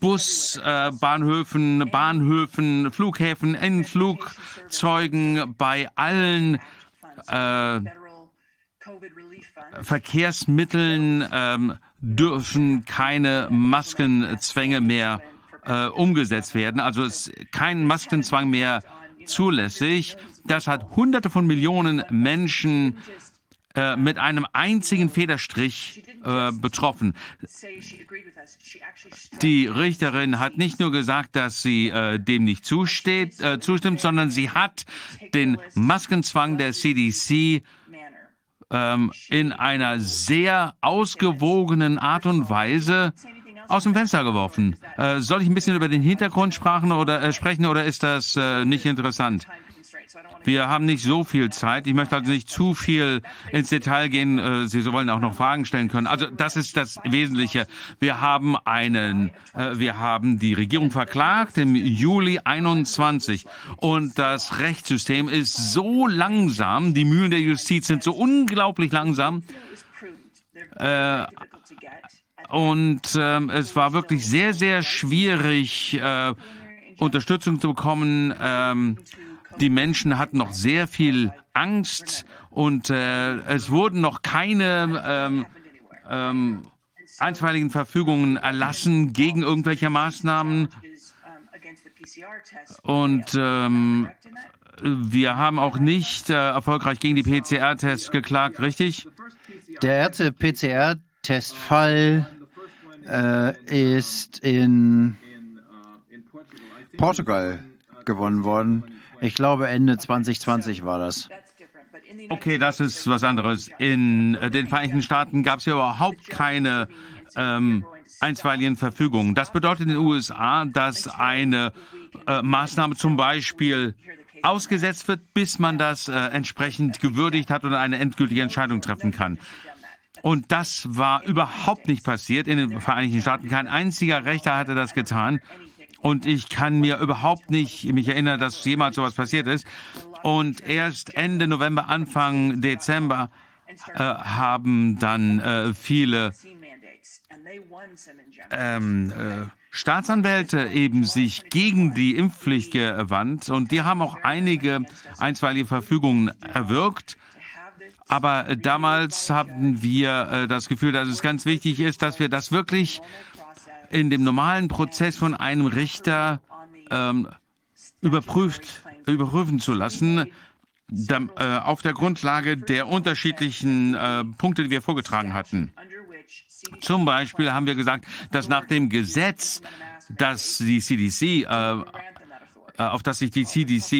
Busbahnhöfen, Bahnhöfen, Flughäfen, in Flugzeugen, bei allen äh, Verkehrsmitteln ähm, dürfen keine Maskenzwänge mehr äh, umgesetzt werden. Also ist kein Maskenzwang mehr zulässig. Das hat Hunderte von Millionen Menschen äh, mit einem einzigen Federstrich äh, betroffen. Die Richterin hat nicht nur gesagt, dass sie äh, dem nicht zusteht, äh, zustimmt, sondern sie hat den Maskenzwang der CDC ähm, in einer sehr ausgewogenen Art und Weise aus dem Fenster geworfen. Äh, soll ich ein bisschen über den Hintergrund sprachen oder, sprechen oder ist das nicht interessant? Wir haben nicht so viel Zeit. Ich möchte also nicht zu viel ins Detail gehen. Äh, Sie wollen auch noch Fragen stellen können. Also das ist das Wesentliche. Wir haben einen, äh, wir haben die Regierung verklagt im Juli 21 und das Rechtssystem ist so langsam. Die Mühlen der Justiz sind so unglaublich langsam. Äh, und ähm, es war wirklich sehr, sehr schwierig, äh, Unterstützung zu bekommen. Die Menschen hatten noch sehr viel Angst und äh, es wurden noch keine ähm, ähm, einstweiligen Verfügungen erlassen gegen irgendwelche Maßnahmen. Und ähm, wir haben auch nicht äh, erfolgreich gegen die PCR-Tests geklagt, richtig? Der erste PCR-Testfall äh, ist in Portugal gewonnen worden. Ich glaube, Ende 2020 war das. Okay, das ist was anderes. In äh, den Vereinigten Staaten gab es ja überhaupt keine ähm, einstweiligen Verfügungen. Das bedeutet in den USA, dass eine äh, Maßnahme zum Beispiel ausgesetzt wird, bis man das äh, entsprechend gewürdigt hat oder eine endgültige Entscheidung treffen kann. Und das war überhaupt nicht passiert in den Vereinigten Staaten. Kein einziger Rechter hatte das getan. Und ich kann mir überhaupt nicht mich erinnern, dass jemals sowas passiert ist. Und erst Ende November, Anfang Dezember äh, haben dann äh, viele ähm, äh, Staatsanwälte eben sich gegen die Impfpflicht gewandt und die haben auch einige einstweilige Verfügungen erwirkt. Aber damals hatten wir äh, das Gefühl, dass es ganz wichtig ist, dass wir das wirklich in dem normalen Prozess von einem Richter ähm, überprüft, überprüfen zu lassen, da, äh, auf der Grundlage der unterschiedlichen äh, Punkte, die wir vorgetragen hatten. Zum Beispiel haben wir gesagt, dass nach dem Gesetz, das die CDC, äh, äh, auf das sich die CDC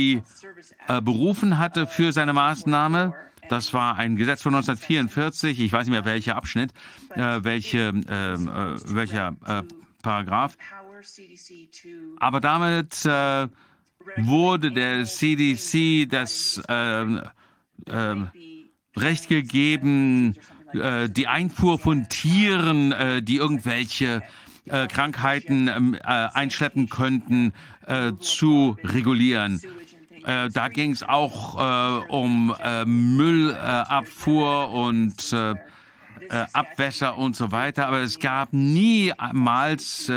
äh, berufen hatte für seine Maßnahme, das war ein Gesetz von 1944, ich weiß nicht mehr welcher Abschnitt, äh, welche, ähm, äh, welcher Paragraph. Aber damit äh, wurde der CDC das äh, Recht gegeben, äh, die Einfuhr von Tieren, äh, die irgendwelche äh, Krankheiten ähm, einschleppen könnten, zu regulieren. da ging es auch um Müllabfuhr und Abwässer und so weiter, aber es gab niemals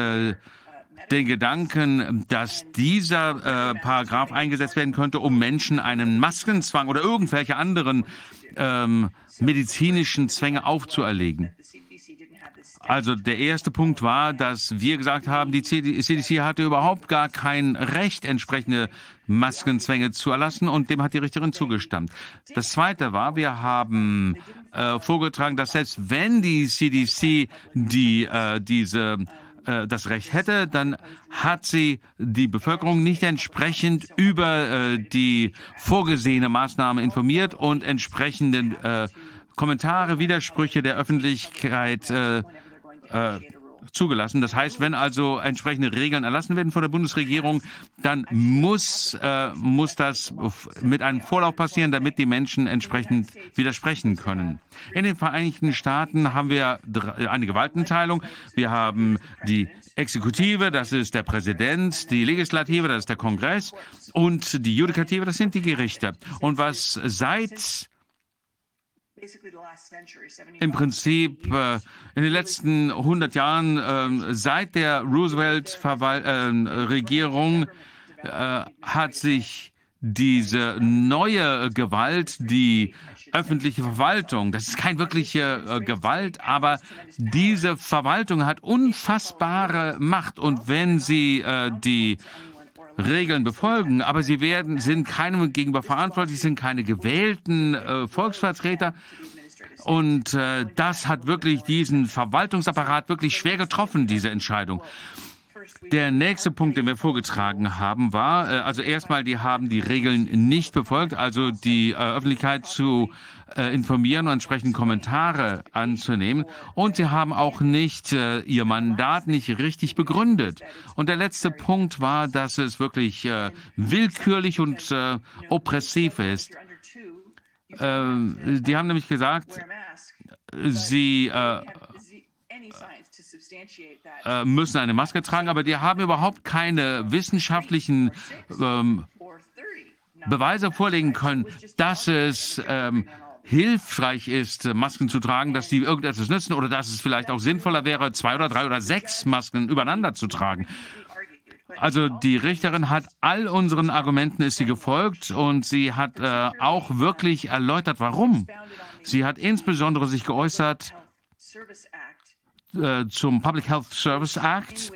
den Gedanken, dass dieser äh, Paragraph eingesetzt werden könnte, um Menschen einen Maskenzwang oder irgendwelche anderen ähm, medizinischen Zwänge aufzuerlegen. Also der erste Punkt war, dass wir gesagt haben, die CDC hatte überhaupt gar kein Recht, entsprechende Maskenzwänge zu erlassen und dem hat die Richterin zugestimmt. Das zweite war, wir haben äh, vorgetragen, dass selbst wenn die CDC die, äh, diese äh, das Recht hätte, dann hat sie die Bevölkerung nicht entsprechend über äh, die vorgesehene Maßnahme informiert und entsprechende äh, Kommentare, Widersprüche der Öffentlichkeit äh, zugelassen. Das heißt, wenn also entsprechende Regeln erlassen werden von der Bundesregierung, dann muss, äh, muss das mit einem Vorlauf passieren, damit die Menschen entsprechend widersprechen können. In den Vereinigten Staaten haben wir eine Gewaltenteilung. Wir haben die Exekutive, das ist der Präsident, die Legislative, das ist der Kongress und die Judikative, das sind die Gerichte. Und was seit im Prinzip äh, in den letzten 100 Jahren äh, seit der Roosevelt-Regierung äh, hat sich diese neue Gewalt, die öffentliche Verwaltung, das ist keine wirkliche äh, Gewalt, aber diese Verwaltung hat unfassbare Macht. Und wenn sie die Regeln befolgen, aber sie werden, sind keinem gegenüber verantwortlich, sind keine gewählten äh, Volksvertreter. Und äh, das hat wirklich diesen Verwaltungsapparat wirklich schwer getroffen, diese Entscheidung. Der nächste Punkt, den wir vorgetragen haben, war, äh, also erstmal, die haben die Regeln nicht befolgt, also die äh, Öffentlichkeit zu äh, informieren und entsprechend Kommentare anzunehmen. Und sie haben auch nicht äh, ihr Mandat nicht richtig begründet. Und der letzte Punkt war, dass es wirklich äh, willkürlich und äh, oppressiv ist. Ähm, die haben nämlich gesagt, sie äh, äh, müssen eine Maske tragen, aber die haben überhaupt keine wissenschaftlichen ähm, Beweise vorlegen können, dass es ähm, hilfreich ist, Masken zu tragen, dass die irgendetwas nützen oder dass es vielleicht auch sinnvoller wäre, zwei oder drei oder sechs Masken übereinander zu tragen. Also die Richterin hat all unseren Argumenten ist sie gefolgt und sie hat äh, auch wirklich erläutert, warum. Sie hat insbesondere sich geäußert äh, zum Public Health Service Act,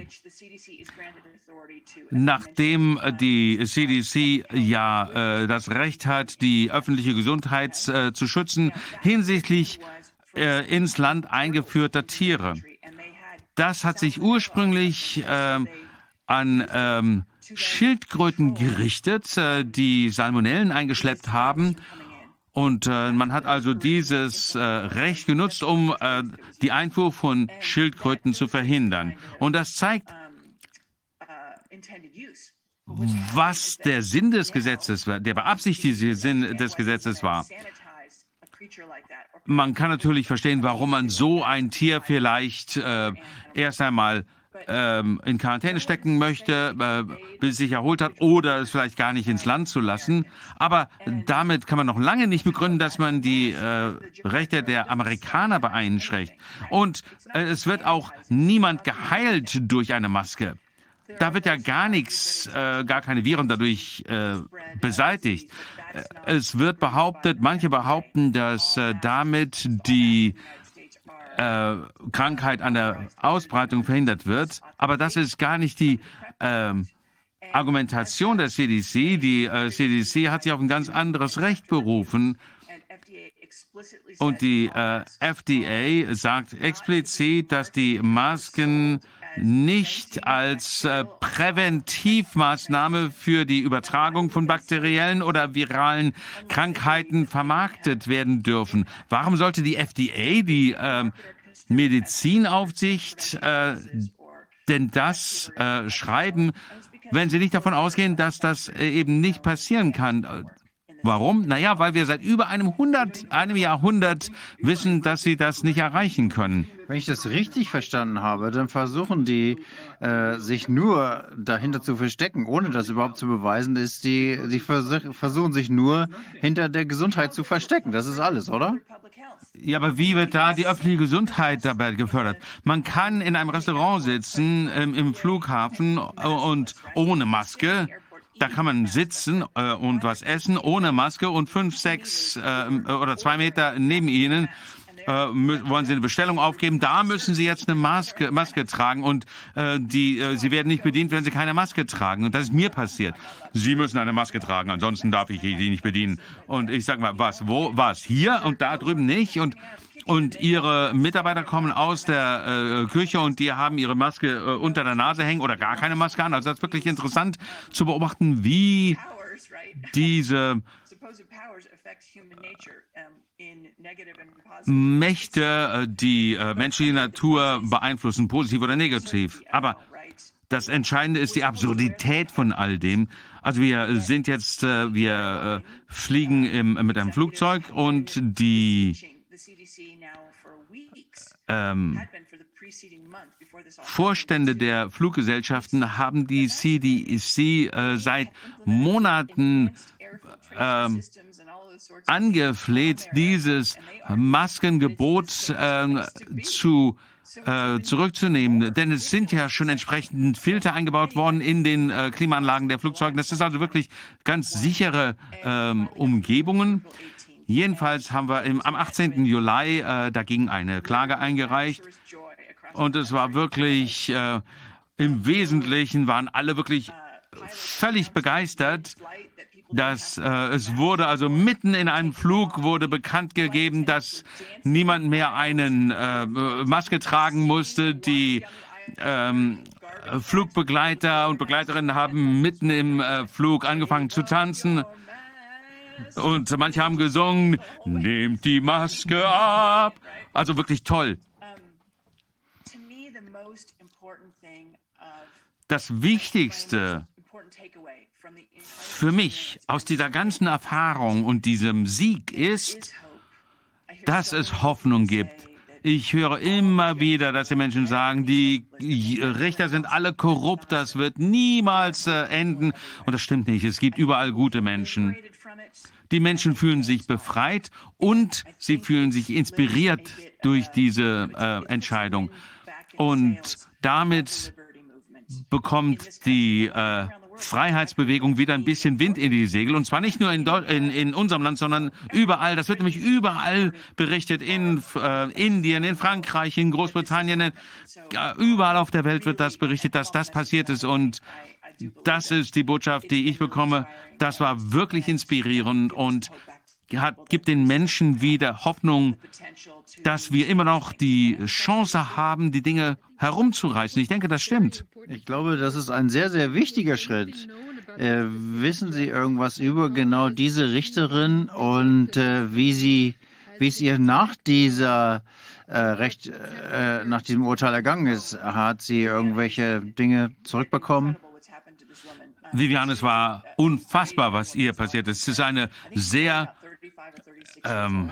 nachdem die CDC ja äh, das Recht hat, die öffentliche Gesundheit äh, zu schützen hinsichtlich äh, ins Land eingeführter Tiere. das hat sich ursprünglich äh, an ähm, Schildkröten gerichtet, äh, die Salmonellen eingeschleppt haben. Und äh, man hat also dieses äh, Recht genutzt, um äh, die Einfuhr von Schildkröten zu verhindern. Und das zeigt, was der Sinn des Gesetzes war, der beabsichtigte Sinn des Gesetzes war. Man kann natürlich verstehen, warum man so ein Tier vielleicht äh, erst einmal ähm, in Quarantäne stecken möchte, äh, bis es sich erholt hat, oder es vielleicht gar nicht ins Land zu lassen. Aber damit kann man noch lange nicht begründen, dass man die äh, Rechte der Amerikaner beeinschränkt. Und äh, es wird auch niemand geheilt durch eine Maske. Da wird ja gar nichts, äh, gar keine Viren dadurch äh, beseitigt. Äh, es wird behauptet, manche behaupten, dass äh, damit die äh, Krankheit an der Ausbreitung verhindert wird. Aber das ist gar nicht die ähm, Argumentation der CDC. Die äh, CDC hat sich auf ein ganz anderes Recht berufen. Und die äh, FDA sagt explizit, dass die Masken nicht als äh, Präventivmaßnahme für die Übertragung von bakteriellen oder viralen Krankheiten vermarktet werden dürfen. Warum sollte die FDA, die äh, Medizinaufsicht, äh, denn das äh, schreiben, wenn sie nicht davon ausgehen, dass das äh, eben nicht passieren kann? Warum? Naja, weil wir seit über einem, Hundert, einem Jahrhundert wissen, dass sie das nicht erreichen können. Wenn ich das richtig verstanden habe, dann versuchen die, äh, sich nur dahinter zu verstecken, ohne das überhaupt zu beweisen, ist die, die vers versuchen sich nur hinter der Gesundheit zu verstecken. Das ist alles, oder? Ja, aber wie wird da die öffentliche Gesundheit dabei gefördert? Man kann in einem Restaurant sitzen, ähm, im Flughafen äh, und ohne Maske da kann man sitzen äh, und was essen ohne Maske und fünf, sechs äh, oder zwei Meter neben Ihnen äh, wollen Sie eine Bestellung aufgeben, da müssen Sie jetzt eine Maske, Maske tragen und äh, die, äh, Sie werden nicht bedient, wenn Sie keine Maske tragen. Und das ist mir passiert. Sie müssen eine Maske tragen, ansonsten darf ich die nicht bedienen. Und ich sage mal, was, wo, was, hier und da drüben nicht und und ihre Mitarbeiter kommen aus der äh, Küche und die haben ihre Maske äh, unter der Nase hängen oder gar keine Maske an. Also das ist wirklich interessant zu beobachten, wie diese Mächte äh, die äh, menschliche Natur beeinflussen, positiv oder negativ. Aber das Entscheidende ist die Absurdität von all dem. Also wir sind jetzt, äh, wir äh, fliegen im, mit einem Flugzeug und die ähm, Vorstände der Fluggesellschaften haben die CDC äh, seit Monaten äh, angefleht, dieses Maskengebot äh, zu zurückzunehmen. Denn es sind ja schon entsprechend Filter eingebaut worden in den äh, Klimaanlagen der Flugzeuge. Das ist also wirklich ganz sichere ähm, Umgebungen. Jedenfalls haben wir im, am 18. Juli äh, dagegen eine Klage eingereicht. Und es war wirklich, äh, im Wesentlichen waren alle wirklich völlig begeistert, dass äh, es wurde also mitten in einem Flug wurde bekannt gegeben, dass niemand mehr eine äh, Maske tragen musste. Die ähm, Flugbegleiter und Begleiterinnen haben mitten im äh, Flug angefangen zu tanzen. Und manche haben gesungen, nehmt die Maske ab. Also wirklich toll. Das Wichtigste für mich aus dieser ganzen Erfahrung und diesem Sieg ist, dass es Hoffnung gibt. Ich höre immer wieder, dass die Menschen sagen, die Richter sind alle korrupt, das wird niemals äh, enden. Und das stimmt nicht. Es gibt überall gute Menschen. Die Menschen fühlen sich befreit und sie fühlen sich inspiriert durch diese äh, Entscheidung. Und damit bekommt die äh, Freiheitsbewegung wieder ein bisschen Wind in die Segel. Und zwar nicht nur in, in, in unserem Land, sondern überall. Das wird nämlich überall berichtet. In äh, Indien, in Frankreich, in Großbritannien. Äh, überall auf der Welt wird das berichtet, dass das passiert ist. Und das ist die Botschaft, die ich bekomme. Das war wirklich inspirierend und hat, gibt den Menschen wieder Hoffnung, dass wir immer noch die Chance haben, die Dinge herumzureißen. Ich denke, das stimmt. Ich glaube, das ist ein sehr, sehr wichtiger Schritt. Äh, wissen Sie irgendwas über genau diese Richterin und äh, wie sie, wie es ihr nach dieser äh, Recht, äh, nach diesem Urteil ergangen ist? Hat sie irgendwelche Dinge zurückbekommen? Viviane, es war unfassbar, was ihr passiert ist. Es ist eine sehr ähm,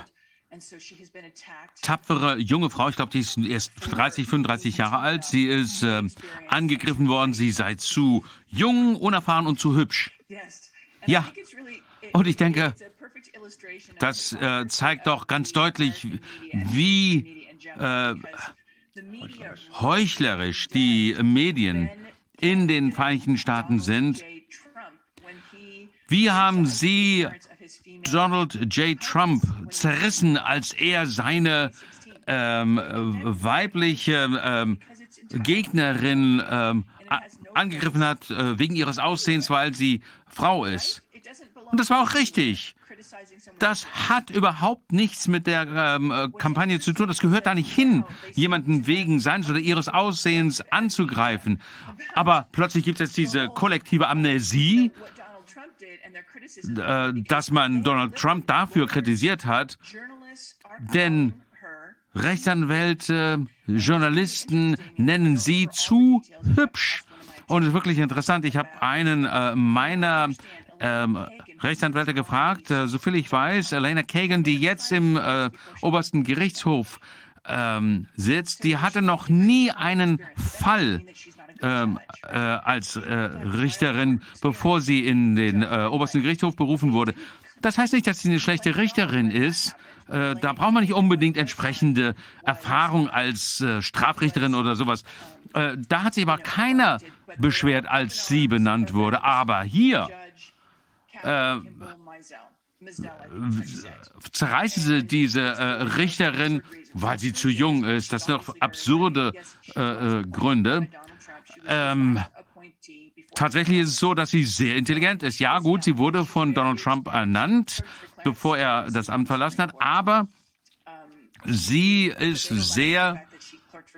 tapfere junge Frau. Ich glaube, die ist erst 30, 35 Jahre alt. Sie ist äh, angegriffen worden. Sie sei zu jung, unerfahren und zu hübsch. Ja. Und ich denke, das äh, zeigt doch ganz deutlich, wie äh, heuchlerisch die Medien in den Vereinigten Staaten sind. Wie haben Sie Donald J. Trump zerrissen, als er seine ähm, weibliche ähm, Gegnerin ähm, angegriffen hat äh, wegen ihres Aussehens, weil sie Frau ist? Und das war auch richtig. Das hat überhaupt nichts mit der ähm, äh, Kampagne zu tun. Das gehört da nicht hin, jemanden wegen seines oder ihres Aussehens anzugreifen. Aber plötzlich gibt es diese kollektive Amnesie, äh, dass man Donald Trump dafür kritisiert hat. Denn Rechtsanwälte, Journalisten nennen sie zu hübsch. Und es ist wirklich interessant. Ich habe einen äh, meiner ähm, Rechtsanwälte gefragt, äh, soviel ich weiß, Elena Kagan, die jetzt im äh, obersten Gerichtshof ähm, sitzt, die hatte noch nie einen Fall ähm, äh, als äh, Richterin, bevor sie in den äh, obersten Gerichtshof berufen wurde. Das heißt nicht, dass sie eine schlechte Richterin ist. Äh, da braucht man nicht unbedingt entsprechende Erfahrung als Strafrichterin oder sowas. da hat sich aber keiner beschwert, als sie benannt wurde. Aber hier äh, zerreißen sie diese äh, Richterin, weil sie zu jung ist. Das sind doch absurde äh, äh, Gründe. Ähm, tatsächlich ist es so, dass sie sehr intelligent ist. Ja, gut, sie wurde von Donald Trump ernannt, bevor er das Amt verlassen hat, aber sie ist sehr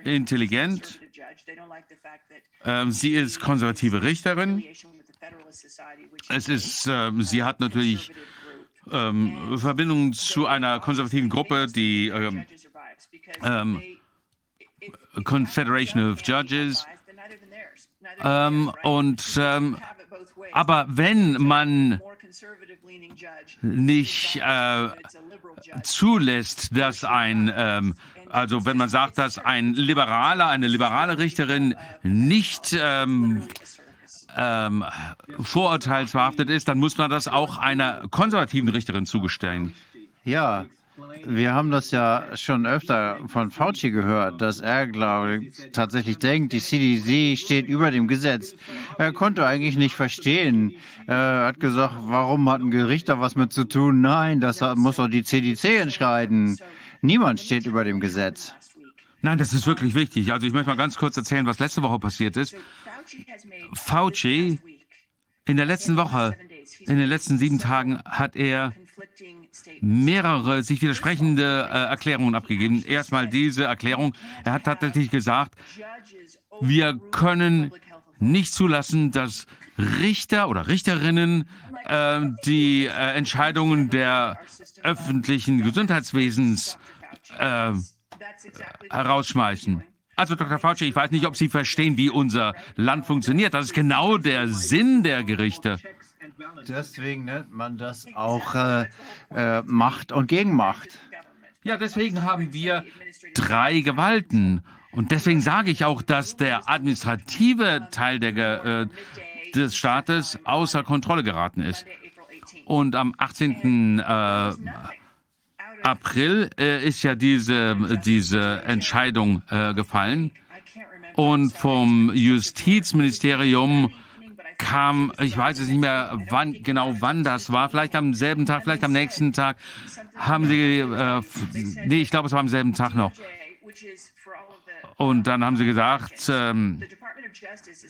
intelligent. Ähm, sie ist konservative Richterin. Es ist, äh, sie hat natürlich ähm, Verbindungen zu einer konservativen Gruppe, die ähm, ähm, Confederation of Judges. Ähm, und ähm, aber wenn man nicht äh, zulässt, dass ein, ähm, also wenn man sagt, dass ein Liberaler, eine liberale Richterin nicht ähm, ähm, vorurteilsbehaftet ist, dann muss man das auch einer konservativen Richterin zugestehen. Ja, wir haben das ja schon öfter von Fauci gehört, dass er, glaube ich, tatsächlich denkt, die CDC steht über dem Gesetz. Er konnte eigentlich nicht verstehen. Er hat gesagt, warum hat ein Gericht da was mit zu tun? Nein, das muss doch die CDC entscheiden. Niemand steht über dem Gesetz. Nein, das ist wirklich wichtig. Also ich möchte mal ganz kurz erzählen, was letzte Woche passiert ist. Fauci in der letzten Woche, in den letzten sieben Tagen hat er mehrere sich widersprechende äh, Erklärungen abgegeben. Erstmal diese Erklärung. Er hat tatsächlich gesagt, wir können nicht zulassen, dass Richter oder Richterinnen äh, die äh, Entscheidungen der öffentlichen Gesundheitswesens äh, herausschmeißen. Also Dr. Fauci, ich weiß nicht, ob Sie verstehen, wie unser Land funktioniert. Das ist genau der Sinn der Gerichte. Deswegen nennt man das auch äh, äh, Macht und Gegenmacht. Ja, deswegen haben wir drei Gewalten. Und deswegen sage ich auch, dass der administrative Teil der, äh, des Staates außer Kontrolle geraten ist. Und am 18. Äh, April äh, ist ja diese, diese Entscheidung äh, gefallen. Und vom Justizministerium kam, ich weiß es nicht mehr, wann genau wann das war, vielleicht am selben Tag, vielleicht am nächsten Tag, haben sie, äh, nee, ich glaube, es war am selben Tag noch. Und dann haben sie gesagt, ähm,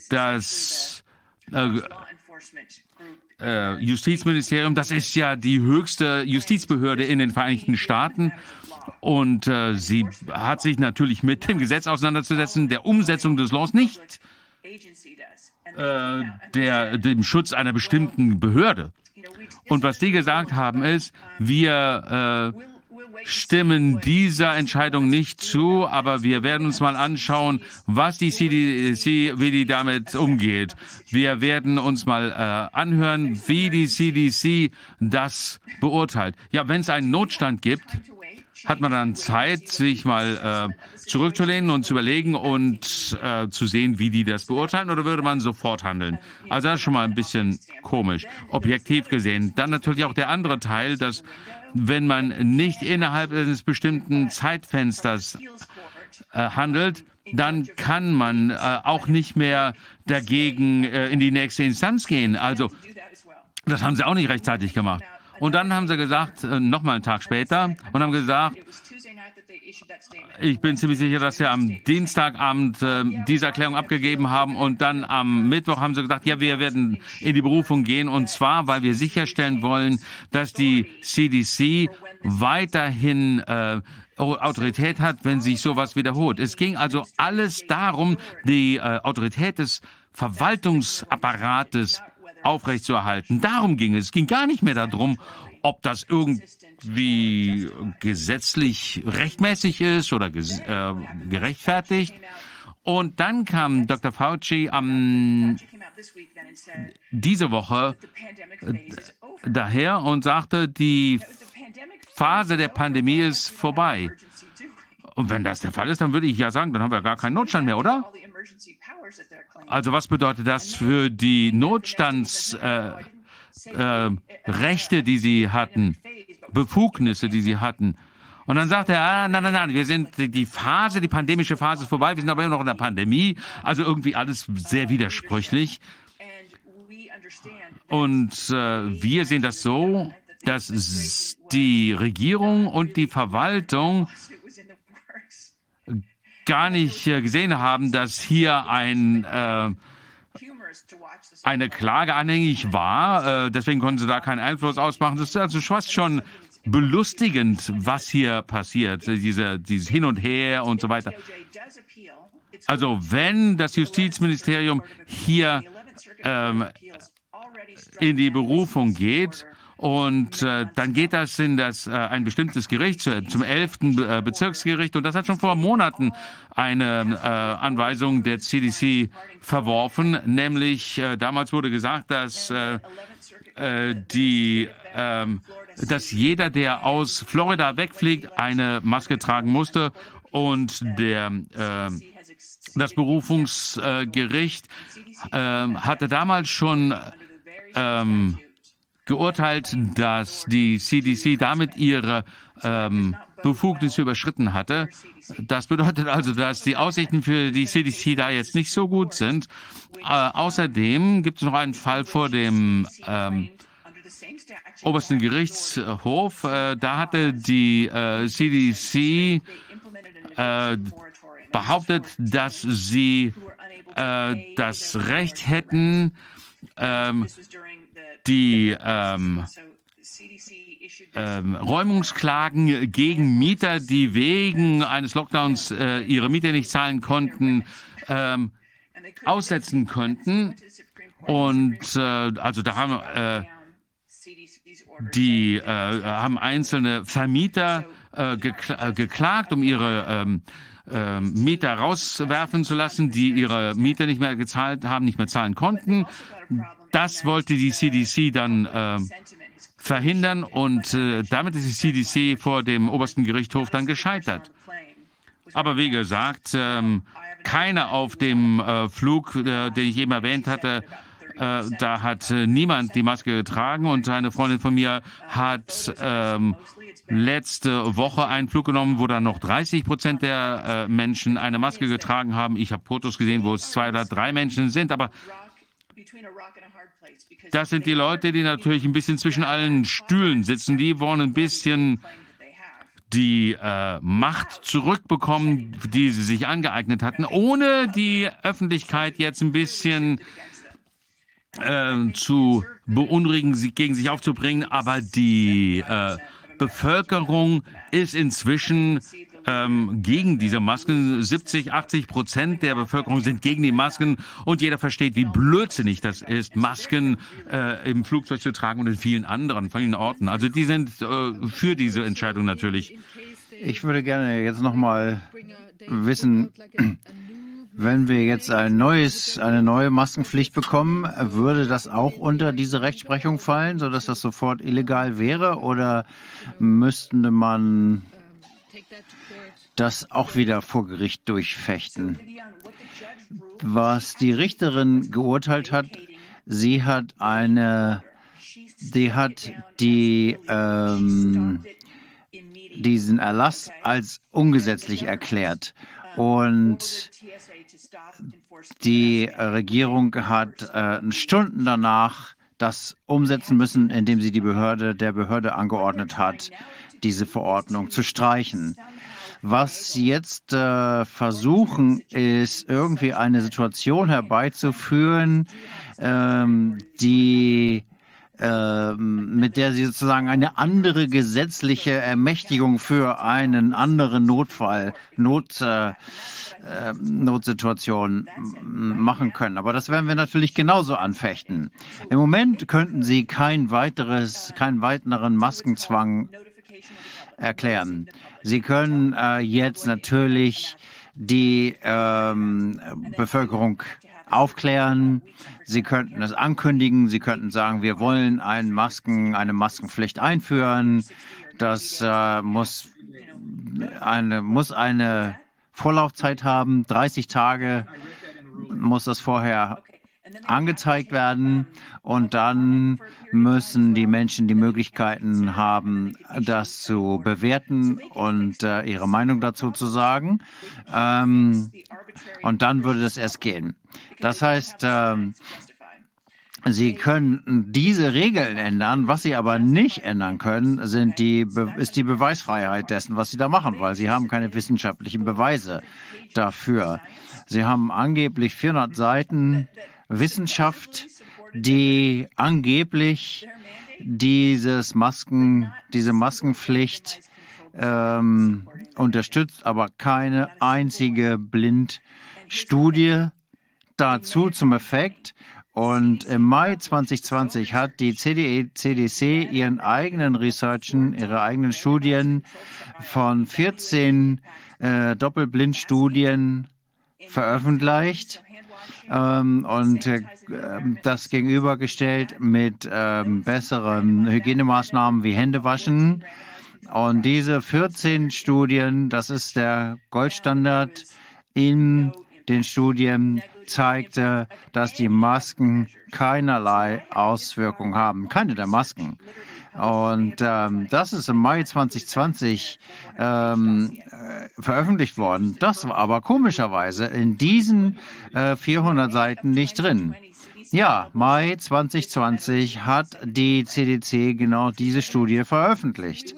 dass äh, Justizministerium, das ist ja die höchste Justizbehörde in den Vereinigten Staaten. Und äh, sie hat sich natürlich mit dem Gesetz auseinanderzusetzen, der Umsetzung des Laws nicht äh, der, dem Schutz einer bestimmten Behörde. Und was die gesagt haben ist, wir äh, stimmen dieser Entscheidung nicht zu, aber wir werden uns mal anschauen, was die CDC, wie die damit umgeht. Wir werden uns mal äh, anhören, wie die CDC das beurteilt. Ja, wenn es einen Notstand gibt, hat man dann Zeit, sich mal äh, zurückzulehnen und zu überlegen und äh, zu sehen, wie die das beurteilen, oder würde man sofort handeln? Also das ist schon mal ein bisschen komisch, objektiv gesehen. Dann natürlich auch der andere Teil, dass wenn man nicht innerhalb eines bestimmten Zeitfensters äh, handelt, dann kann man äh, auch nicht mehr dagegen äh, in die nächste Instanz gehen. Also das haben sie auch nicht rechtzeitig gemacht. Und dann haben sie gesagt, nochmal einen Tag später, und haben gesagt, ich bin ziemlich sicher, dass sie am Dienstagabend äh, diese Erklärung abgegeben haben und dann am Mittwoch haben sie gesagt, ja, wir werden in die Berufung gehen und zwar, weil wir sicherstellen wollen, dass die CDC weiterhin äh, Autorität hat, wenn sich sowas wiederholt. Es ging also alles darum, die äh, Autorität des Verwaltungsapparates aufrechtzuerhalten. Darum ging es. Es ging gar nicht mehr darum, ob das irgendwie gesetzlich rechtmäßig ist oder äh, gerechtfertigt. Und dann kam Dr. Fauci am, diese Woche daher und sagte, die Phase der Pandemie ist vorbei. Und wenn das der Fall ist, dann würde ich ja sagen, dann haben wir gar keinen Notstand mehr, oder? Also was bedeutet das für die Notstandsrechte, äh, äh, die sie hatten, Befugnisse, die sie hatten? Und dann sagt er, ah, nein, nein, nein, wir sind die Phase, die pandemische Phase ist vorbei, wir sind aber immer noch in der Pandemie. Also irgendwie alles sehr widersprüchlich. Und äh, wir sehen das so, dass die Regierung und die Verwaltung gar nicht äh, gesehen haben, dass hier ein, äh, eine Klage anhängig war. Äh, deswegen konnten sie da keinen Einfluss ausmachen. Das ist also fast schon belustigend, was hier passiert, diese, dieses Hin und Her und so weiter. Also wenn das Justizministerium hier ähm, in die Berufung geht, und äh, dann geht das in das, äh, ein bestimmtes Gericht, zum 11. Äh, Bezirksgericht. Und das hat schon vor Monaten eine äh, Anweisung der CDC verworfen. Nämlich, äh, damals wurde gesagt, dass äh, die, äh, dass jeder, der aus Florida wegfliegt, eine Maske tragen musste. Und der, äh, das Berufungsgericht äh, hatte damals schon ähm, geurteilt, dass die CDC damit ihre ähm, Befugnisse überschritten hatte. Das bedeutet also, dass die Aussichten für die CDC da jetzt nicht so gut sind. Äh, außerdem gibt es noch einen Fall vor dem ähm, obersten Gerichtshof. Äh, da hatte die äh, CDC äh, behauptet, dass sie äh, das Recht hätten, ähm, die ähm, ähm, Räumungsklagen gegen Mieter, die wegen eines Lockdowns äh, ihre Miete nicht zahlen konnten, ähm, aussetzen könnten. Und äh, also da haben äh, die äh, haben einzelne Vermieter äh, gekla äh, geklagt, um ihre ähm, ähm, Mieter rauswerfen zu lassen, die ihre Miete nicht mehr gezahlt haben, nicht mehr zahlen konnten. Das wollte die CDC dann äh, verhindern und äh, damit ist die CDC vor dem obersten Gerichtshof dann gescheitert. Aber wie gesagt, ähm, keiner auf dem äh, Flug, äh, den ich eben erwähnt hatte, äh, da hat äh, niemand die Maske getragen und eine Freundin von mir hat ähm, letzte Woche einen Flug genommen, wo dann noch 30 Prozent der äh, Menschen eine Maske getragen haben. Ich habe Fotos gesehen, wo es zwei oder drei Menschen sind, aber das sind die Leute, die natürlich ein bisschen zwischen allen Stühlen sitzen. Die wollen ein bisschen die äh, Macht zurückbekommen, die sie sich angeeignet hatten, ohne die Öffentlichkeit jetzt ein bisschen äh, zu beunruhigen, sie gegen sich aufzubringen, aber die äh, Bevölkerung ist inzwischen ähm, gegen diese Masken. 70, 80 Prozent der Bevölkerung sind gegen die Masken und jeder versteht, wie blödsinnig das ist, Masken äh, im Flugzeug zu tragen und in vielen anderen, vielen Orten. Also die sind äh, für diese Entscheidung natürlich. Ich würde gerne jetzt noch mal wissen, wenn wir jetzt ein neues, eine neue Maskenpflicht bekommen, würde das auch unter diese Rechtsprechung fallen, sodass das sofort illegal wäre? Oder müsste man das auch wieder vor Gericht durchfechten? Was die Richterin geurteilt hat, sie hat eine, sie hat die, ähm, diesen Erlass als ungesetzlich erklärt. Und die Regierung hat äh, Stunden danach das umsetzen müssen, indem sie die Behörde der Behörde angeordnet hat, diese Verordnung zu streichen. Was sie jetzt äh, versuchen, ist irgendwie eine Situation herbeizuführen, ähm, die ähm, mit der sie sozusagen eine andere gesetzliche Ermächtigung für einen anderen Notfall, Not, äh, äh, Notsituation machen können. Aber das werden wir natürlich genauso anfechten. Im Moment könnten sie kein weiteres, keinen weiteren Maskenzwang erklären. Sie können äh, jetzt natürlich die ähm, Bevölkerung aufklären. Sie könnten es ankündigen. Sie könnten sagen, wir wollen ein Masken, eine Maskenpflicht einführen. Das äh, muss, eine, muss eine Vorlaufzeit haben. 30 Tage muss das vorher angezeigt werden und dann müssen die Menschen die Möglichkeiten haben, das zu bewerten und äh, ihre Meinung dazu zu sagen. Ähm, und dann würde das erst gehen. Das heißt, ähm, Sie können diese Regeln ändern. Was Sie aber nicht ändern können, sind die, ist die Beweisfreiheit dessen, was Sie da machen, weil Sie haben keine wissenschaftlichen Beweise dafür. Sie haben angeblich 400 Seiten Wissenschaft, die angeblich dieses Masken, diese Maskenpflicht ähm, unterstützt, aber keine einzige Blindstudie dazu zum Effekt. Und im Mai 2020 hat die CDE, CDC ihren eigenen Researchen, ihre eigenen Studien von 14 äh, Doppelblindstudien veröffentlicht ähm, und äh, das gegenübergestellt mit ähm, besseren Hygienemaßnahmen wie Händewaschen. Und diese 14 Studien, das ist der Goldstandard in den Studien, zeigte, dass die Masken keinerlei Auswirkungen haben. Keine der Masken. Und ähm, das ist im Mai 2020 ähm, äh, veröffentlicht worden. Das war aber komischerweise in diesen äh, 400 Seiten nicht drin. Ja, Mai 2020 hat die CDC genau diese Studie veröffentlicht.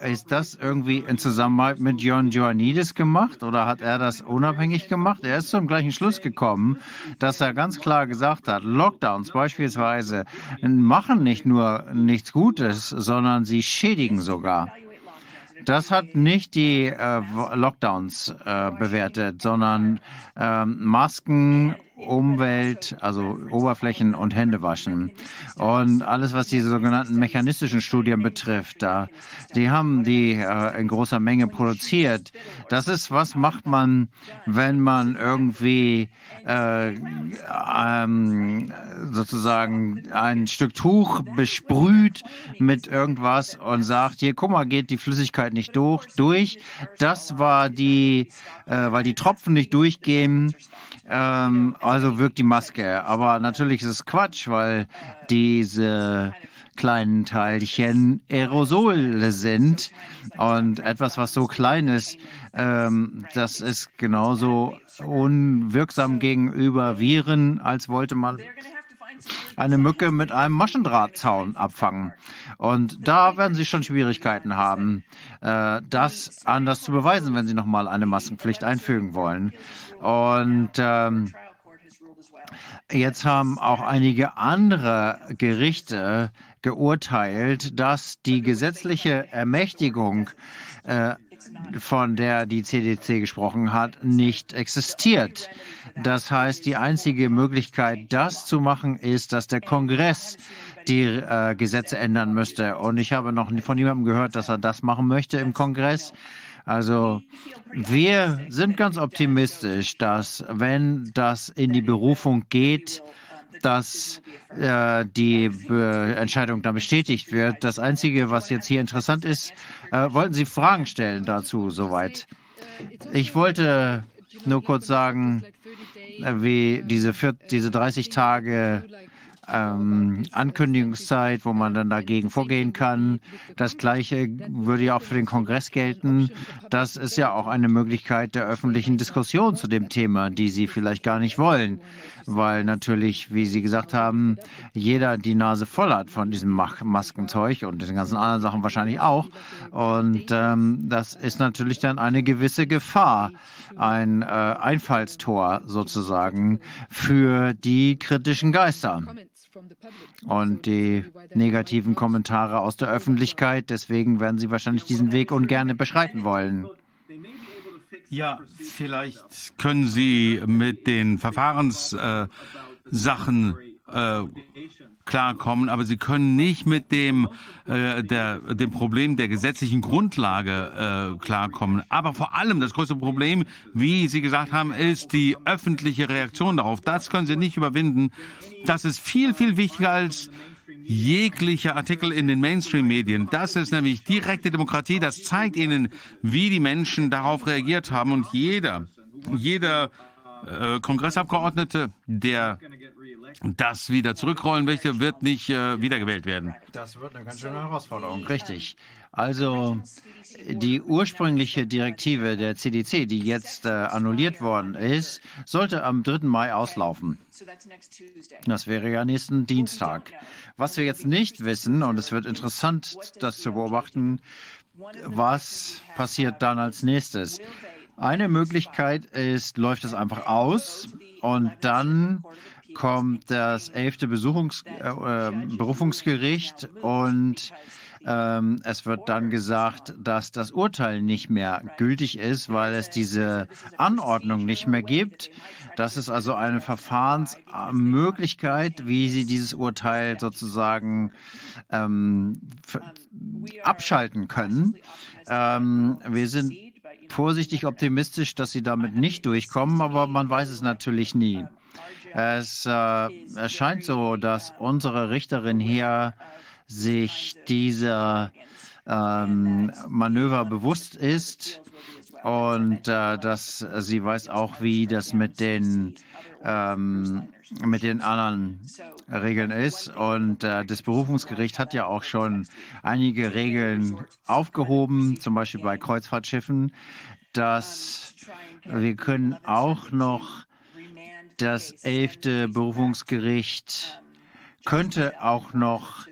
Ist das irgendwie in Zusammenarbeit mit John Ioannidis gemacht oder hat er das unabhängig gemacht? Er ist zum gleichen Schluss gekommen, dass er ganz klar gesagt hat, Lockdowns beispielsweise machen nicht nur nichts Gutes, sondern sie schädigen sogar. Das hat nicht die äh, Lockdowns äh, bewertet, sondern äh, Masken Umwelt, also Oberflächen und Händewaschen. Und alles, was diese sogenannten mechanistischen Studien betrifft, da, die haben die äh, in großer Menge produziert. Das ist, was macht man, wenn man irgendwie äh, ähm, sozusagen ein Stück Tuch besprüht mit irgendwas und sagt, hier, guck mal, geht die Flüssigkeit nicht durch. durch. Das war die, äh, weil die Tropfen nicht durchgehen ähm, also wirkt die Maske. Aber natürlich ist es Quatsch, weil diese kleinen Teilchen Aerosole sind. Und etwas, was so klein ist, ähm, das ist genauso unwirksam gegenüber Viren, als wollte man eine Mücke mit einem Maschendrahtzaun abfangen. Und da werden Sie schon Schwierigkeiten haben, äh, das anders zu beweisen, wenn Sie nochmal eine Maskenpflicht einfügen wollen. Und ähm, Jetzt haben auch einige andere Gerichte geurteilt, dass die gesetzliche Ermächtigung, äh, von der die CDC gesprochen hat, nicht existiert. Das heißt, die einzige Möglichkeit, das zu machen, ist, dass der Kongress die äh, Gesetze ändern müsste. Und ich habe noch von niemandem gehört, dass er das machen möchte im Kongress. Also wir sind ganz optimistisch, dass wenn das in die Berufung geht, dass äh, die äh, Entscheidung dann bestätigt wird. Das Einzige, was jetzt hier interessant ist, äh, wollten Sie Fragen stellen dazu soweit? Ich wollte nur kurz sagen, äh, wie diese, diese 30 Tage ähm, Ankündigungszeit, wo man dann dagegen vorgehen kann. Das Gleiche würde ja auch für den Kongress gelten. Das ist ja auch eine Möglichkeit der öffentlichen Diskussion zu dem Thema, die Sie vielleicht gar nicht wollen, weil natürlich, wie Sie gesagt haben, jeder die Nase voll hat von diesem Maskenzeug und den ganzen anderen Sachen wahrscheinlich auch. Und ähm, das ist natürlich dann eine gewisse Gefahr, ein äh, Einfallstor sozusagen für die kritischen Geister und die negativen Kommentare aus der Öffentlichkeit. Deswegen werden Sie wahrscheinlich diesen Weg ungern beschreiten wollen. Ja, vielleicht können Sie mit den Verfahrenssachen äh, klarkommen, aber sie können nicht mit dem, äh, der, dem Problem der gesetzlichen Grundlage äh, klarkommen. Aber vor allem das größte Problem, wie Sie gesagt haben, ist die öffentliche Reaktion darauf. Das können Sie nicht überwinden. Das ist viel, viel wichtiger als jeglicher Artikel in den Mainstream-Medien. Das ist nämlich direkte Demokratie. Das zeigt Ihnen, wie die Menschen darauf reagiert haben. Und jeder, jeder äh, Kongressabgeordnete, der das wieder zurückrollen möchte, wird nicht äh, wiedergewählt werden. Das wird eine ganz schöne Herausforderung, richtig. Also die ursprüngliche Direktive der CDC, die jetzt äh, annulliert worden ist, sollte am 3. Mai auslaufen. Das wäre ja nächsten Dienstag. Was wir jetzt nicht wissen, und es wird interessant, das zu beobachten, was passiert dann als nächstes. Eine Möglichkeit ist, läuft es einfach aus und dann kommt das elfte Besuchungs äh, äh, Berufungsgericht und ähm, es wird dann gesagt, dass das Urteil nicht mehr gültig ist, weil es diese Anordnung nicht mehr gibt. Das ist also eine Verfahrensmöglichkeit, wie Sie dieses Urteil sozusagen ähm, abschalten können. Ähm, wir sind vorsichtig optimistisch, dass Sie damit nicht durchkommen, aber man weiß es natürlich nie. Es äh, erscheint so, dass unsere Richterin hier sich dieser ähm, Manöver bewusst ist und äh, dass sie weiß auch, wie das mit den ähm, mit den anderen Regeln ist. Und äh, das Berufungsgericht hat ja auch schon einige Regeln aufgehoben, zum Beispiel bei Kreuzfahrtschiffen, dass wir können auch noch das elfte Berufungsgericht könnte auch noch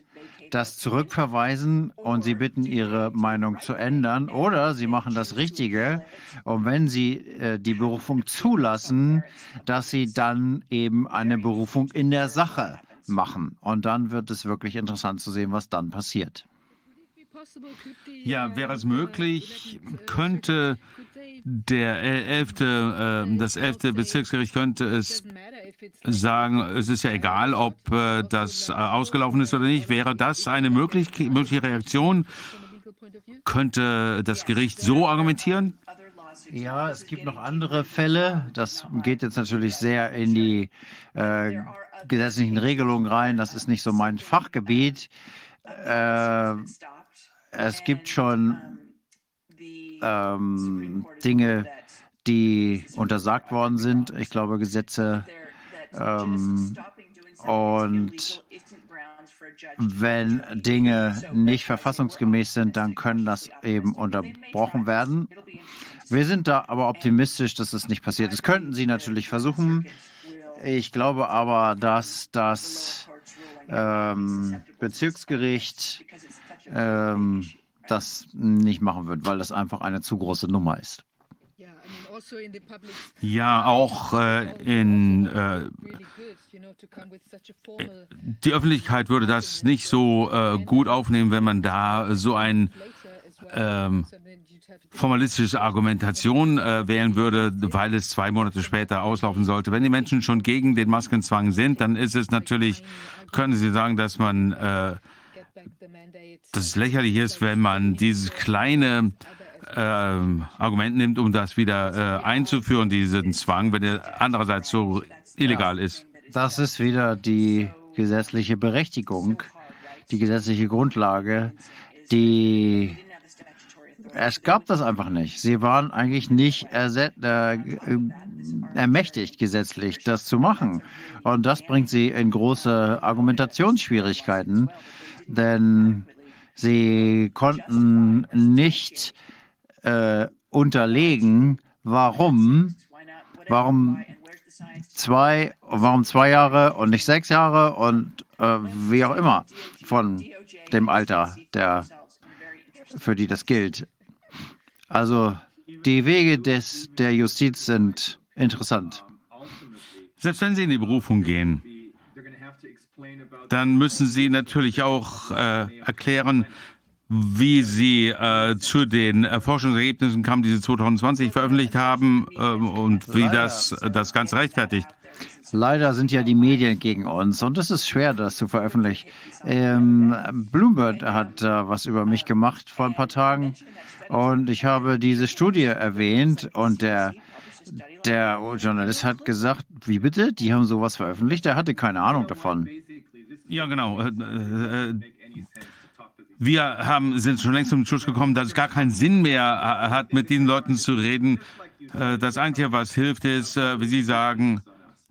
das zurückverweisen und Sie bitten, Ihre Meinung zu ändern. Oder Sie machen das Richtige und wenn Sie äh, die Berufung zulassen, dass Sie dann eben eine Berufung in der Sache machen. Und dann wird es wirklich interessant zu sehen, was dann passiert. Ja, wäre es möglich, könnte der elfte, äh, das elfte Bezirksgericht könnte es sagen, es ist ja egal, ob äh, das äh, ausgelaufen ist oder nicht. Wäre das eine möglich, mögliche Reaktion? Könnte das Gericht so argumentieren? Ja, es gibt noch andere Fälle. Das geht jetzt natürlich sehr in die äh, gesetzlichen Regelungen rein. Das ist nicht so mein Fachgebiet. Äh, es gibt schon ähm, Dinge, die untersagt worden sind. Ich glaube, Gesetze. Ähm, und wenn Dinge nicht verfassungsgemäß sind, dann können das eben unterbrochen werden. Wir sind da aber optimistisch, dass das nicht passiert. Das könnten Sie natürlich versuchen. Ich glaube aber, dass das ähm, Bezirksgericht ähm, das nicht machen wird, weil das einfach eine zu große Nummer ist. Ja, auch äh, in äh, die Öffentlichkeit würde das nicht so äh, gut aufnehmen, wenn man da so ein ähm, formalistische Argumentation äh, wählen würde, weil es zwei Monate später auslaufen sollte. Wenn die Menschen schon gegen den Maskenzwang sind, dann ist es natürlich, können Sie sagen, dass man äh, dass es lächerlich ist, wenn man dieses kleine äh, Argument nimmt, um das wieder äh, einzuführen, diesen Zwang, wenn er andererseits so illegal ist. Das ist wieder die gesetzliche Berechtigung, die gesetzliche Grundlage, die es gab das einfach nicht. Sie waren eigentlich nicht äh, ermächtigt gesetzlich, das zu machen. Und das bringt sie in große Argumentationsschwierigkeiten, denn sie konnten nicht äh, unterlegen, warum, warum zwei, warum zwei Jahre und nicht sechs Jahre und äh, wie auch immer von dem Alter, der, für die das gilt. Also die Wege des, der Justiz sind interessant. Selbst wenn Sie in die Berufung gehen, dann müssen Sie natürlich auch äh, erklären, wie Sie äh, zu den äh, Forschungsergebnissen kamen, die Sie 2020 veröffentlicht haben ähm, und wie das das Ganze rechtfertigt. Leider sind ja die Medien gegen uns und es ist schwer, das zu veröffentlichen. Ähm, Bloomberg hat äh, was über mich gemacht vor ein paar Tagen und ich habe diese Studie erwähnt und der, der Journalist hat gesagt, wie bitte? Die haben sowas veröffentlicht? Er hatte keine Ahnung davon. Ja, genau. Äh, äh, wir haben, sind schon längst zum Schluss gekommen, dass es gar keinen Sinn mehr hat, mit den Leuten zu reden. Das Einzige, was hilft, ist, wie Sie sagen,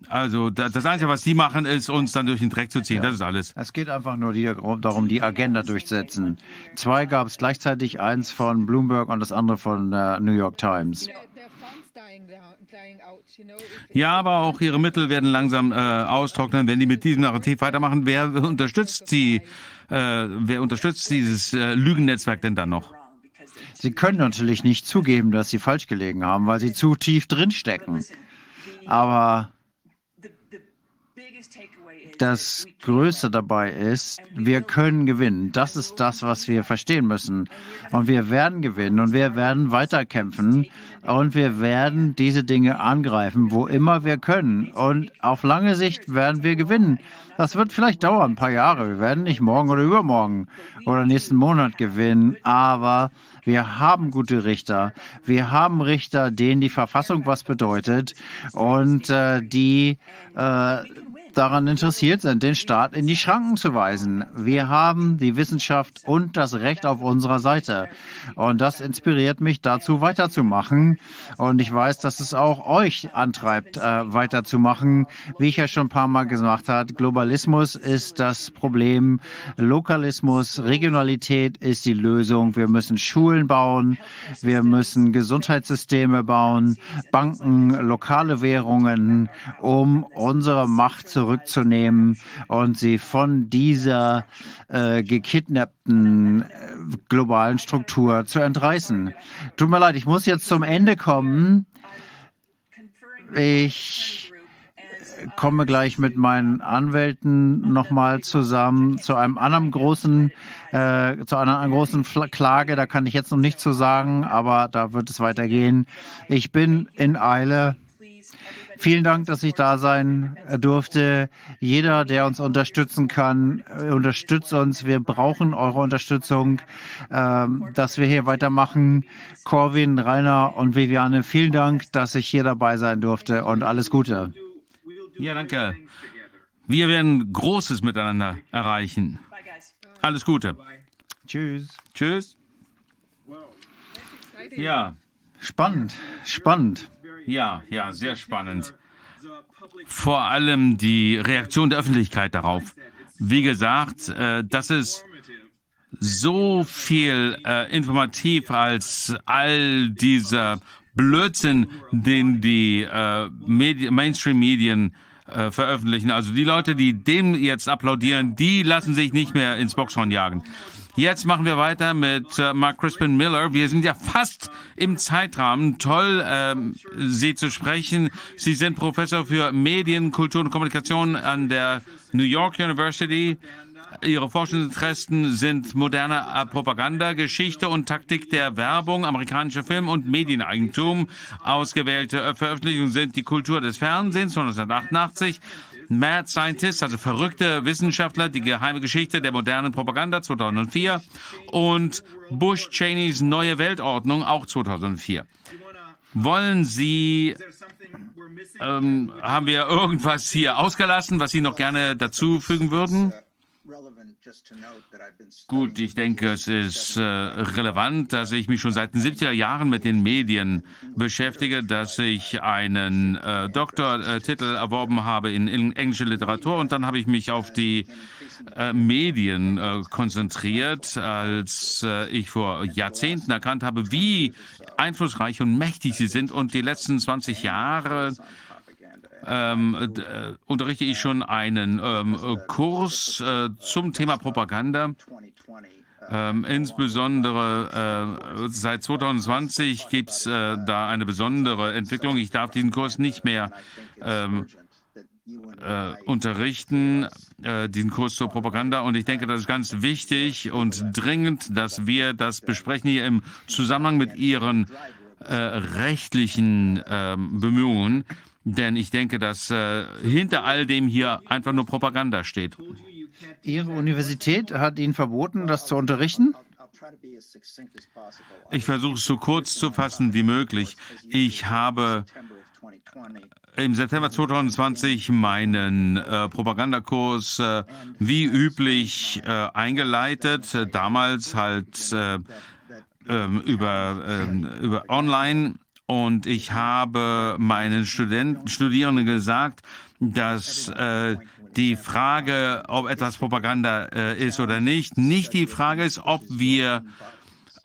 also das Einzige, was Sie machen, ist, uns dann durch den Dreck zu ziehen. Ja. Das ist alles. Es geht einfach nur darum, die Agenda durchzusetzen. Zwei gab es gleichzeitig, eins von Bloomberg und das andere von der New York Times. Ja, aber auch ihre Mittel werden langsam äh, austrocknen, wenn die mit diesem Narrativ weitermachen. Wer unterstützt sie? Äh, wer unterstützt dieses äh, Lügennetzwerk denn dann noch? Sie können natürlich nicht zugeben, dass sie falsch gelegen haben, weil sie zu tief drinstecken. Aber das Größte dabei ist, wir können gewinnen. Das ist das, was wir verstehen müssen. Und wir werden gewinnen und wir werden weiterkämpfen und wir werden diese Dinge angreifen, wo immer wir können. Und auf lange Sicht werden wir gewinnen. Das wird vielleicht dauern, ein paar Jahre. Wir werden nicht morgen oder übermorgen oder nächsten Monat gewinnen, aber wir haben gute Richter. Wir haben Richter, denen die Verfassung was bedeutet und äh, die äh, daran interessiert sind, den Staat in die Schranken zu weisen. Wir haben die Wissenschaft und das Recht auf unserer Seite. Und das inspiriert mich dazu, weiterzumachen. Und ich weiß, dass es auch euch antreibt, äh, weiterzumachen. Wie ich ja schon ein paar Mal gesagt habe, Globalismus ist das Problem. Lokalismus, Regionalität ist die Lösung. Wir müssen Schulen bauen. Wir müssen Gesundheitssysteme bauen, Banken, lokale Währungen, um unsere Macht zu zurückzunehmen und sie von dieser äh, gekidnappten äh, globalen Struktur zu entreißen. Tut mir leid, ich muss jetzt zum Ende kommen. Ich komme gleich mit meinen Anwälten nochmal zusammen zu einem anderen großen, äh, zu einer, einer großen Klage. Da kann ich jetzt noch nichts zu sagen, aber da wird es weitergehen. Ich bin in Eile. Vielen Dank, dass ich da sein durfte. Jeder, der uns unterstützen kann, äh, unterstützt uns. Wir brauchen eure Unterstützung, ähm, dass wir hier weitermachen. Corwin, Rainer und Viviane, vielen Dank, dass ich hier dabei sein durfte und alles Gute. Ja, danke. Wir werden Großes miteinander erreichen. Alles Gute. Tschüss. Tschüss. Ja. Spannend, spannend. Ja, ja, sehr spannend. Vor allem die Reaktion der Öffentlichkeit darauf. Wie gesagt, äh, das ist so viel äh, informativ als all dieser Blödsinn, den die äh, Mainstream-Medien äh, veröffentlichen. Also die Leute, die dem jetzt applaudieren, die lassen sich nicht mehr ins Boxhorn jagen. Jetzt machen wir weiter mit äh, Mark Crispin Miller. Wir sind ja fast im Zeitrahmen. Toll, ähm, Sie zu sprechen. Sie sind Professor für Medien, Kultur und Kommunikation an der New York University. Ihre Forschungsinteressen sind moderne Propaganda, Geschichte und Taktik der Werbung, amerikanische Film- und Medieneigentum. Ausgewählte Veröffentlichungen sind die Kultur des Fernsehens von 1988, Mad Scientist, also verrückte Wissenschaftler, die geheime Geschichte der modernen Propaganda 2004 und Bush Cheneys neue Weltordnung auch 2004. Wollen Sie, ähm, haben wir irgendwas hier ausgelassen, was Sie noch gerne dazu fügen würden? Gut, ich denke, es ist äh, relevant, dass ich mich schon seit den 70er Jahren mit den Medien beschäftige, dass ich einen äh, Doktortitel erworben habe in, in englischer Literatur und dann habe ich mich auf die äh, Medien äh, konzentriert, als äh, ich vor Jahrzehnten erkannt habe, wie einflussreich und mächtig sie sind und die letzten 20 Jahre ähm, äh, unterrichte ich schon einen ähm, Kurs äh, zum Thema Propaganda. Ähm, insbesondere äh, seit 2020 gibt es äh, da eine besondere Entwicklung. Ich darf diesen Kurs nicht mehr ähm, äh, unterrichten, äh, diesen Kurs zur Propaganda. Und ich denke, das ist ganz wichtig und dringend, dass wir das besprechen hier im Zusammenhang mit Ihren äh, rechtlichen ähm, Bemühungen. Denn ich denke, dass äh, hinter all dem hier einfach nur Propaganda steht. Ihre Universität hat Ihnen verboten, das zu unterrichten? Ich versuche es so kurz zu fassen wie möglich. Ich habe im September 2020 meinen äh, Propagandakurs äh, wie üblich äh, eingeleitet. Damals halt äh, ähm, über, ähm, über online und ich habe meinen Studenten, Studierenden gesagt, dass äh, die Frage, ob etwas Propaganda äh, ist oder nicht, nicht die Frage ist, ob wir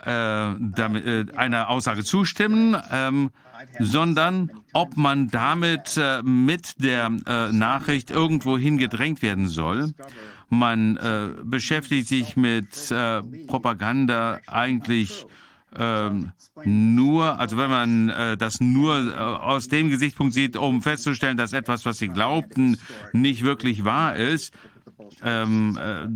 äh, damit, äh, einer Aussage zustimmen, ähm, sondern ob man damit äh, mit der äh, Nachricht irgendwo hingedrängt werden soll. Man äh, beschäftigt sich mit äh, Propaganda eigentlich ähm, nur, also wenn man äh, das nur äh, aus dem Gesichtspunkt sieht, um festzustellen, dass etwas, was sie glaubten, nicht wirklich wahr ist, ähm, äh,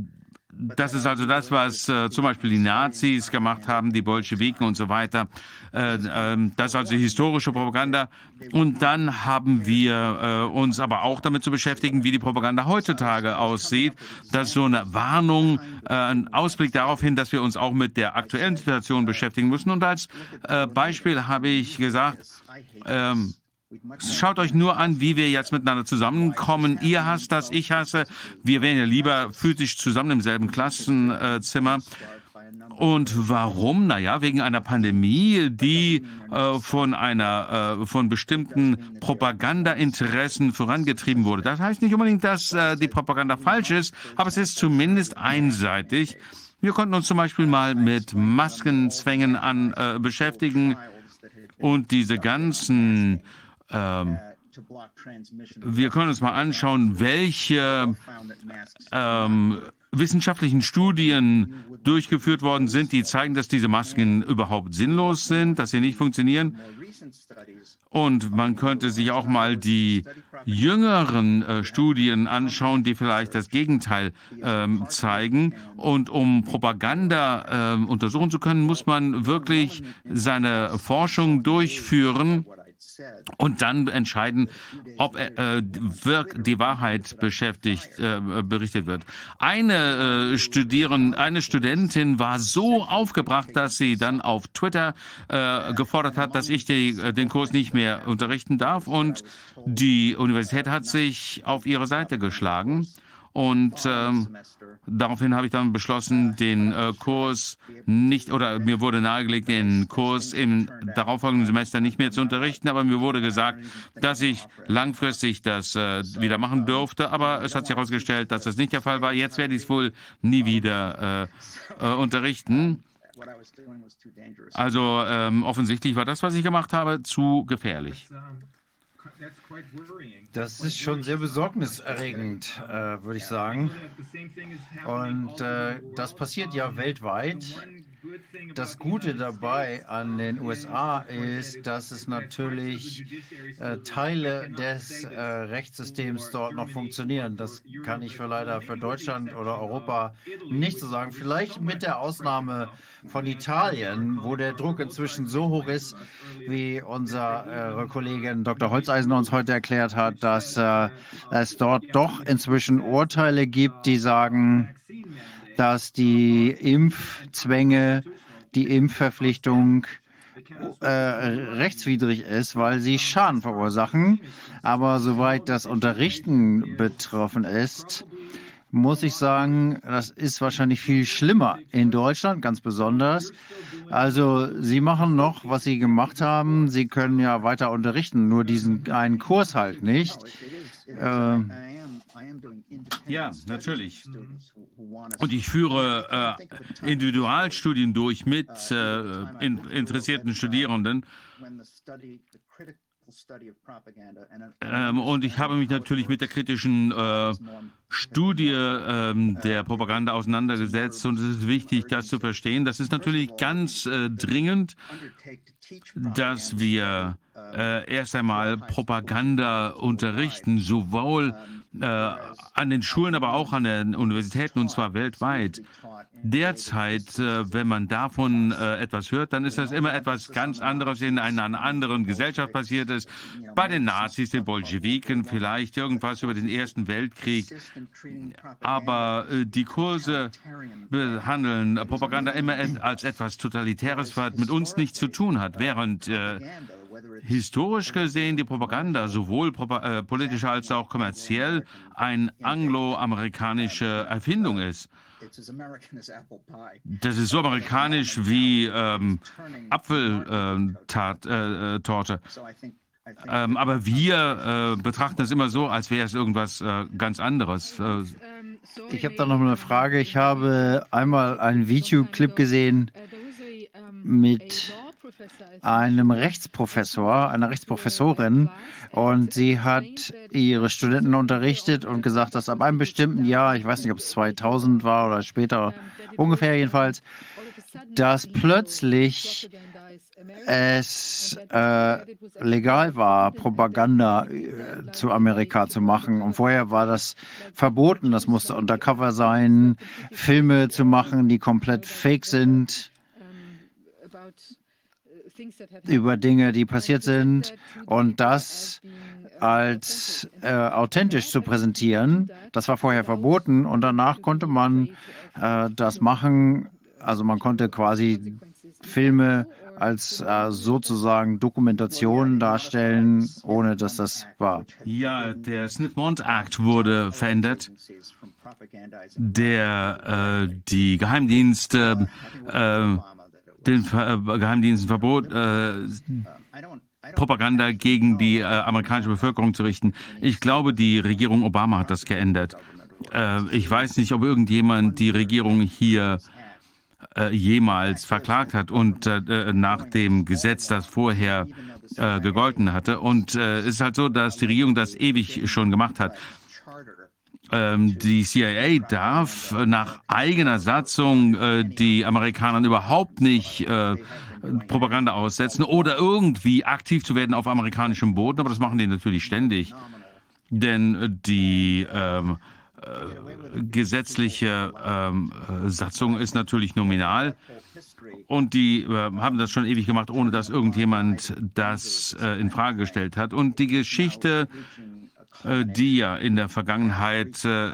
das ist also das, was äh, zum Beispiel die Nazis gemacht haben, die Bolschewiken und so weiter. Äh, äh, das ist also historische Propaganda. Und dann haben wir äh, uns aber auch damit zu beschäftigen, wie die Propaganda heutzutage aussieht. Das ist so eine Warnung, äh, ein Ausblick darauf hin, dass wir uns auch mit der aktuellen Situation beschäftigen müssen. Und als Beispiel habe ich gesagt, ähm, Schaut euch nur an, wie wir jetzt miteinander zusammenkommen. Ihr hasst das, ich hasse. Wir wären ja lieber physisch zusammen im selben Klassenzimmer. Und warum? Naja, wegen einer Pandemie, die äh, von einer äh, von bestimmten Propagandainteressen vorangetrieben wurde. Das heißt nicht unbedingt, dass äh, die Propaganda falsch ist, aber es ist zumindest einseitig. Wir konnten uns zum Beispiel mal mit Maskenzwängen an äh, beschäftigen und diese ganzen ähm, wir können uns mal anschauen, welche ähm, wissenschaftlichen Studien durchgeführt worden sind, die zeigen, dass diese Masken überhaupt sinnlos sind, dass sie nicht funktionieren. Und man könnte sich auch mal die jüngeren äh, Studien anschauen, die vielleicht das Gegenteil ähm, zeigen. Und um Propaganda äh, untersuchen zu können, muss man wirklich seine Forschung durchführen und dann entscheiden, ob äh, die Wahrheit beschäftigt, äh, berichtet wird. Eine äh, Studierin, eine Studentin war so aufgebracht, dass sie dann auf Twitter äh, gefordert hat, dass ich die, äh, den Kurs nicht mehr unterrichten darf. Und die Universität hat sich auf ihre Seite geschlagen. Und ähm, daraufhin habe ich dann beschlossen, den äh, Kurs nicht, oder mir wurde nahegelegt, den Kurs im darauffolgenden Semester nicht mehr zu unterrichten, aber mir wurde gesagt, dass ich langfristig das äh, wieder machen dürfte. Aber es hat sich herausgestellt, dass das nicht der Fall war. Jetzt werde ich es wohl nie wieder äh, äh, unterrichten. Also ähm, offensichtlich war das, was ich gemacht habe, zu gefährlich. Das ist schon sehr besorgniserregend, äh, würde ich sagen. Und äh, das passiert ja weltweit. Das Gute dabei an den USA ist, dass es natürlich äh, Teile des äh, Rechtssystems dort noch funktionieren. Das kann ich für leider für Deutschland oder Europa nicht so sagen. Vielleicht mit der Ausnahme von Italien, wo der Druck inzwischen so hoch ist, wie unsere Kollegin Dr. Holzeisen uns heute erklärt hat, dass äh, es dort doch inzwischen Urteile gibt, die sagen, dass die Impfzwänge, die Impfverpflichtung äh, rechtswidrig ist, weil sie Schaden verursachen. Aber soweit das Unterrichten betroffen ist, muss ich sagen, das ist wahrscheinlich viel schlimmer in Deutschland, ganz besonders. Also Sie machen noch, was Sie gemacht haben. Sie können ja weiter unterrichten, nur diesen einen Kurs halt nicht. Äh, ja, natürlich. Und ich führe äh, Individualstudien durch mit äh, in, interessierten Studierenden. Ähm, und ich habe mich natürlich mit der kritischen äh, Studie ähm, der Propaganda auseinandergesetzt und es ist wichtig, das zu verstehen. Das ist natürlich ganz äh, dringend, dass wir äh, erst einmal Propaganda unterrichten, sowohl äh, an den Schulen, aber auch an den Universitäten und zwar weltweit. Derzeit, äh, wenn man davon äh, etwas hört, dann ist das immer etwas ganz anderes in einer anderen Gesellschaft passiert ist. Bei den Nazis, den Bolschewiken, vielleicht irgendwas über den Ersten Weltkrieg. Aber äh, die Kurse behandeln Propaganda immer als etwas Totalitäres, was mit uns nichts zu tun hat, während äh, historisch gesehen die Propaganda sowohl äh, politisch als auch kommerziell eine angloamerikanische Erfindung ist. Das ist so amerikanisch wie ähm, Apfeltorte. Äh, ähm, aber wir äh, betrachten es immer so, als wäre es irgendwas äh, ganz anderes. Äh, ich habe da noch eine Frage. Ich habe einmal einen Videoclip gesehen mit einem Rechtsprofessor, einer Rechtsprofessorin, und sie hat ihre Studenten unterrichtet und gesagt, dass ab einem bestimmten Jahr, ich weiß nicht, ob es 2000 war oder später, ungefähr jedenfalls, dass plötzlich es äh, legal war, Propaganda äh, zu Amerika zu machen. Und vorher war das verboten. Das musste undercover sein, Filme zu machen, die komplett fake sind über Dinge, die passiert sind und das als äh, authentisch zu präsentieren. Das war vorher verboten und danach konnte man äh, das machen. Also man konnte quasi Filme als äh, sozusagen Dokumentation darstellen, ohne dass das war. Ja, der Smith-Mont Act wurde verändert, der äh, die Geheimdienste äh, den äh, Geheimdiensten verbot, äh, Propaganda gegen die äh, amerikanische Bevölkerung zu richten. Ich glaube, die Regierung Obama hat das geändert. Äh, ich weiß nicht, ob irgendjemand die Regierung hier äh, jemals verklagt hat und äh, nach dem Gesetz, das vorher gegolten hatte. Und es ist halt so, dass die Regierung das ewig schon gemacht hat. Ähm, die CIA darf nach eigener Satzung äh, die Amerikaner überhaupt nicht äh, Propaganda aussetzen oder irgendwie aktiv zu werden auf amerikanischem Boden, aber das machen die natürlich ständig. Denn die ähm, äh, gesetzliche ähm, Satzung ist natürlich nominal. Und die äh, haben das schon ewig gemacht, ohne dass irgendjemand das äh, in Frage gestellt hat. Und die Geschichte äh, die ja in der Vergangenheit äh,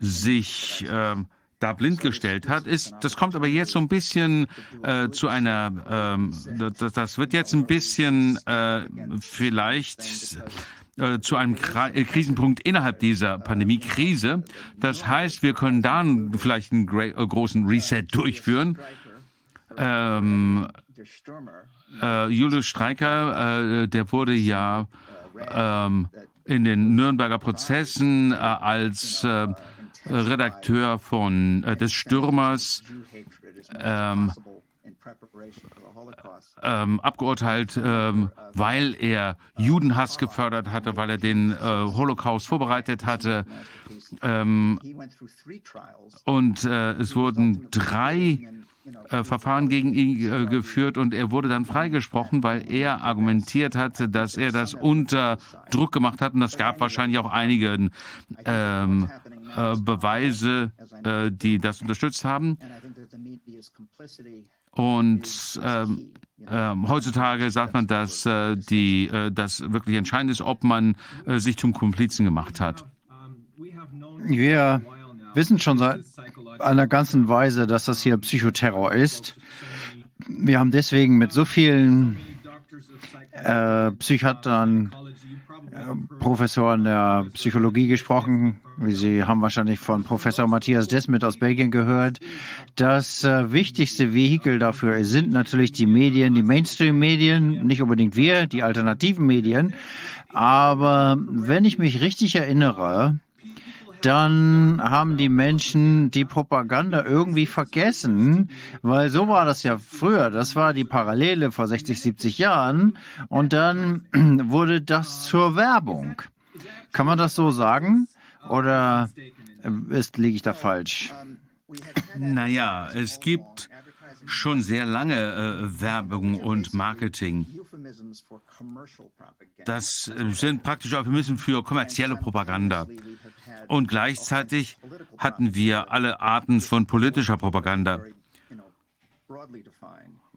sich ähm, da blind gestellt hat, ist, das kommt aber jetzt so ein bisschen äh, zu einer, ähm, das, das, wird jetzt ein bisschen äh, vielleicht äh, zu einem äh, Krisenpunkt innerhalb dieser Pandemie-Krise. Das heißt, wir können da vielleicht einen großen Reset durchführen. Ähm, Julius Streiker, der wurde ja ähm, in den Nürnberger Prozessen äh, als äh, Redakteur von äh, des Stürmers ähm, ähm, abgeurteilt, ähm, weil er Judenhass gefördert hatte, weil er den äh, Holocaust vorbereitet hatte. Ähm, und äh, es wurden drei äh, Verfahren gegen ihn äh, geführt und er wurde dann freigesprochen, weil er argumentiert hatte, dass er das unter Druck gemacht hat. Und es gab wahrscheinlich auch einige ähm, äh, Beweise, äh, die das unterstützt haben. Und ähm, ähm, heutzutage sagt man, dass die, das wirklich entscheidend ist, ob man sich zum Komplizen gemacht hat. Wir wissen schon seit einer ganzen Weise, dass das hier Psychoterror ist. Wir haben deswegen mit so vielen äh, Psychiatern, äh, Professoren der Psychologie gesprochen. Sie haben wahrscheinlich von Professor Matthias Desmet aus Belgien gehört. Das äh, wichtigste Vehikel dafür sind natürlich die Medien, die Mainstream-Medien, nicht unbedingt wir, die alternativen Medien. Aber wenn ich mich richtig erinnere, dann haben die Menschen die Propaganda irgendwie vergessen, weil so war das ja früher. Das war die Parallele vor 60, 70 Jahren und dann wurde das zur Werbung. Kann man das so sagen? Oder äh, ist, liege ich da falsch? Naja, es gibt schon sehr lange äh, Werbung und Marketing. Das äh, sind praktisch Euphemismen für kommerzielle Propaganda. Und gleichzeitig hatten wir alle Arten von politischer Propaganda,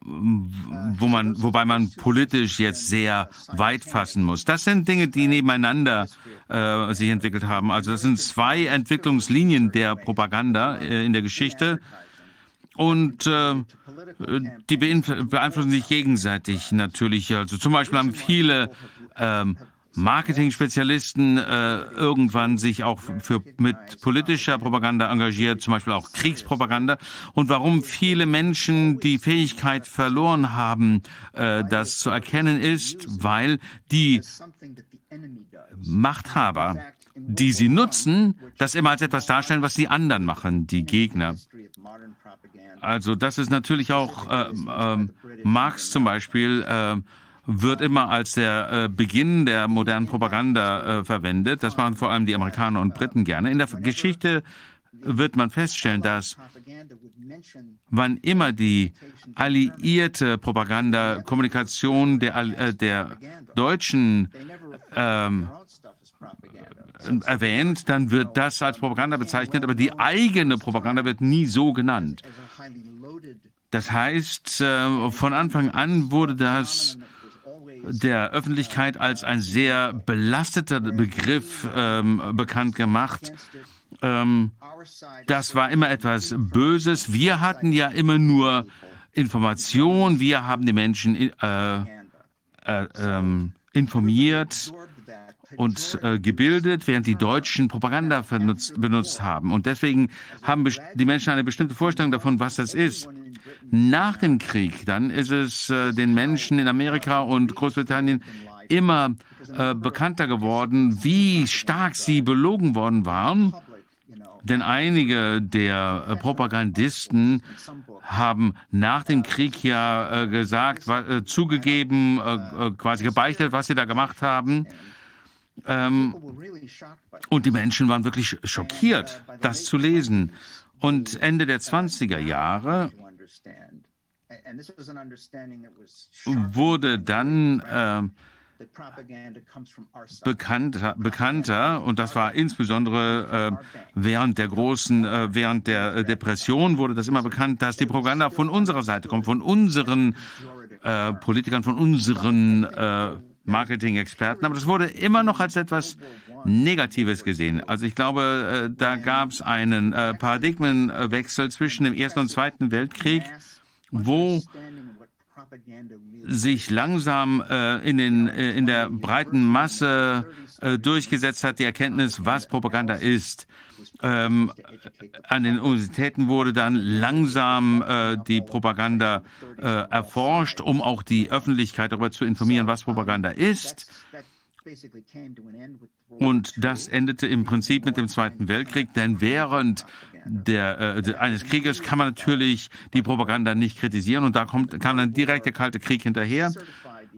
wo man, wobei man politisch jetzt sehr weit fassen muss. Das sind Dinge, die nebeneinander äh, sich entwickelt haben. Also das sind zwei Entwicklungslinien der Propaganda äh, in der Geschichte. Und äh, die beeinflussen sich gegenseitig natürlich. Also zum Beispiel haben viele ähm, Marketing-Spezialisten äh, irgendwann sich auch für, mit politischer Propaganda engagiert, zum Beispiel auch Kriegspropaganda. Und warum viele Menschen die Fähigkeit verloren haben, äh, das zu erkennen, ist, weil die Machthaber, die sie nutzen, das immer als etwas darstellen, was die anderen machen, die Gegner. Also das ist natürlich auch äh, äh, Marx zum Beispiel äh, wird immer als der äh, Beginn der modernen Propaganda äh, verwendet. Das machen vor allem die Amerikaner und Briten gerne. In der Geschichte wird man feststellen, dass wann immer die alliierte Propaganda, Kommunikation der, äh, der Deutschen ähm, erwähnt, dann wird das als Propaganda bezeichnet, aber die eigene Propaganda wird nie so genannt. Das heißt, äh, von Anfang an wurde das der Öffentlichkeit als ein sehr belasteter Begriff ähm, bekannt gemacht. Ähm, das war immer etwas Böses. Wir hatten ja immer nur Information, wir haben die Menschen äh, äh, ähm, informiert und äh, gebildet, während die Deutschen Propaganda benutzt, benutzt haben. Und deswegen haben die Menschen eine bestimmte Vorstellung davon, was das ist. Nach dem Krieg, dann ist es äh, den Menschen in Amerika und Großbritannien immer äh, bekannter geworden, wie stark sie belogen worden waren. Denn einige der äh, Propagandisten haben nach dem Krieg ja äh, gesagt, äh, zugegeben, äh, quasi gebeichtet, was sie da gemacht haben. Ähm, und die Menschen waren wirklich schockiert, das zu lesen. Und Ende der 20er Jahre wurde dann äh, bekannter, bekannter, und das war insbesondere äh, während der großen, äh, während der Depression wurde das immer bekannt, dass die Propaganda von unserer Seite kommt, von unseren äh, Politikern, von unseren äh, Marketing-Experten. Aber das wurde immer noch als etwas Negatives gesehen. Also ich glaube, äh, da gab es einen äh, Paradigmenwechsel zwischen dem Ersten und Zweiten Weltkrieg wo sich langsam äh, in, den, in der breiten Masse durchgesetzt hat, die Erkenntnis, was Propaganda ist. Ähm, an den Universitäten wurde dann langsam die Propaganda erforscht, um auch die Öffentlichkeit darüber zu informieren, was Propaganda ist. Und das endete im Prinzip mit dem Zweiten Weltkrieg, denn während der, äh, eines Krieges kann man natürlich die Propaganda nicht kritisieren und da kommt, kam dann direkt der Kalte Krieg hinterher.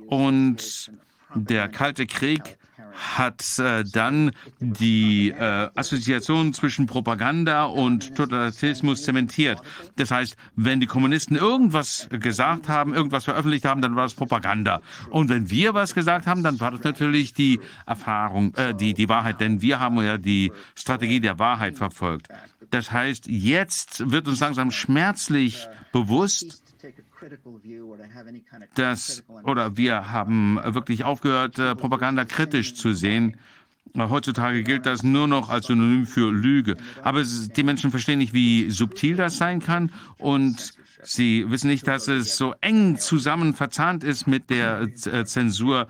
Und der Kalte Krieg hat äh, dann die äh, Assoziation zwischen Propaganda und Totalitarismus zementiert. Das heißt, wenn die Kommunisten irgendwas gesagt haben, irgendwas veröffentlicht haben, dann war das Propaganda. Und wenn wir was gesagt haben, dann war das natürlich die Erfahrung, äh, die, die Wahrheit, denn wir haben ja die Strategie der Wahrheit verfolgt. Das heißt, jetzt wird uns langsam schmerzlich bewusst, dass, oder wir haben wirklich aufgehört, äh, Propaganda kritisch zu sehen. Heutzutage gilt das nur noch als Synonym für Lüge. Aber die Menschen verstehen nicht, wie subtil das sein kann und sie wissen nicht, dass es so eng zusammen verzahnt ist mit der äh, Zensur,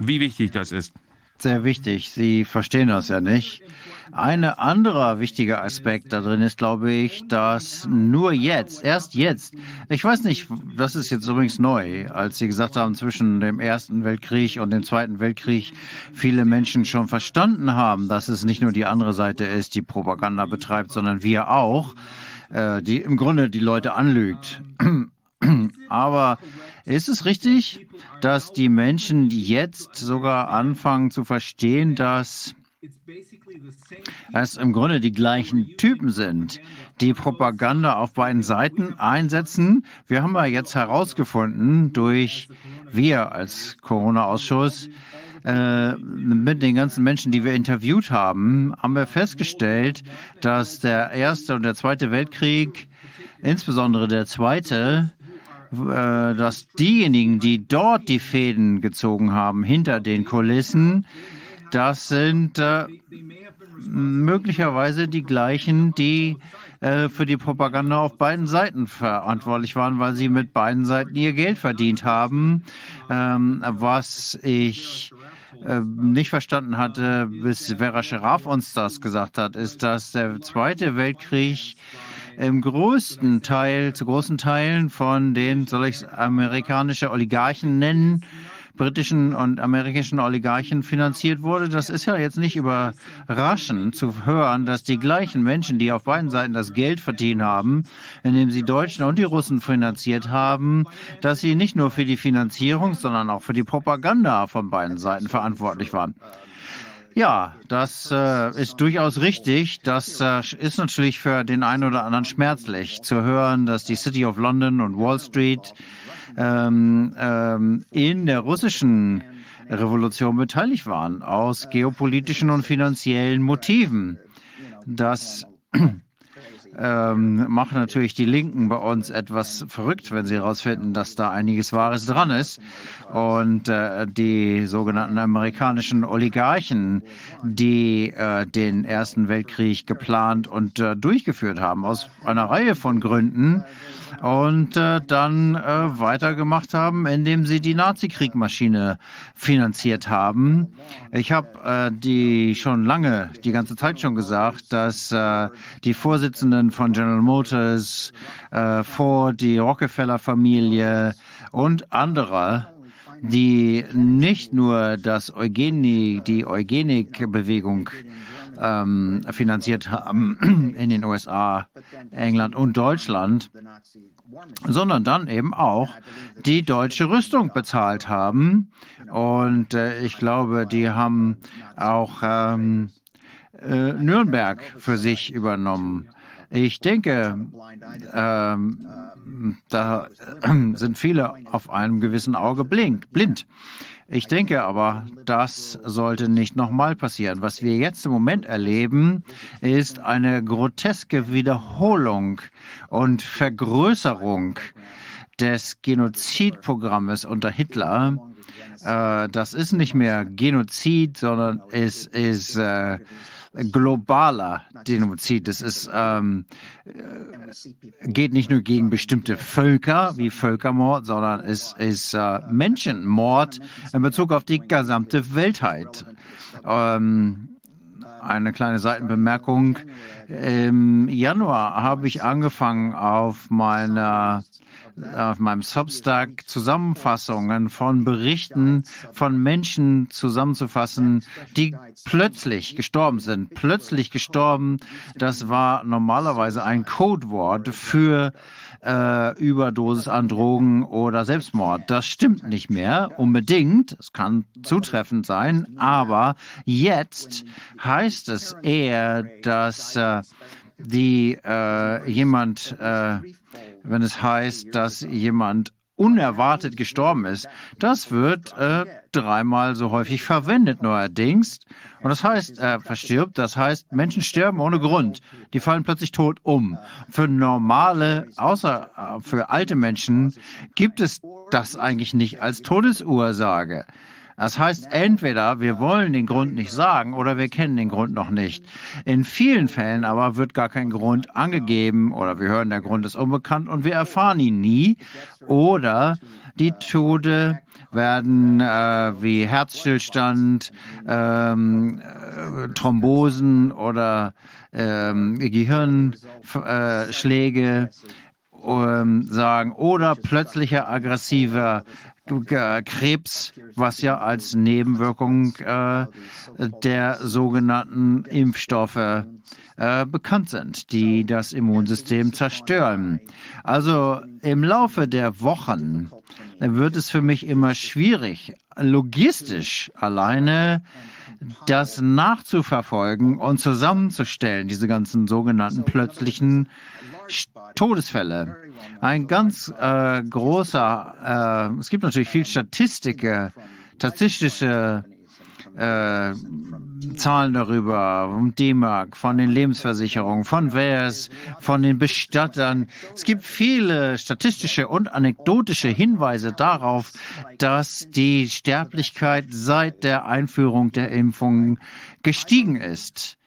wie wichtig das ist. Sehr wichtig. Sie verstehen das ja nicht. Ein anderer wichtiger Aspekt da drin ist, glaube ich, dass nur jetzt, erst jetzt, ich weiß nicht, das ist jetzt übrigens neu, als Sie gesagt haben, zwischen dem Ersten Weltkrieg und dem Zweiten Weltkrieg viele Menschen schon verstanden haben, dass es nicht nur die andere Seite ist, die Propaganda betreibt, sondern wir auch, äh, die im Grunde die Leute anlügt. Aber ist es richtig, dass die Menschen jetzt sogar anfangen zu verstehen, dass es im Grunde die gleichen Typen sind, die Propaganda auf beiden Seiten einsetzen. Wir haben ja jetzt herausgefunden, durch wir als Corona-Ausschuss, äh, mit den ganzen Menschen, die wir interviewt haben, haben wir festgestellt, dass der Erste und der Zweite Weltkrieg, insbesondere der Zweite, äh, dass diejenigen, die dort die Fäden gezogen haben, hinter den Kulissen, das sind äh, möglicherweise die gleichen, die äh, für die Propaganda auf beiden Seiten verantwortlich waren, weil sie mit beiden Seiten ihr Geld verdient haben. Ähm, was ich äh, nicht verstanden hatte, bis Vera Scheraf uns das gesagt hat, ist, dass der Zweite Weltkrieg im größten Teil, zu großen Teilen von den, soll ich es amerikanische Oligarchen nennen, britischen und amerikanischen Oligarchen finanziert wurde. Das ist ja jetzt nicht überraschend zu hören, dass die gleichen Menschen, die auf beiden Seiten das Geld verdient haben, indem sie Deutschen und die Russen finanziert haben, dass sie nicht nur für die Finanzierung, sondern auch für die Propaganda von beiden Seiten verantwortlich waren. Ja, das äh, ist durchaus richtig. Das äh, ist natürlich für den einen oder anderen schmerzlich zu hören, dass die City of London und Wall Street ähm, ähm, in der russischen Revolution beteiligt waren, aus geopolitischen und finanziellen Motiven. Das ähm, macht natürlich die Linken bei uns etwas verrückt, wenn sie herausfinden, dass da einiges Wahres dran ist. Und äh, die sogenannten amerikanischen Oligarchen, die äh, den Ersten Weltkrieg geplant und äh, durchgeführt haben, aus einer Reihe von Gründen, und äh, dann äh, weitergemacht haben, indem sie die Nazi-Kriegmaschine finanziert haben. Ich habe äh, die schon lange, die ganze Zeit schon gesagt, dass äh, die Vorsitzenden von General Motors, äh, Ford, die Rockefeller-Familie und andere die nicht nur das Eugenie, die Eugenik-Bewegung ähm, finanziert haben in den USA, England und Deutschland, sondern dann eben auch die deutsche Rüstung bezahlt haben. Und äh, ich glaube, die haben auch ähm, äh, Nürnberg für sich übernommen. Ich denke, ähm, da sind viele auf einem gewissen Auge blind. Ich denke aber, das sollte nicht nochmal passieren. Was wir jetzt im Moment erleben, ist eine groteske Wiederholung und Vergrößerung des Genozidprogrammes unter Hitler. Äh, das ist nicht mehr Genozid, sondern es ist äh, globaler Genozid. Das ist, ähm, äh, geht nicht nur gegen bestimmte Völker wie Völkermord, sondern es ist äh, Menschenmord in Bezug auf die gesamte Weltheit. Ähm, eine kleine Seitenbemerkung. Im Januar habe ich angefangen, auf meiner auf meinem Substack Zusammenfassungen von Berichten von Menschen zusammenzufassen, die plötzlich gestorben sind. Plötzlich gestorben, das war normalerweise ein Codewort für äh, Überdosis an Drogen oder Selbstmord. Das stimmt nicht mehr unbedingt. Es kann zutreffend sein, aber jetzt heißt es eher, dass äh, die äh, jemand, äh, wenn es heißt, dass jemand unerwartet gestorben ist, das wird äh, dreimal so häufig verwendet neuerdings. Und das heißt, er verstirbt, das heißt, Menschen sterben ohne Grund. Die fallen plötzlich tot um. Für normale, außer äh, für alte Menschen, gibt es das eigentlich nicht als Todesursache. Das heißt, entweder wir wollen den Grund nicht sagen oder wir kennen den Grund noch nicht. In vielen Fällen aber wird gar kein Grund angegeben oder wir hören, der Grund ist unbekannt und wir erfahren ihn nie. Oder die Tode werden äh, wie Herzstillstand, ähm, äh, Thrombosen oder ähm, Gehirnschläge ähm, sagen oder plötzlicher aggressiver Krebs, was ja als Nebenwirkung äh, der sogenannten Impfstoffe äh, bekannt sind, die das Immunsystem zerstören. Also im Laufe der Wochen wird es für mich immer schwierig, logistisch alleine das nachzuverfolgen und zusammenzustellen, diese ganzen sogenannten plötzlichen Todesfälle. Ein ganz äh, großer, äh, es gibt natürlich viel Statistik, statistische äh, Zahlen darüber, um D-Mark, von den Lebensversicherungen, von WERS, von den Bestattern. Es gibt viele statistische und anekdotische Hinweise darauf, dass die Sterblichkeit seit der Einführung der Impfungen gestiegen ist.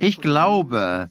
Ich glaube,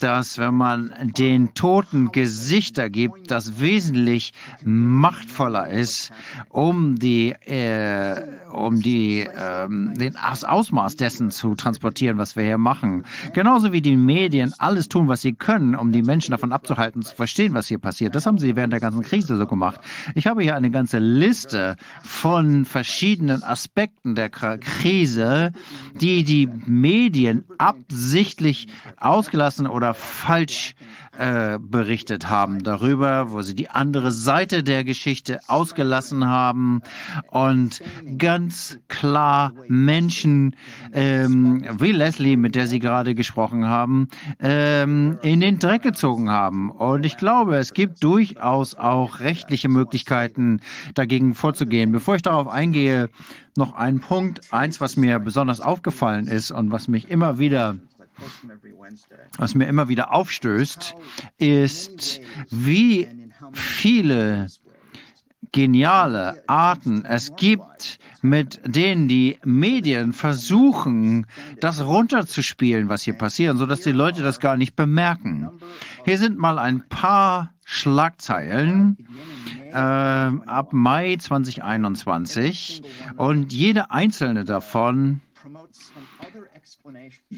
dass wenn man den Toten Gesichter gibt, das wesentlich machtvoller ist, um die, äh, um die, ähm, den, das Ausmaß dessen zu transportieren, was wir hier machen. Genauso wie die Medien alles tun, was sie können, um die Menschen davon abzuhalten, zu verstehen, was hier passiert. Das haben sie während der ganzen Krise so gemacht. Ich habe hier eine ganze Liste von verschiedenen Aspekten der Krise, die die Medien absichtlich absichtlich ausgelassen oder falsch äh, berichtet haben darüber, wo sie die andere Seite der Geschichte ausgelassen haben und ganz klar Menschen ähm, wie Leslie, mit der Sie gerade gesprochen haben, ähm, in den Dreck gezogen haben. Und ich glaube, es gibt durchaus auch rechtliche Möglichkeiten, dagegen vorzugehen. Bevor ich darauf eingehe, noch ein Punkt, eins, was mir besonders aufgefallen ist und was mich immer wieder was mir immer wieder aufstößt, ist, wie viele geniale Arten es gibt, mit denen die Medien versuchen, das runterzuspielen, was hier passiert, sodass die Leute das gar nicht bemerken. Hier sind mal ein paar Schlagzeilen äh, ab Mai 2021 und jede einzelne davon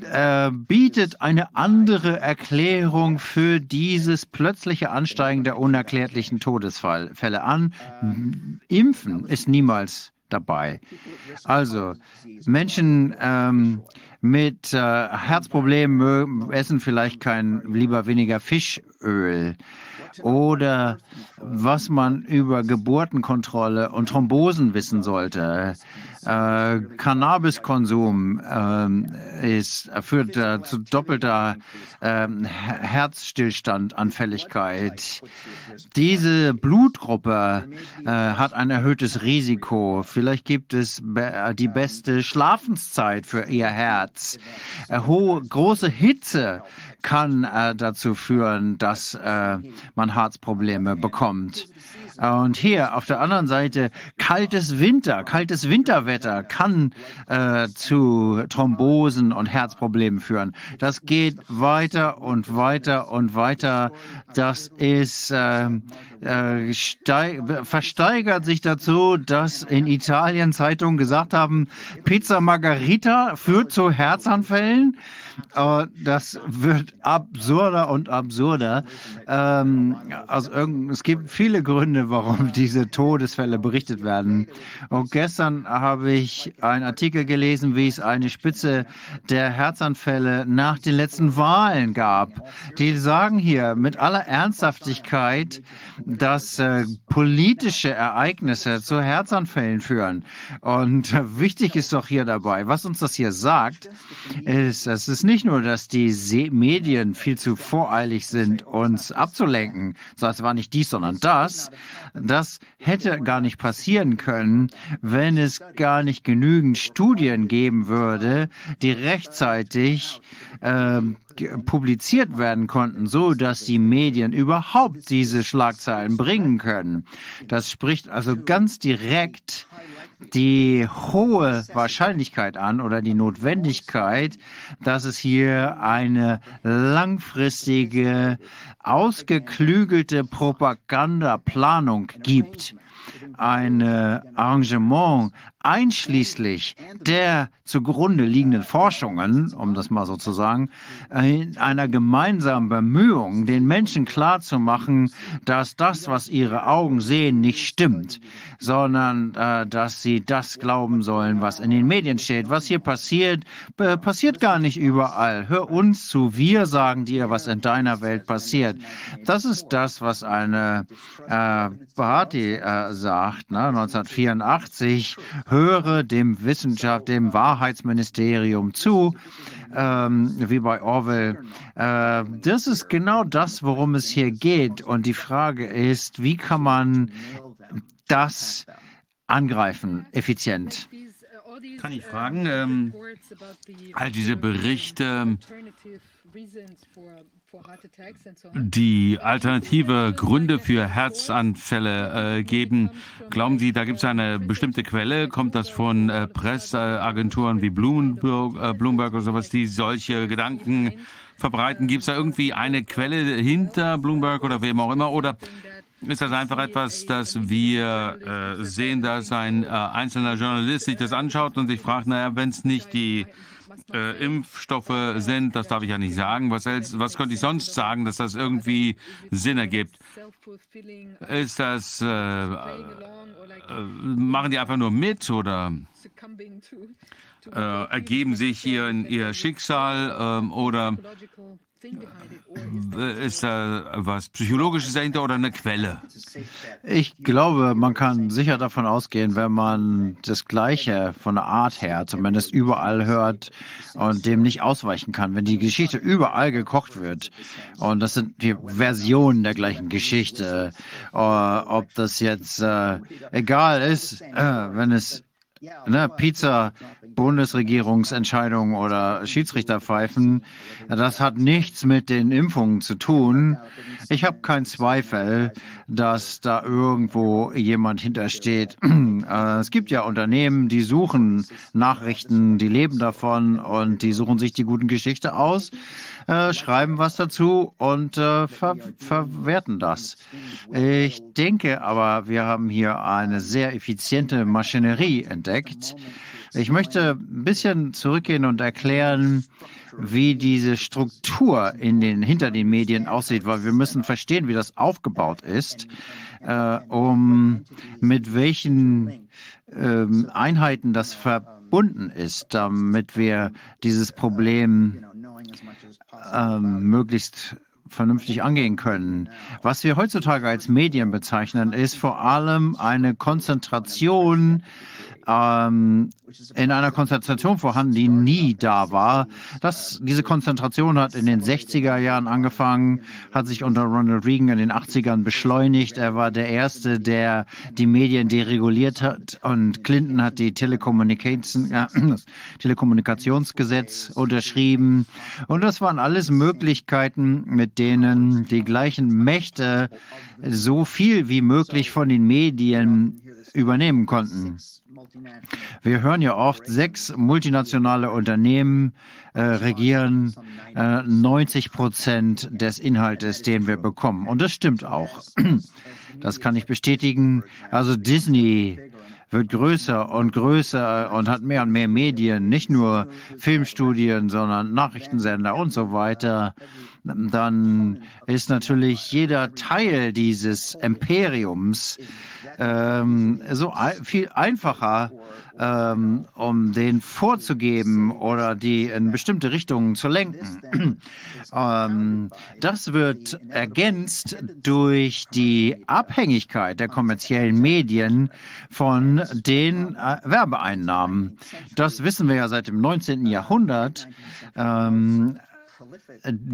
äh, bietet eine andere Erklärung für dieses plötzliche Ansteigen der unerklärlichen Todesfälle an. Impfen ist niemals dabei. Also Menschen ähm, mit äh, Herzproblemen essen vielleicht kein lieber weniger Fischöl oder was man über Geburtenkontrolle und Thrombosen wissen sollte. Äh, Cannabiskonsum äh, ist, führt äh, zu doppelter ähm, Herzstillstandanfälligkeit. Diese Blutgruppe äh, hat ein erhöhtes Risiko. Vielleicht gibt es be die beste Schlafenszeit für ihr Herz. Äh, hohe, große Hitze kann äh, dazu führen, dass äh, man Herzprobleme bekommt. Und hier auf der anderen Seite kaltes Winter, kaltes Winterwetter kann äh, zu Thrombosen und Herzproblemen führen. Das geht weiter und weiter und weiter. Das ist äh, äh, versteigert sich dazu, dass in Italien Zeitungen gesagt haben, Pizza Margarita führt zu Herzanfällen. Aber das wird absurder und absurder. Ähm, also es gibt viele Gründe, warum diese Todesfälle berichtet werden. Und gestern habe ich einen Artikel gelesen, wie es eine Spitze der Herzanfälle nach den letzten Wahlen gab. Die sagen hier mit aller Ernsthaftigkeit, dass äh, politische Ereignisse zu Herzanfällen führen. Und äh, wichtig ist doch hier dabei, was uns das hier sagt, ist, es ist nicht nur, dass die Se Medien viel zu voreilig sind, uns abzulenken. So, es war nicht dies, sondern das. Das hätte gar nicht passieren können, wenn es gar nicht genügend Studien geben würde, die rechtzeitig äh, publiziert werden konnten, so dass die Medien überhaupt diese Schlagzeilen bringen können. Das spricht also ganz direkt die hohe Wahrscheinlichkeit an oder die Notwendigkeit, dass es hier eine langfristige, ausgeklügelte Propagandaplanung gibt. Ein Arrangement einschließlich der zugrunde liegenden Forschungen, um das mal so zu sagen, in einer gemeinsamen Bemühung, den Menschen klarzumachen, dass das, was ihre Augen sehen, nicht stimmt, sondern äh, dass sie das glauben sollen, was in den Medien steht. Was hier passiert, äh, passiert gar nicht überall. Hör uns zu, wir sagen dir, was in deiner Welt passiert. Das ist das, was eine äh, Bahati äh, sagt, ne, 1984 höre dem Wissenschaft, dem Wahrheitsministerium zu, ähm, wie bei Orwell. Äh, das ist genau das, worum es hier geht. Und die Frage ist, wie kann man das angreifen, effizient? Kann ich fragen, ähm, all diese Berichte, die alternative Gründe für Herzanfälle äh, geben. Glauben Sie, da gibt es eine bestimmte Quelle? Kommt das von äh, Presseagenturen wie Bloomberg, äh, Bloomberg oder sowas, die solche Gedanken verbreiten? Gibt es da irgendwie eine Quelle hinter Bloomberg oder wem auch immer? Oder ist das einfach etwas, dass wir äh, sehen, dass ein äh, einzelner Journalist sich das anschaut und sich fragt, naja, wenn es nicht die äh, Impfstoffe sind, das darf ich ja nicht sagen. Was, was könnte ich sonst sagen, dass das irgendwie Sinn ergibt? Ist das, äh, äh, machen die einfach nur mit oder äh, ergeben sich hier in ihr Schicksal ähm, oder ist da was Psychologisches dahinter oder eine Quelle? Ich glaube, man kann sicher davon ausgehen, wenn man das Gleiche von der Art her zumindest überall hört und dem nicht ausweichen kann. Wenn die Geschichte überall gekocht wird und das sind die Versionen der gleichen Geschichte, äh, ob das jetzt äh, egal ist, äh, wenn es ne, Pizza, Bundesregierungsentscheidungen oder Schiedsrichterpfeifen, das hat nichts mit den Impfungen zu tun. Ich habe keinen Zweifel, dass da irgendwo jemand hintersteht. Äh, es gibt ja Unternehmen, die suchen Nachrichten, die leben davon und die suchen sich die guten Geschichte aus äh, schreiben was dazu und äh, ver verwerten das. Ich denke aber, wir haben hier eine sehr effiziente Maschinerie entdeckt. Ich möchte ein bisschen zurückgehen und erklären, wie diese Struktur in den, hinter den Medien aussieht, weil wir müssen verstehen, wie das aufgebaut ist, äh, um mit welchen ähm, Einheiten das verbunden ist, damit wir dieses Problem ähm, möglichst vernünftig angehen können. Was wir heutzutage als Medien bezeichnen, ist vor allem eine Konzentration ähm, in einer Konzentration vorhanden, die nie da war. Das, diese Konzentration hat in den 60er Jahren angefangen, hat sich unter Ronald Reagan in den 80ern beschleunigt. Er war der Erste, der die Medien dereguliert hat und Clinton hat die Telekommunikation, äh, das Telekommunikationsgesetz unterschrieben. Und das waren alles Möglichkeiten, mit denen die gleichen Mächte so viel wie möglich von den Medien übernehmen konnten. Wir hören ja oft, sechs multinationale Unternehmen äh, regieren äh, 90 Prozent des Inhaltes, den wir bekommen. Und das stimmt auch. Das kann ich bestätigen. Also Disney wird größer und größer und hat mehr und mehr Medien, nicht nur Filmstudien, sondern Nachrichtensender und so weiter dann ist natürlich jeder Teil dieses Imperiums ähm, so viel einfacher, ähm, um den vorzugeben oder die in bestimmte Richtungen zu lenken. ähm, das wird ergänzt durch die Abhängigkeit der kommerziellen Medien von den äh, Werbeeinnahmen. Das wissen wir ja seit dem 19. Jahrhundert.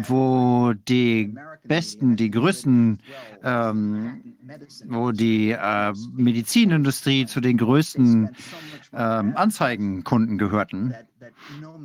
Wo die besten, die größten, ähm, wo die äh, Medizinindustrie zu den größten ähm, Anzeigenkunden gehörten.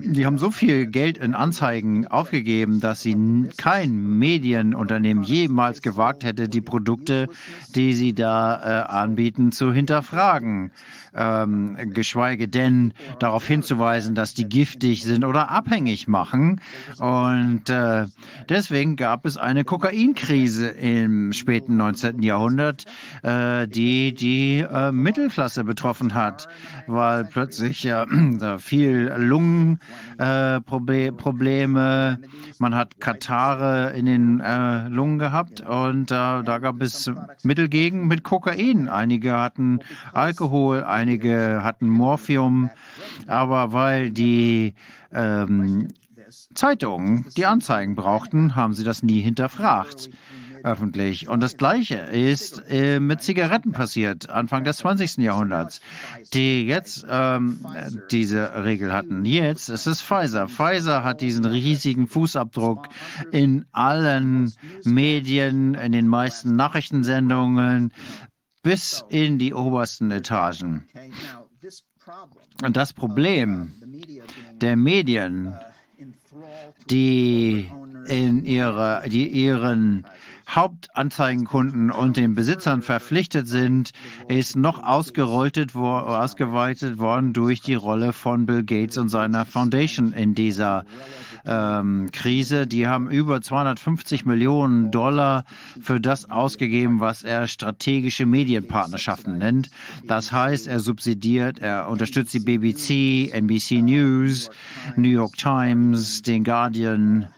Die haben so viel Geld in Anzeigen aufgegeben, dass sie kein Medienunternehmen jemals gewagt hätte, die Produkte, die sie da äh, anbieten, zu hinterfragen ähm, geschweige denn darauf hinzuweisen, dass die giftig sind oder abhängig machen. Und äh, deswegen gab es eine Kokainkrise im späten 19. Jahrhundert, äh, die die äh, Mittelklasse betroffen hat, weil plötzlich viel Lungenprobleme, äh, man hat Katare in den äh, Lungen gehabt und äh, da gab es Mittel gegen mit Kokain. Einige hatten Alkohol, einige hatten Morphium, aber weil die ähm, Zeitungen die Anzeigen brauchten, haben sie das nie hinterfragt öffentlich. Und das Gleiche ist äh, mit Zigaretten passiert, Anfang des 20. Jahrhunderts, die jetzt ähm, diese Regel hatten. Jetzt ist es Pfizer. Pfizer hat diesen riesigen Fußabdruck in allen Medien, in den meisten Nachrichtensendungen, bis in die obersten Etagen. Und das Problem der Medien, die in ihre, die ihren Hauptanzeigenkunden und den Besitzern verpflichtet sind, ist noch ausgerollt, wo, ausgeweitet worden durch die Rolle von Bill Gates und seiner Foundation in dieser ähm, Krise. Die haben über 250 Millionen Dollar für das ausgegeben, was er strategische Medienpartnerschaften nennt. Das heißt, er subsidiert, er unterstützt die BBC, NBC News, New York Times, den Guardian,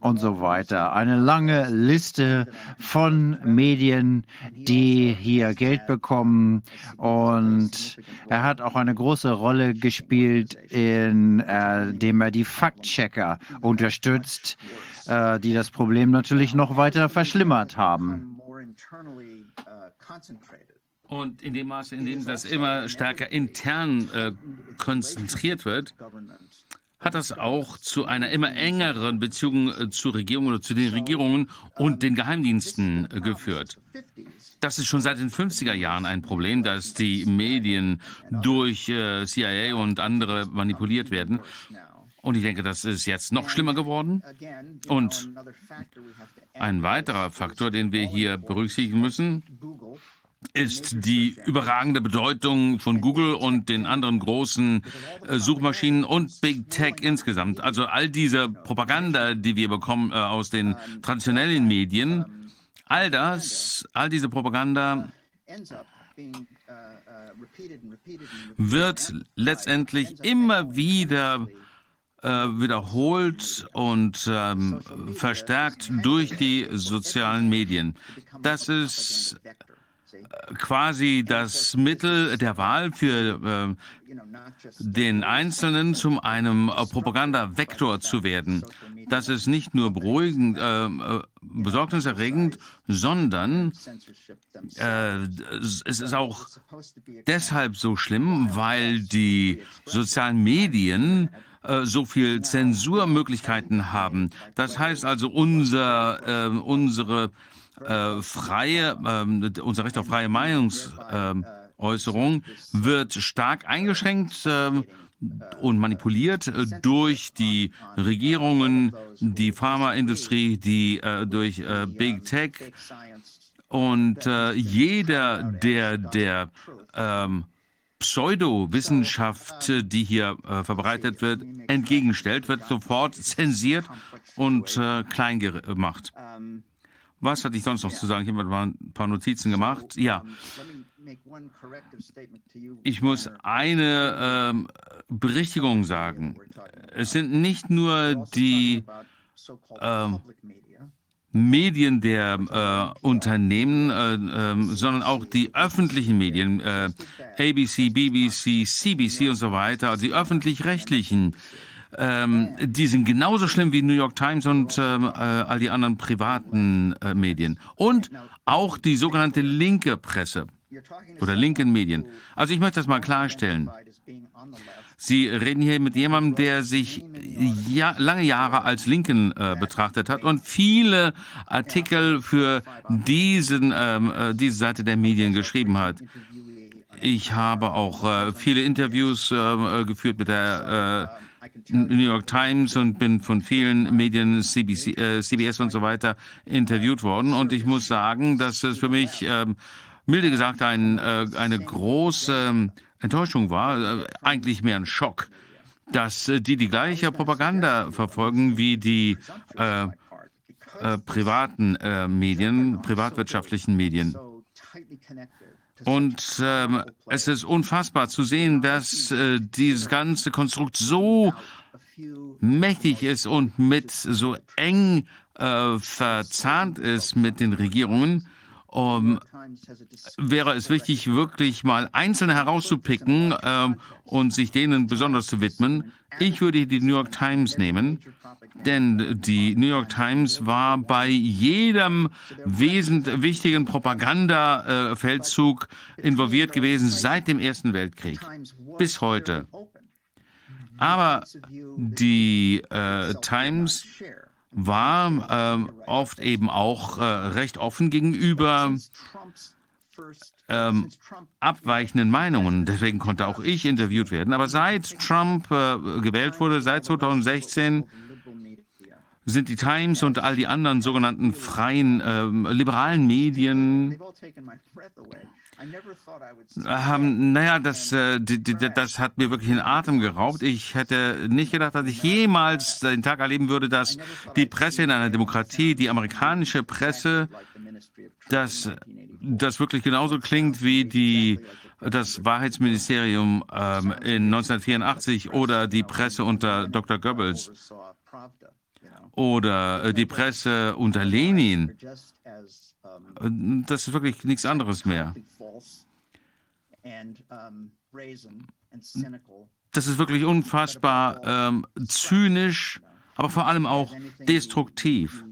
und so weiter. Eine lange Liste von Medien, die hier Geld bekommen. Und er hat auch eine große Rolle gespielt, indem äh, er die Faktchecker unterstützt, äh, die das Problem natürlich noch weiter verschlimmert haben. Und in dem Maße, in dem das immer stärker intern äh, konzentriert wird, hat das auch zu einer immer engeren Beziehung äh, zur Regierung oder zu den Regierungen und den Geheimdiensten äh, geführt. Das ist schon seit den 50er Jahren ein Problem, dass die Medien durch äh, CIA und andere manipuliert werden. Und ich denke, das ist jetzt noch schlimmer geworden. Und ein weiterer Faktor, den wir hier berücksichtigen müssen, ist die überragende Bedeutung von Google und den anderen großen äh, Suchmaschinen und Big Tech insgesamt. Also all diese Propaganda, die wir bekommen äh, aus den traditionellen Medien, all das, all diese Propaganda wird letztendlich immer wieder äh, wiederholt und ähm, verstärkt durch die sozialen Medien. Das ist quasi das Mittel der Wahl für äh, den Einzelnen zum einem äh, Propagandavektor zu werden. Das ist nicht nur beruhigend, äh, äh besorgniserregend, sondern äh, es ist auch deshalb so schlimm, weil die sozialen Medien äh, so viel Zensurmöglichkeiten haben. Das heißt also, unser, unsere äh, freie, äh, unser Recht auf freie Meinungsäußerung wird stark eingeschränkt äh, und manipuliert äh, durch die Regierungen, die Pharmaindustrie, die äh, durch Big Tech und jeder, der der ähm, Pseudowissenschaft, die hier äh, verbreitet wird, entgegenstellt, wird sofort zensiert und äh, klein gemacht. Was hatte ich sonst noch zu sagen? Ich habe ein paar Notizen gemacht. Ja. Ich muss eine äh, Berichtigung sagen. Es sind nicht nur die äh, Medien der äh, Unternehmen, äh, äh, sondern auch die öffentlichen Medien, äh, ABC, BBC, CBC und so weiter, also die öffentlich-rechtlichen, ähm, die sind genauso schlimm wie New York Times und ähm, äh, all die anderen privaten äh, Medien. Und auch die sogenannte linke Presse oder linken Medien. Also ich möchte das mal klarstellen. Sie reden hier mit jemandem, der sich ja, lange Jahre als Linken äh, betrachtet hat und viele Artikel für diesen, ähm, äh, diese Seite der Medien geschrieben hat. Ich habe auch äh, viele Interviews äh, geführt mit der äh, New York Times und bin von vielen Medien, CBC, äh, CBS und so weiter, interviewt worden. Und ich muss sagen, dass es für mich, ähm, milde gesagt, ein, eine große Enttäuschung war, äh, eigentlich mehr ein Schock, dass äh, die die gleiche Propaganda verfolgen wie die äh, äh, privaten äh, Medien, privatwirtschaftlichen Medien. Und ähm, es ist unfassbar zu sehen, dass äh, dieses ganze Konstrukt so mächtig ist und mit so eng verzahnt ist mit den Regierungen, um, wäre es wichtig, wirklich mal Einzelne herauszupicken ähm, und sich denen besonders zu widmen. Ich würde die New York Times nehmen, denn die New York Times war bei jedem wesentlich wichtigen Propagandafeldzug involviert gewesen seit dem Ersten Weltkrieg bis heute. Aber die äh, Times war ähm, oft eben auch äh, recht offen gegenüber ähm, abweichenden Meinungen. Deswegen konnte auch ich interviewt werden. Aber seit Trump äh, gewählt wurde, seit 2016, sind die Times und all die anderen sogenannten freien ähm, liberalen Medien haben, naja, das, äh, das hat mir wirklich den Atem geraubt. Ich hätte nicht gedacht, dass ich jemals den Tag erleben würde, dass die Presse in einer Demokratie, die amerikanische Presse, dass das wirklich genauso klingt wie die das Wahrheitsministerium ähm, in 1984 oder die Presse unter Dr. Goebbels oder äh, die Presse unter Lenin. Das ist wirklich nichts anderes mehr. Das ist wirklich unfassbar ähm, zynisch, aber vor allem auch destruktiv.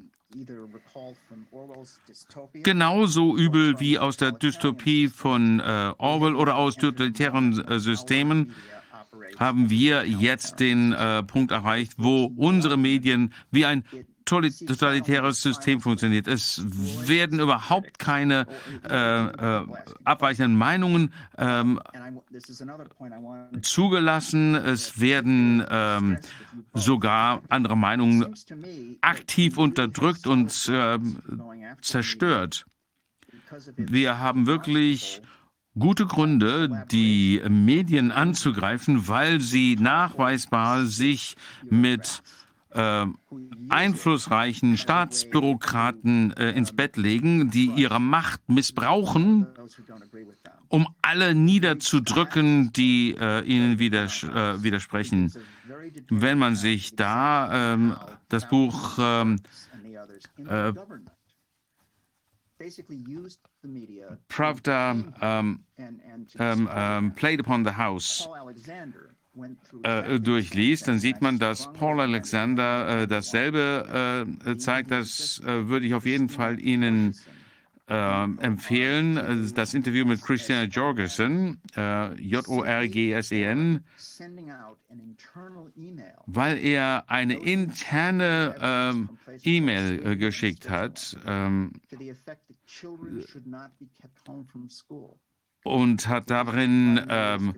Genauso übel wie aus der Dystopie von äh, Orwell oder aus totalitären äh, Systemen haben wir jetzt den äh, Punkt erreicht, wo unsere Medien wie ein totalitäres System funktioniert. Es werden überhaupt keine äh, äh, abweichenden Meinungen ähm, zugelassen. Es werden ähm, sogar andere Meinungen aktiv unterdrückt und äh, zerstört. Wir haben wirklich gute Gründe, die Medien anzugreifen, weil sie nachweisbar sich mit äh, einflussreichen Staatsbürokraten äh, ins Bett legen, die ihre Macht missbrauchen, um alle niederzudrücken, die äh, ihnen widers äh, widersprechen. Wenn man sich da ähm, das Buch ähm, äh, Pravda um, um, um, Played Upon the House durchliest, dann sieht man, dass Paul Alexander äh, dasselbe äh, zeigt. Das äh, würde ich auf jeden Fall Ihnen äh, empfehlen. Das Interview mit Christina Jorgensen, äh, J-O-R-G-S-E-N, weil er eine interne ähm, E-Mail geschickt hat. Ähm, und hat darin ähm,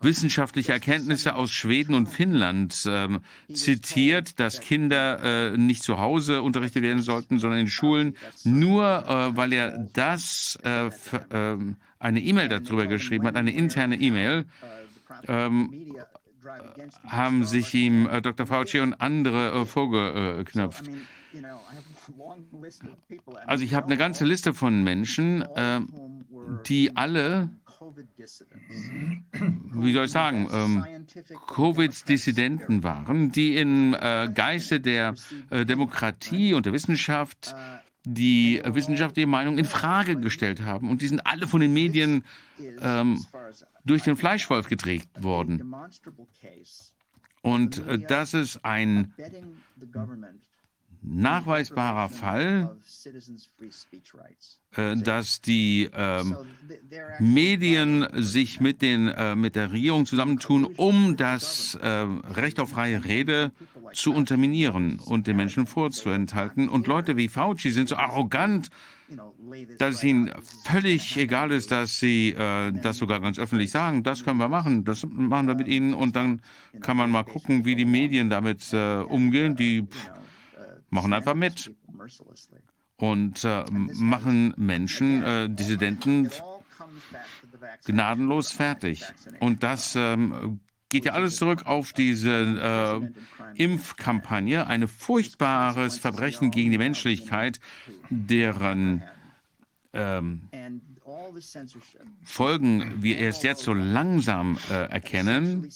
wissenschaftliche Erkenntnisse aus Schweden und Finnland ähm, zitiert, dass Kinder äh, nicht zu Hause unterrichtet werden sollten, sondern in Schulen, nur äh, weil er das äh, ähm, eine E-Mail darüber geschrieben hat, eine interne E-Mail, ähm, haben sich ihm äh, Dr. Fauci und andere äh, vorgeknöpft. Also ich habe eine ganze Liste von Menschen, äh, die alle, wie soll ich sagen, ähm, Covid-Dissidenten waren, die im äh, Geiste der äh, Demokratie und der Wissenschaft die wissenschaftliche Meinung in Frage gestellt haben. Und die sind alle von den Medien ähm, durch den Fleischwolf gedreht worden. Und äh, das ist ein nachweisbarer Fall, äh, dass die äh, Medien sich mit, den, äh, mit der Regierung zusammentun, um das äh, Recht auf freie Rede zu unterminieren und den Menschen vorzuenthalten. Und Leute wie Fauci sind so arrogant, dass es ihnen völlig egal ist, dass sie äh, das sogar ganz öffentlich sagen. Das können wir machen, das machen wir mit ihnen und dann kann man mal gucken, wie die Medien damit äh, umgehen. Die pff, machen einfach mit und äh, machen Menschen, äh, Dissidenten gnadenlos fertig. Und das ähm, geht ja alles zurück auf diese äh, Impfkampagne, ein furchtbares Verbrechen gegen die Menschlichkeit, deren ähm, Folgen wir erst jetzt so langsam äh, erkennen.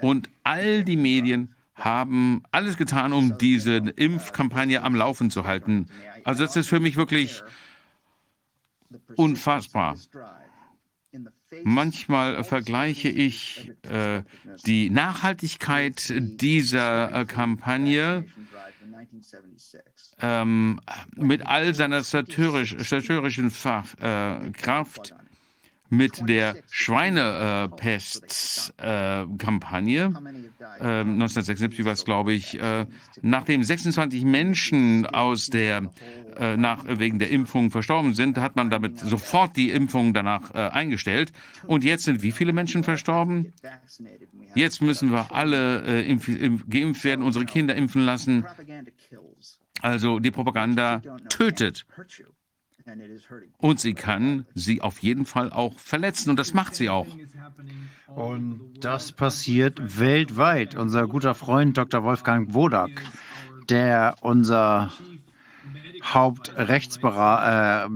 Und all die Medien haben alles getan, um diese Impfkampagne am Laufen zu halten. Also das ist für mich wirklich unfassbar. Manchmal vergleiche ich äh, die Nachhaltigkeit dieser äh, Kampagne ähm, mit all seiner satirisch, satirischen Fach, äh, Kraft mit der Schweinepest-Kampagne. Äh, 1976 war es, glaube ich, äh, nachdem 26 Menschen aus der äh, nach, wegen der Impfung verstorben sind, hat man damit sofort die Impfung danach äh, eingestellt. Und jetzt sind wie viele Menschen verstorben? Jetzt müssen wir alle äh, impf, impf, geimpft werden, unsere Kinder impfen lassen. Also die Propaganda tötet. Und sie kann sie auf jeden Fall auch verletzen und das macht sie auch. Und das passiert weltweit. Unser guter Freund Dr. Wolfgang Wodak, der unser Hauptrechtsberater,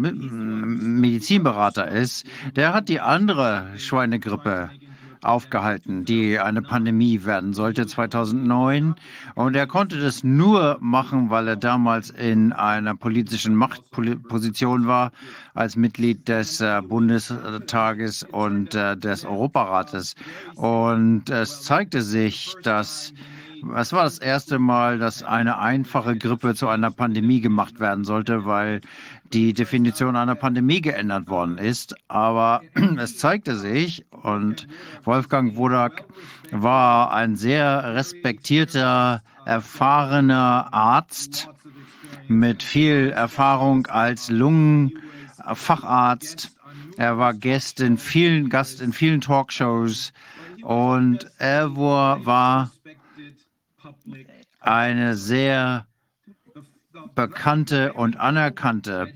äh, ist, der hat die andere Schweinegrippe aufgehalten, die eine Pandemie werden sollte 2009. Und er konnte das nur machen, weil er damals in einer politischen Machtposition war, als Mitglied des äh, Bundestages und äh, des Europarates. Und es zeigte sich, dass es war das erste Mal, dass eine einfache Grippe zu einer Pandemie gemacht werden sollte, weil die Definition einer Pandemie geändert worden ist. Aber es zeigte sich, und Wolfgang Wodak war ein sehr respektierter, erfahrener Arzt mit viel Erfahrung als Lungenfacharzt. Er war Gast in vielen, Gast in vielen Talkshows und er war eine sehr bekannte und anerkannte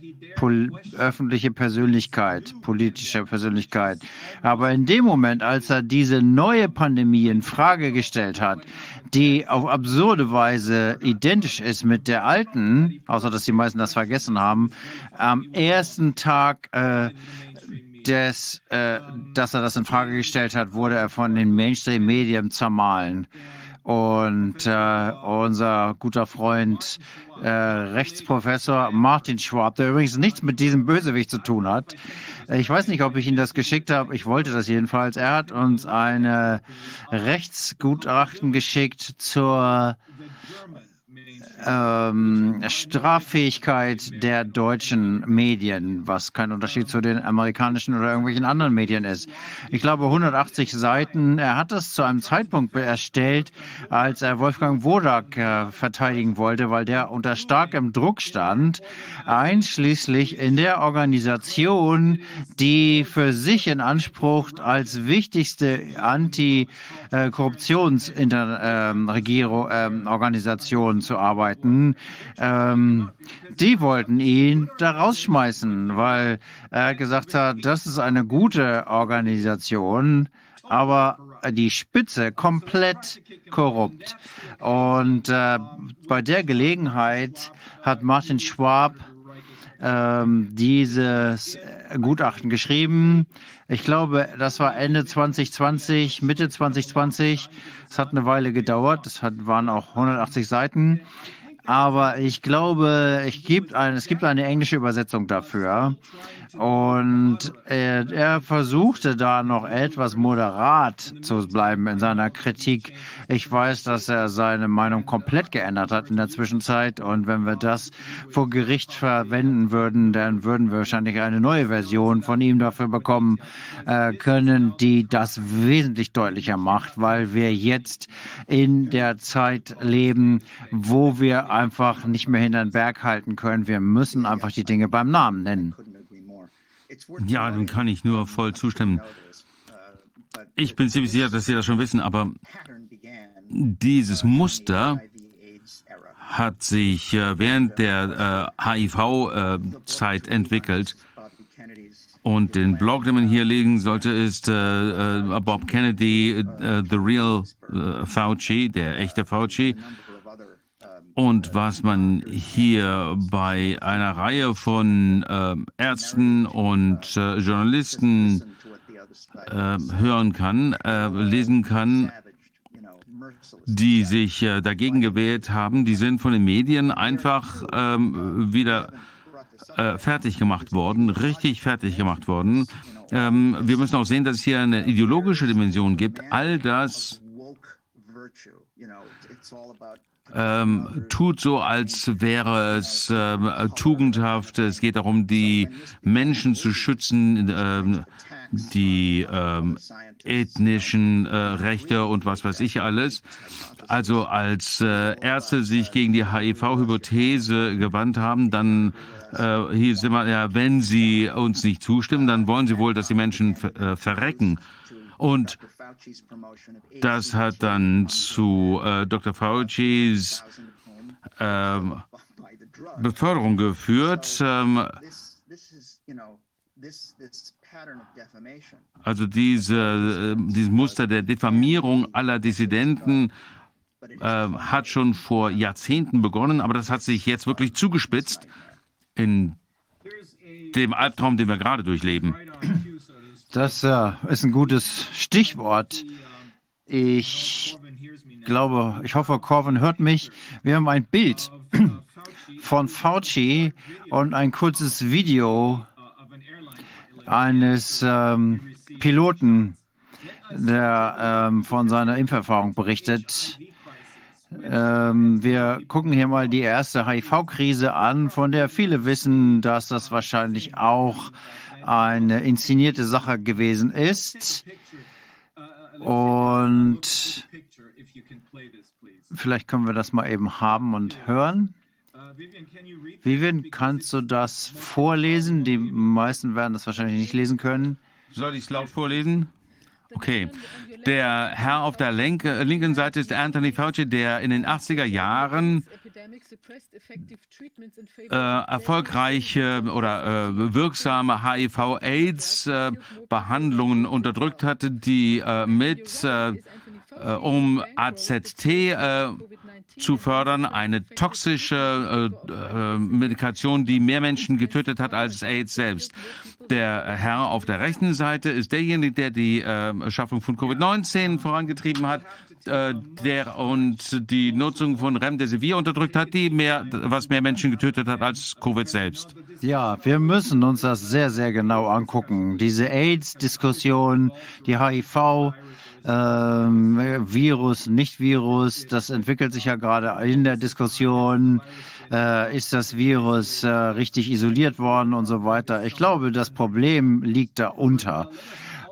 öffentliche Persönlichkeit, politische Persönlichkeit. Aber in dem Moment, als er diese neue Pandemie in Frage gestellt hat, die auf absurde Weise identisch ist mit der alten, außer dass die meisten das vergessen haben, am ersten Tag äh, des, äh, dass er das in Frage gestellt hat, wurde er von den Mainstream-Medien zermahlen. Und äh, unser guter Freund äh, Rechtsprofessor Martin Schwab, der übrigens nichts mit diesem Bösewicht zu tun hat. Ich weiß nicht, ob ich Ihnen das geschickt habe. Ich wollte das jedenfalls. Er hat uns eine Rechtsgutachten geschickt zur ähm, Straffähigkeit der deutschen Medien, was kein Unterschied zu den amerikanischen oder irgendwelchen anderen Medien ist. Ich glaube 180 Seiten. Er hat das zu einem Zeitpunkt erstellt, als er Wolfgang Wodak äh, verteidigen wollte, weil der unter starkem Druck stand, einschließlich in der Organisation, die für sich in Anspruch als wichtigste Anti-Korruptionsorganisation ähm, zu arbeiten arbeiten, ähm, die wollten ihn da rausschmeißen, weil er gesagt hat, das ist eine gute Organisation, aber die Spitze komplett korrupt. Und äh, bei der Gelegenheit hat Martin Schwab ähm, dieses Gutachten geschrieben. Ich glaube, das war Ende 2020, Mitte 2020. Es hat eine Weile gedauert. Es hat, waren auch 180 Seiten. Aber ich glaube, ich gibt ein, es gibt eine englische Übersetzung dafür. Und er, er, versuchte da noch etwas moderat zu bleiben in seiner Kritik. Ich weiß, dass er seine Meinung komplett geändert hat in der Zwischenzeit. Und wenn wir das vor Gericht verwenden würden, dann würden wir wahrscheinlich eine neue Version von ihm dafür bekommen äh, können, die das wesentlich deutlicher macht, weil wir jetzt in der Zeit leben, wo wir einfach nicht mehr hinter den Berg halten können. Wir müssen einfach die Dinge beim Namen nennen. Ja, dem kann ich nur voll zustimmen. Ich bin ziemlich sicher, dass Sie das schon wissen, aber dieses Muster hat sich äh, während der äh, HIV-Zeit äh, entwickelt. Und den Blog, den man hier legen sollte, ist äh, äh, Bob Kennedy, äh, The Real Fauci, der echte Fauci. Und was man hier bei einer Reihe von äh, Ärzten und äh, Journalisten äh, hören kann, äh, lesen kann, die sich äh, dagegen gewählt haben, die sind von den Medien einfach ähm, wieder äh, fertig gemacht worden, richtig fertig gemacht worden. Ähm, wir müssen auch sehen, dass es hier eine ideologische Dimension gibt. All das ähm, tut so, als wäre es äh, tugendhaft. Es geht darum, die Menschen zu schützen, äh, die äh, ethnischen Rechte und was weiß ich alles. Also als äh, Ärzte sich gegen die HIV-Hypothese gewandt haben, dann äh, hieß immer, ja, wenn sie uns nicht zustimmen, dann wollen sie wohl, dass die Menschen äh, verrecken. Und das hat dann zu äh, Dr. Faucis äh, Beförderung geführt. Ähm, also diese, äh, dieses Muster der Diffamierung aller Dissidenten äh, hat schon vor Jahrzehnten begonnen, aber das hat sich jetzt wirklich zugespitzt in dem Albtraum, den wir gerade durchleben. Das äh, ist ein gutes Stichwort. Ich glaube, ich hoffe, Corvin hört mich. Wir haben ein Bild von Fauci und ein kurzes Video eines ähm, Piloten, der ähm, von seiner Impferfahrung berichtet. Ähm, wir gucken hier mal die erste HIV-Krise an, von der viele wissen, dass das wahrscheinlich auch eine inszenierte Sache gewesen ist. Und vielleicht können wir das mal eben haben und hören. Vivian, kannst du das vorlesen? Die meisten werden das wahrscheinlich nicht lesen können. Soll ich es laut vorlesen? Okay. Der Herr auf der linke, linken Seite ist Anthony Fauci, der in den 80er Jahren äh, erfolgreiche oder äh, wirksame HIV-AIDS-Behandlungen äh, unterdrückt hatte, die äh, mit äh, äh, um AZT zu fördern, eine toxische Medikation, die mehr Menschen getötet hat als AIDS selbst. Der Herr auf der rechten Seite ist derjenige, der die äh, Schaffung von Covid-19 vorangetrieben hat, äh, der und die Nutzung von Remdesivir unterdrückt hat, die mehr, was mehr Menschen getötet hat als Covid selbst. Ja, wir müssen uns das sehr, sehr genau angucken. Diese AIDS-Diskussion, die HIV, ähm, Virus, Nicht-Virus, das entwickelt sich ja gerade in der Diskussion äh, ist das Virus äh, richtig isoliert worden und so weiter. Ich glaube, das Problem liegt darunter.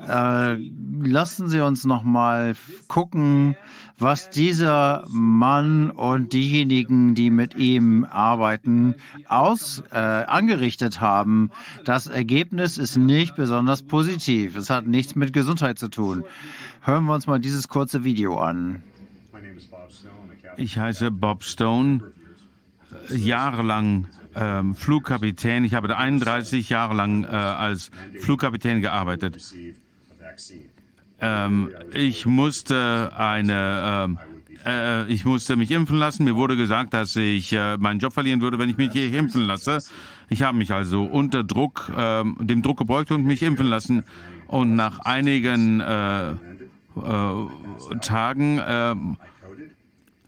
Äh, lassen Sie uns noch mal gucken, was dieser Mann und diejenigen, die mit ihm arbeiten, aus äh, angerichtet haben. Das Ergebnis ist nicht besonders positiv. Es hat nichts mit Gesundheit zu tun. Hören wir uns mal dieses kurze Video an. Ich heiße Bob Stone. jahrelang ähm, Flugkapitän. Ich habe 31 Jahre lang äh, als Flugkapitän gearbeitet. Ähm, ich musste eine, ähm, äh, ich musste mich impfen lassen. Mir wurde gesagt, dass ich äh, meinen Job verlieren würde, wenn ich mich hier impfen lasse. Ich habe mich also unter Druck, ähm, dem Druck gebeugt und mich impfen lassen. Und nach einigen äh, äh, Tagen ähm,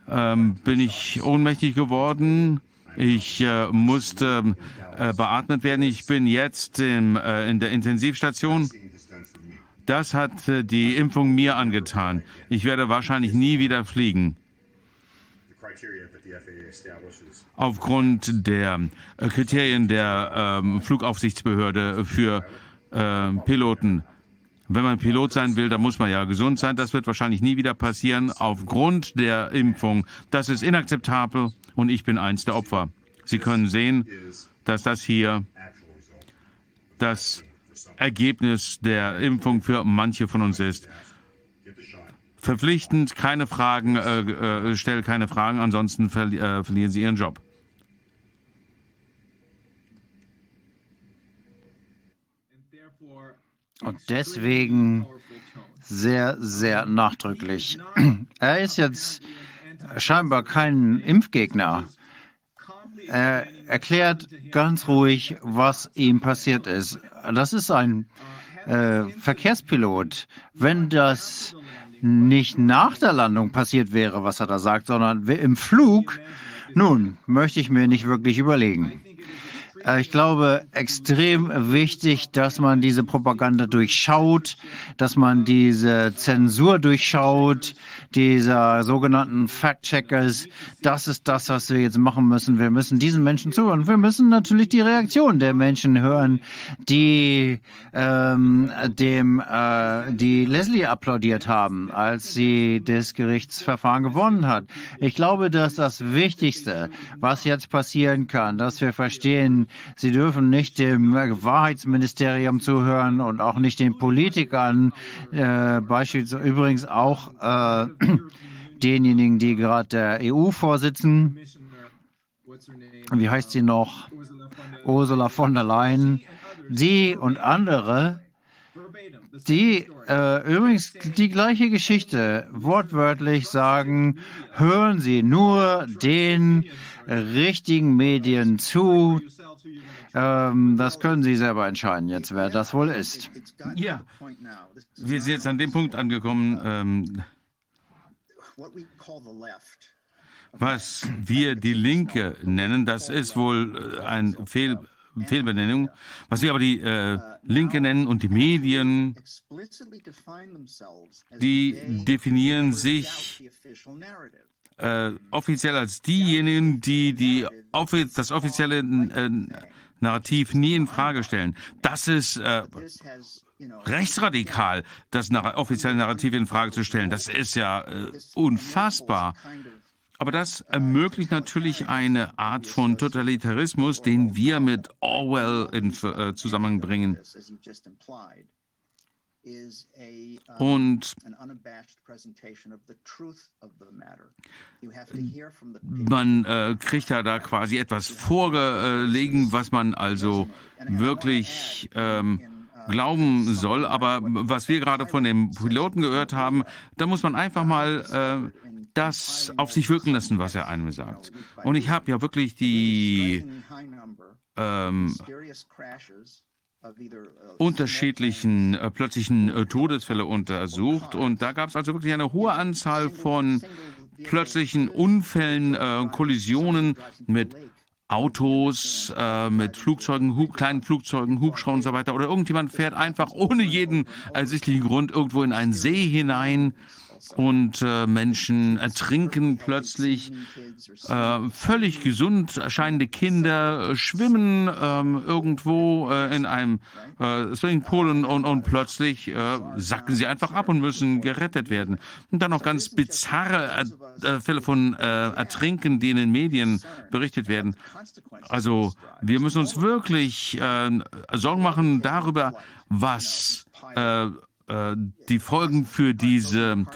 ähm, bin ich ohnmächtig geworden. Ich äh, musste äh, beatmet werden. Ich bin jetzt im, äh, in der Intensivstation. Das hat äh, die Impfung mir angetan. Ich werde wahrscheinlich nie wieder fliegen. Aufgrund der äh, Kriterien der ähm, Flugaufsichtsbehörde für äh, Piloten. Wenn man Pilot sein will, dann muss man ja gesund sein. Das wird wahrscheinlich nie wieder passieren aufgrund der Impfung. Das ist inakzeptabel und ich bin eins der Opfer. Sie können sehen, dass das hier das Ergebnis der Impfung für manche von uns ist. Verpflichtend, keine Fragen, äh, äh, stell keine Fragen, ansonsten verli äh, verlieren Sie Ihren Job. Und deswegen sehr, sehr nachdrücklich. Er ist jetzt scheinbar kein Impfgegner. Er erklärt ganz ruhig, was ihm passiert ist. Das ist ein äh, Verkehrspilot. Wenn das nicht nach der Landung passiert wäre, was er da sagt, sondern im Flug, nun, möchte ich mir nicht wirklich überlegen. Äh, ich glaube, extrem wichtig, dass man diese Propaganda durchschaut, dass man diese Zensur durchschaut, dieser sogenannten Fact-Checkers. Das ist das, was wir jetzt machen müssen. Wir müssen diesen Menschen zuhören. Wir müssen natürlich die Reaktion der Menschen hören, die ähm, dem äh, die Leslie applaudiert haben, als sie das Gerichtsverfahren gewonnen hat. Ich glaube, dass das Wichtigste, was jetzt passieren kann, dass wir verstehen, Sie dürfen nicht dem Wahrheitsministerium zuhören und auch nicht den Politikern, äh, beispielsweise übrigens auch äh, denjenigen, die gerade der EU vorsitzen. Wie heißt sie noch? Ursula von der Leyen. Sie und andere, die äh, übrigens die gleiche Geschichte wortwörtlich sagen, hören Sie nur den richtigen Medien zu, ähm, das können Sie selber entscheiden jetzt, wer das wohl ist. Ja, wir sind jetzt an dem Punkt angekommen, ähm, was wir die Linke nennen. Das ist wohl äh, ein Fehl, Fehlbenennung. Was wir aber die äh, Linke nennen und die Medien, die definieren sich äh, offiziell als diejenigen, die, die offi das offizielle äh, Narrativ nie in Frage stellen. Das ist äh, rechtsradikal, das offizielle Narrativ in Frage zu stellen. Das ist ja äh, unfassbar. Aber das ermöglicht natürlich eine Art von Totalitarismus, den wir mit Orwell in äh, Zusammenhang bringen. Und man äh, kriegt ja da quasi etwas vorgelegen, was man also wirklich ähm, glauben soll. Aber was wir gerade von dem Piloten gehört haben, da muss man einfach mal äh, das auf sich wirken lassen, was er einem sagt. Und ich habe ja wirklich die ähm, unterschiedlichen äh, plötzlichen äh, Todesfälle untersucht. Und da gab es also wirklich eine hohe Anzahl von plötzlichen Unfällen, äh, Kollisionen mit Autos, äh, mit Flugzeugen, Hub, kleinen Flugzeugen, Hubschraubern und so weiter. Oder irgendjemand fährt einfach ohne jeden ersichtlichen Grund irgendwo in einen See hinein und äh, Menschen ertrinken plötzlich. Äh, völlig gesund erscheinende Kinder äh, schwimmen ähm, irgendwo äh, in einem äh, Swimmingpool und, und, und plötzlich äh, sacken sie einfach ab und müssen gerettet werden. Und dann noch ganz bizarre Fälle von Ertrinken, die in den Medien berichtet werden. Also wir müssen uns wirklich Sorgen machen darüber, was die Folgen für diese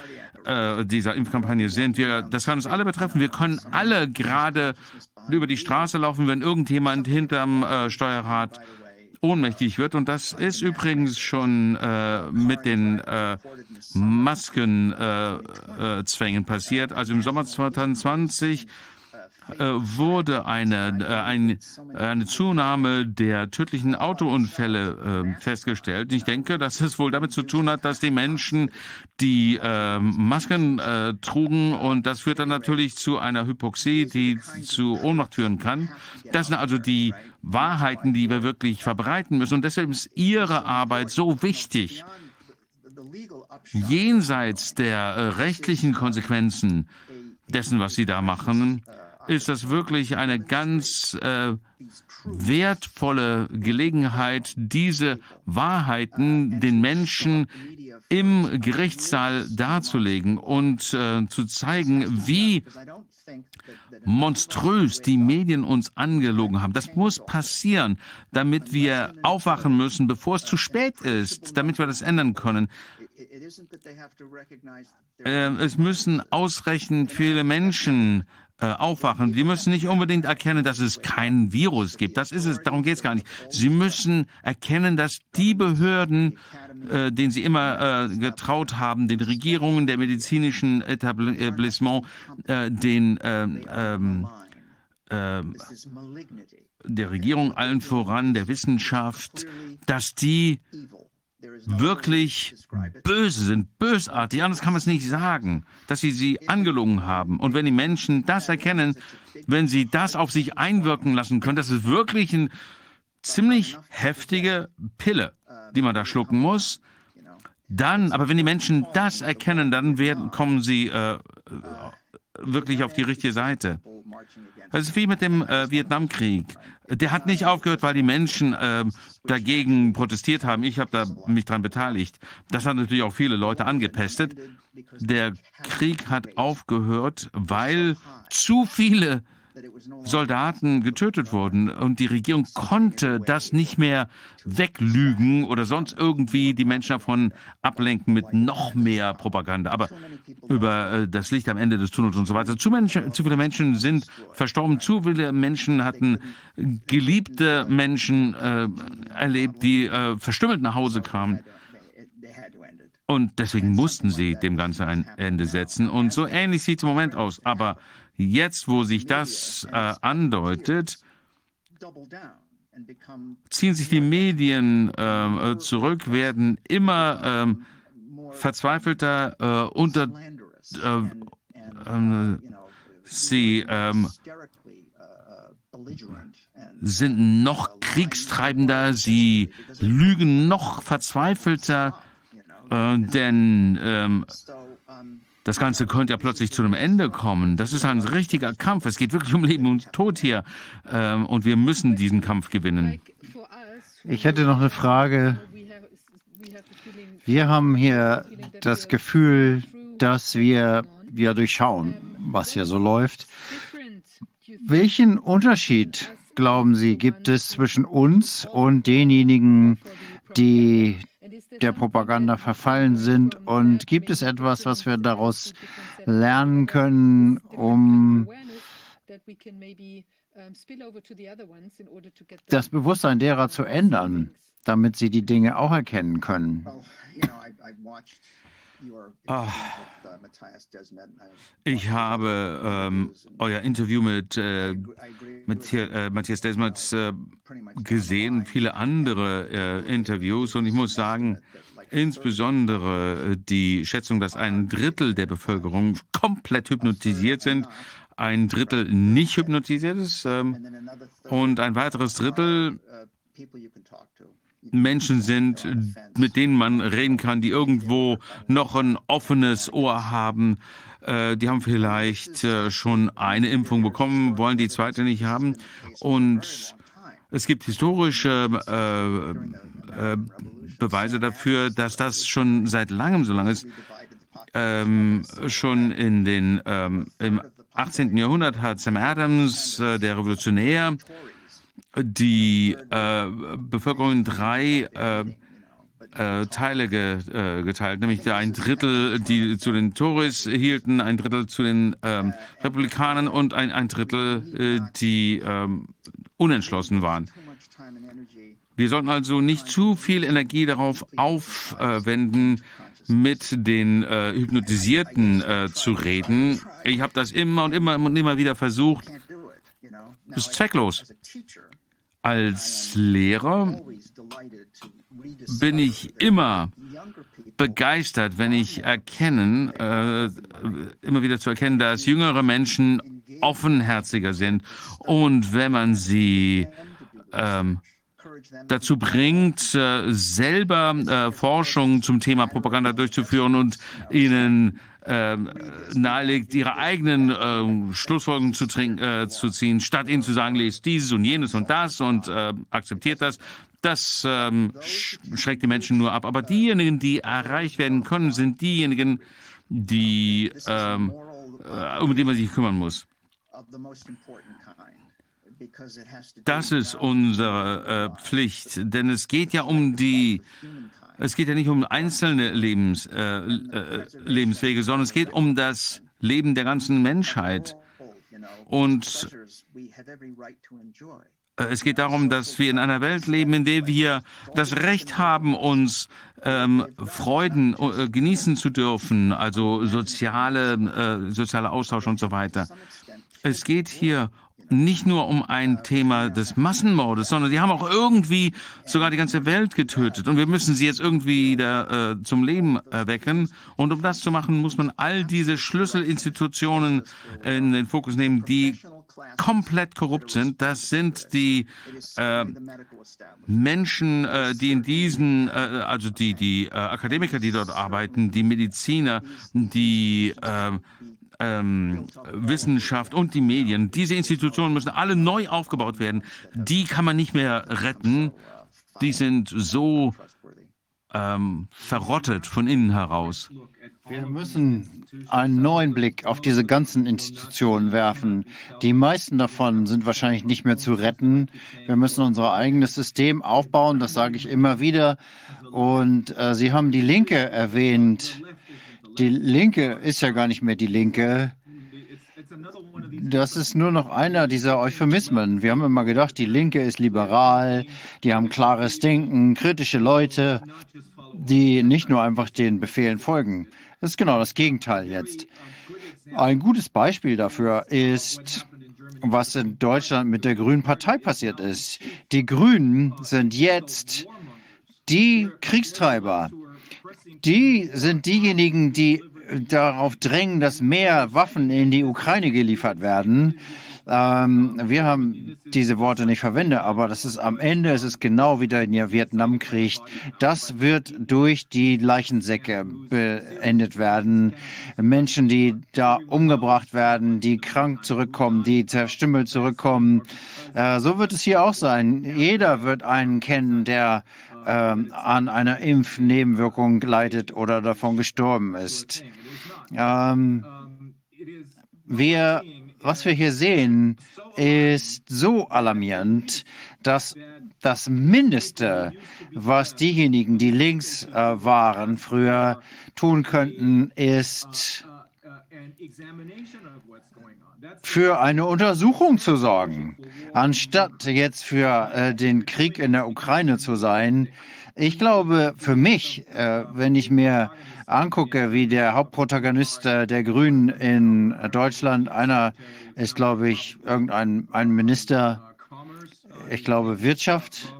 äh, dieser Impfkampagne sind. Wir, das kann uns alle betreffen. Wir können alle gerade über die Straße laufen, wenn irgendjemand hinterm äh, Steuerrad ohnmächtig wird. Und das ist übrigens schon äh, mit den äh, Maskenzwängen äh, passiert. Also im Sommer 2020 äh, wurde eine, äh, eine, eine Zunahme der tödlichen Autounfälle äh, festgestellt. Ich denke, dass es wohl damit zu tun hat, dass die Menschen die äh, Masken äh, trugen und das führt dann natürlich zu einer Hypoxie, die zu Ohnmacht führen kann. Das sind also die Wahrheiten, die wir wirklich verbreiten müssen und deshalb ist Ihre Arbeit so wichtig. Jenseits der äh, rechtlichen Konsequenzen dessen, was Sie da machen, ist das wirklich eine ganz äh, wertvolle Gelegenheit, diese Wahrheiten den Menschen im Gerichtssaal darzulegen und äh, zu zeigen, wie monströs die Medien uns angelogen haben. Das muss passieren, damit wir aufwachen müssen, bevor es zu spät ist, damit wir das ändern können. Äh, es müssen ausreichend viele Menschen äh, aufwachen. Die müssen nicht unbedingt erkennen, dass es kein Virus gibt. Das ist es, darum geht es gar nicht. Sie müssen erkennen, dass die Behörden, äh, denen sie immer äh, getraut haben, den Regierungen, der medizinischen Etablissement, äh, den ähm, ähm, ähm, der Regierung allen voran, der Wissenschaft, dass die wirklich böse sind, bösartig, anders kann man es nicht sagen, dass sie sie angelogen haben. Und wenn die Menschen das erkennen, wenn sie das auf sich einwirken lassen können, das ist wirklich eine ziemlich heftige Pille, die man da schlucken muss. Dann, aber wenn die Menschen das erkennen, dann werden, kommen sie äh, wirklich auf die richtige Seite. Das ist wie mit dem äh, Vietnamkrieg. Der hat nicht aufgehört, weil die Menschen äh, dagegen protestiert haben. Ich habe da mich daran beteiligt. Das hat natürlich auch viele Leute angepestet. Der Krieg hat aufgehört, weil zu viele Soldaten getötet wurden und die Regierung konnte das nicht mehr weglügen oder sonst irgendwie die Menschen davon ablenken mit noch mehr Propaganda. Aber über äh, das Licht am Ende des Tunnels und so weiter. Zu, Menschen, zu viele Menschen sind verstorben, zu viele Menschen hatten geliebte Menschen äh, erlebt, die äh, verstümmelt nach Hause kamen. Und deswegen mussten sie dem Ganzen ein Ende setzen. Und so ähnlich sieht es im Moment aus. Aber Jetzt, wo sich das äh, andeutet, ziehen sich die Medien äh, zurück, werden immer ähm, äh, verzweifelter unter äh, ähm, sie ähm, sind noch kriegstreibender, sie lügen noch verzweifelter, äh, denn das Ganze könnte ja plötzlich zu einem Ende kommen. Das ist ein richtiger Kampf. Es geht wirklich um Leben und Tod hier. Ähm, und wir müssen diesen Kampf gewinnen. Ich hätte noch eine Frage. Wir haben hier das Gefühl, dass wir, wir durchschauen, was hier so läuft. Welchen Unterschied, glauben Sie, gibt es zwischen uns und denjenigen, die der Propaganda verfallen sind? Und gibt es etwas, was wir daraus lernen können, um das Bewusstsein derer zu ändern, damit sie die Dinge auch erkennen können? Oh, ich habe ähm, euer Interview mit, äh, mit äh, Matthias Desmet äh, gesehen, viele andere äh, Interviews. Und ich muss sagen, insbesondere äh, die Schätzung, dass ein Drittel der Bevölkerung komplett hypnotisiert sind, ein Drittel nicht hypnotisiert ist ähm, und ein weiteres Drittel Menschen sind, mit denen man reden kann, die irgendwo noch ein offenes Ohr haben. Äh, die haben vielleicht äh, schon eine Impfung bekommen, wollen die zweite nicht haben. Und es gibt historische äh, äh, Beweise dafür, dass das schon seit langem so lang ist. Ähm, schon in den, ähm, im 18. Jahrhundert hat Sam Adams, der Revolutionär, die äh, Bevölkerung in drei äh, äh, Teile ge, äh, geteilt, nämlich ein Drittel, die zu den Tories hielten, ein Drittel zu den ähm, Republikanern und ein, ein Drittel, äh, die ähm, unentschlossen waren. Wir sollten also nicht zu viel Energie darauf aufwenden, mit den äh, Hypnotisierten äh, zu reden. Ich habe das immer und immer und immer wieder versucht. Das ist zwecklos. Als Lehrer bin ich immer begeistert, wenn ich erkennen, äh, immer wieder zu erkennen, dass jüngere Menschen offenherziger sind und wenn man sie ähm, dazu bringt, äh, selber äh, Forschung zum Thema Propaganda durchzuführen und ihnen äh, nahelegt, ihre eigenen äh, Schlussfolgerungen zu, äh, zu, ziehen, statt ihnen zu sagen, lest dieses und jenes und das und äh, akzeptiert das. Das ähm, schreckt die Menschen nur ab. Aber diejenigen, die erreicht werden können, sind diejenigen, die, ähm, äh, um die man sich kümmern muss. Das ist unsere äh, Pflicht, denn es geht ja um die, es geht ja nicht um einzelne Lebens, äh, äh, Lebenswege, sondern es geht um das Leben der ganzen Menschheit. Und äh, es geht darum, dass wir in einer Welt leben, in der wir das Recht haben, uns ähm, Freuden äh, genießen zu dürfen, also soziale, äh, sozialer Austausch und so weiter. Es geht hier nicht nur um ein Thema des Massenmordes, sondern die haben auch irgendwie sogar die ganze Welt getötet. Und wir müssen sie jetzt irgendwie wieder äh, zum Leben erwecken. Und um das zu machen, muss man all diese Schlüsselinstitutionen in den Fokus nehmen, die komplett korrupt sind. Das sind die äh, Menschen, äh, die in diesen, äh, also die, die äh, Akademiker, die dort arbeiten, die Mediziner, die äh, ähm, Wissenschaft und die Medien, diese Institutionen müssen alle neu aufgebaut werden. Die kann man nicht mehr retten. Die sind so ähm, verrottet von innen heraus. Wir müssen einen neuen Blick auf diese ganzen Institutionen werfen. Die meisten davon sind wahrscheinlich nicht mehr zu retten. Wir müssen unser eigenes System aufbauen, das sage ich immer wieder. Und äh, Sie haben die Linke erwähnt. Die Linke ist ja gar nicht mehr die Linke. Das ist nur noch einer dieser Euphemismen. Wir haben immer gedacht, die Linke ist liberal, die haben klares Denken, kritische Leute, die nicht nur einfach den Befehlen folgen. Das ist genau das Gegenteil jetzt. Ein gutes Beispiel dafür ist, was in Deutschland mit der Grünen Partei passiert ist. Die Grünen sind jetzt die Kriegstreiber die sind diejenigen, die darauf drängen, dass mehr Waffen in die Ukraine geliefert werden. Ähm, wir haben diese Worte nicht verwendet, aber das ist am Ende, es ist genau wie der Vietnamkrieg. Das wird durch die Leichensäcke beendet werden. Menschen, die da umgebracht werden, die krank zurückkommen, die zerstümmelt zurückkommen. Äh, so wird es hier auch sein. Jeder wird einen kennen, der ähm, an einer Impfnebenwirkung leidet oder davon gestorben ist. Ähm, wir, was wir hier sehen, ist so alarmierend, dass das Mindeste, was diejenigen, die links äh, waren, früher tun könnten, ist für eine Untersuchung zu sorgen, anstatt jetzt für äh, den Krieg in der Ukraine zu sein. Ich glaube, für mich, äh, wenn ich mir angucke, wie der Hauptprotagonist äh, der Grünen in Deutschland, einer ist, glaube ich, irgendein ein Minister, ich glaube Wirtschaft,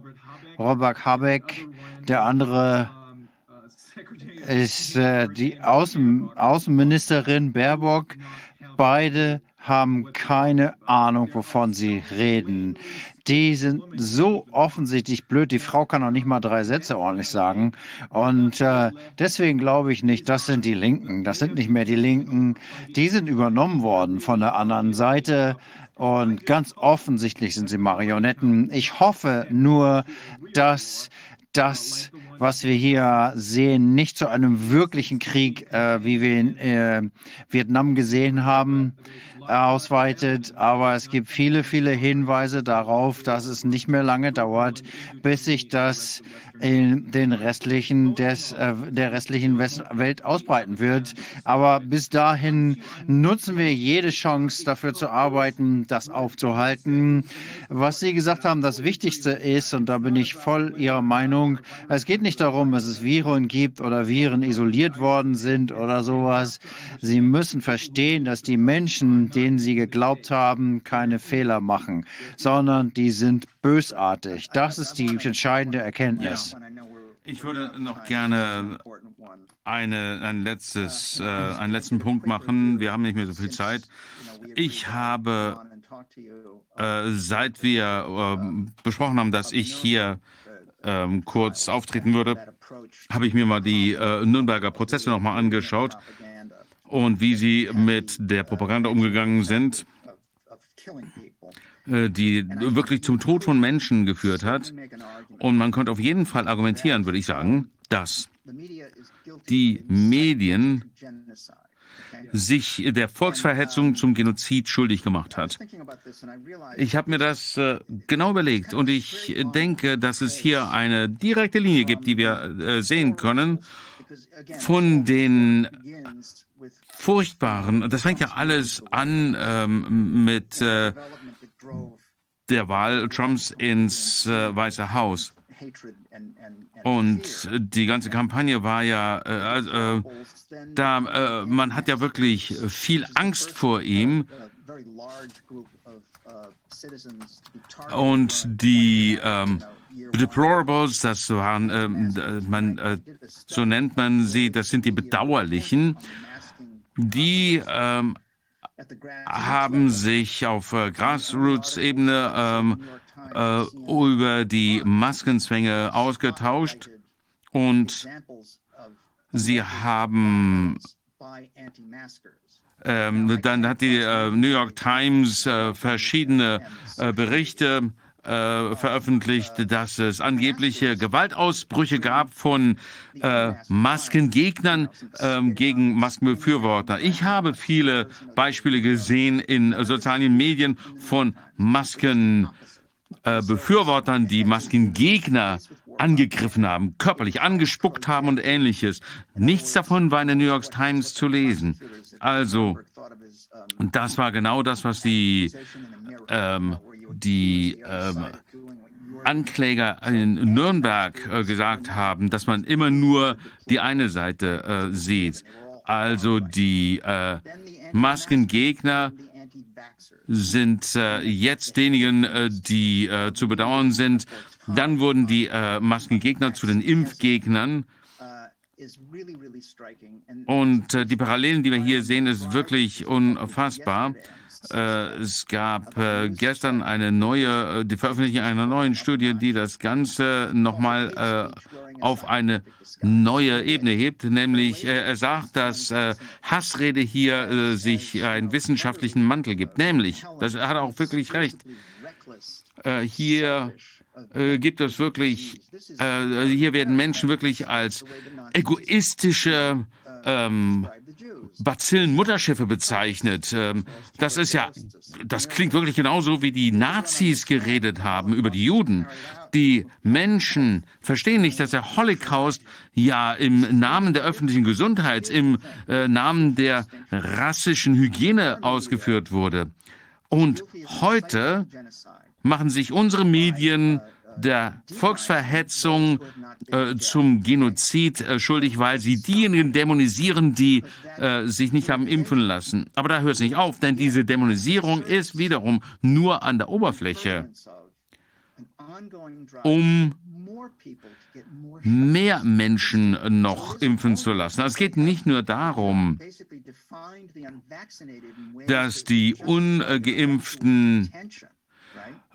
Robert Habeck, der andere ist äh, die Außen, Außenministerin Baerbock. Beide haben keine Ahnung, wovon sie reden. Die sind so offensichtlich blöd. Die Frau kann auch nicht mal drei Sätze ordentlich sagen. Und äh, deswegen glaube ich nicht, das sind die Linken. Das sind nicht mehr die Linken. Die sind übernommen worden von der anderen Seite. Und ganz offensichtlich sind sie Marionetten. Ich hoffe nur, dass das, was wir hier sehen, nicht zu einem wirklichen Krieg, äh, wie wir in äh, Vietnam gesehen haben, ausweitet. Aber es gibt viele, viele Hinweise darauf, dass es nicht mehr lange dauert, bis sich das den restlichen des, äh, der restlichen West Welt ausbreiten wird. Aber bis dahin nutzen wir jede Chance dafür zu arbeiten, das aufzuhalten. Was Sie gesagt haben, das Wichtigste ist, und da bin ich voll Ihrer Meinung, es geht nicht darum, dass es Viren gibt oder Viren isoliert worden sind oder sowas. Sie müssen verstehen, dass die Menschen, denen Sie geglaubt haben, keine Fehler machen, sondern die sind bösartig. Das ist die entscheidende Erkenntnis. Ich würde noch gerne eine, ein letztes, äh, einen letzten Punkt machen. Wir haben nicht mehr so viel Zeit. Ich habe, äh, seit wir äh, besprochen haben, dass ich hier ähm, kurz auftreten würde, habe ich mir mal die äh, Nürnberger Prozesse nochmal angeschaut und wie sie mit der Propaganda umgegangen sind. Äh, die wirklich zum Tod von Menschen geführt hat. Und man könnte auf jeden Fall argumentieren, würde ich sagen, dass die Medien sich der Volksverhetzung zum Genozid schuldig gemacht hat. Ich habe mir das äh, genau überlegt und ich denke, dass es hier eine direkte Linie gibt, die wir äh, sehen können von den furchtbaren, das fängt ja alles an ähm, mit äh, der Wahl Trumps ins äh, Weiße Haus. Und die ganze Kampagne war ja, äh, äh, da, äh, man hat ja wirklich viel Angst vor ihm. Und die ähm, Deplorables, das waren, ähm, man, äh, so nennt man sie, das sind die Bedauerlichen, die ähm, haben sich auf äh, Grassroots-Ebene ähm, äh, über die Maskenzwänge ausgetauscht und sie haben ähm, dann hat die äh, New York Times äh, verschiedene äh, Berichte äh, veröffentlicht, dass es angebliche Gewaltausbrüche gab von äh, Maskengegnern äh, gegen Maskenbefürworter. Ich habe viele Beispiele gesehen in sozialen Medien von Maskenbefürwortern, die Maskengegner angegriffen haben, körperlich angespuckt haben und ähnliches. Nichts davon war in der New York Times zu lesen. Also, das war genau das, was die ähm, die ähm, Ankläger in Nürnberg äh, gesagt haben, dass man immer nur die eine Seite äh, sieht. Also die äh, Maskengegner sind äh, jetzt diejenigen, äh, die äh, zu bedauern sind. Dann wurden die Maskengegner zu den Impfgegnern. Und die Parallelen, die wir hier sehen, ist wirklich unfassbar. Äh, es gab äh, gestern eine neue, äh, die Veröffentlichung einer neuen Studie, die das Ganze nochmal auf eine neue Ebene hebt, nämlich er sagt, dass Hassrede hier sich einen wissenschaftlichen Mantel gibt. Nämlich, das hat er auch wirklich recht. hier gibt es wirklich, hier werden Menschen wirklich als egoistische ähm, Bazillen-Mutterschiffe bezeichnet. Ähm, das ist ja, das klingt wirklich genauso, wie die Nazis geredet haben über die Juden. Die Menschen verstehen nicht, dass der Holocaust ja im Namen der öffentlichen Gesundheit, im äh, Namen der rassischen Hygiene ausgeführt wurde. Und heute machen sich unsere Medien der Volksverhetzung äh, zum Genozid äh, schuldig, weil sie diejenigen dämonisieren, die äh, sich nicht haben impfen lassen. Aber da hört es nicht auf, denn diese Dämonisierung ist wiederum nur an der Oberfläche, um mehr Menschen noch impfen zu lassen. Es geht nicht nur darum, dass die ungeimpften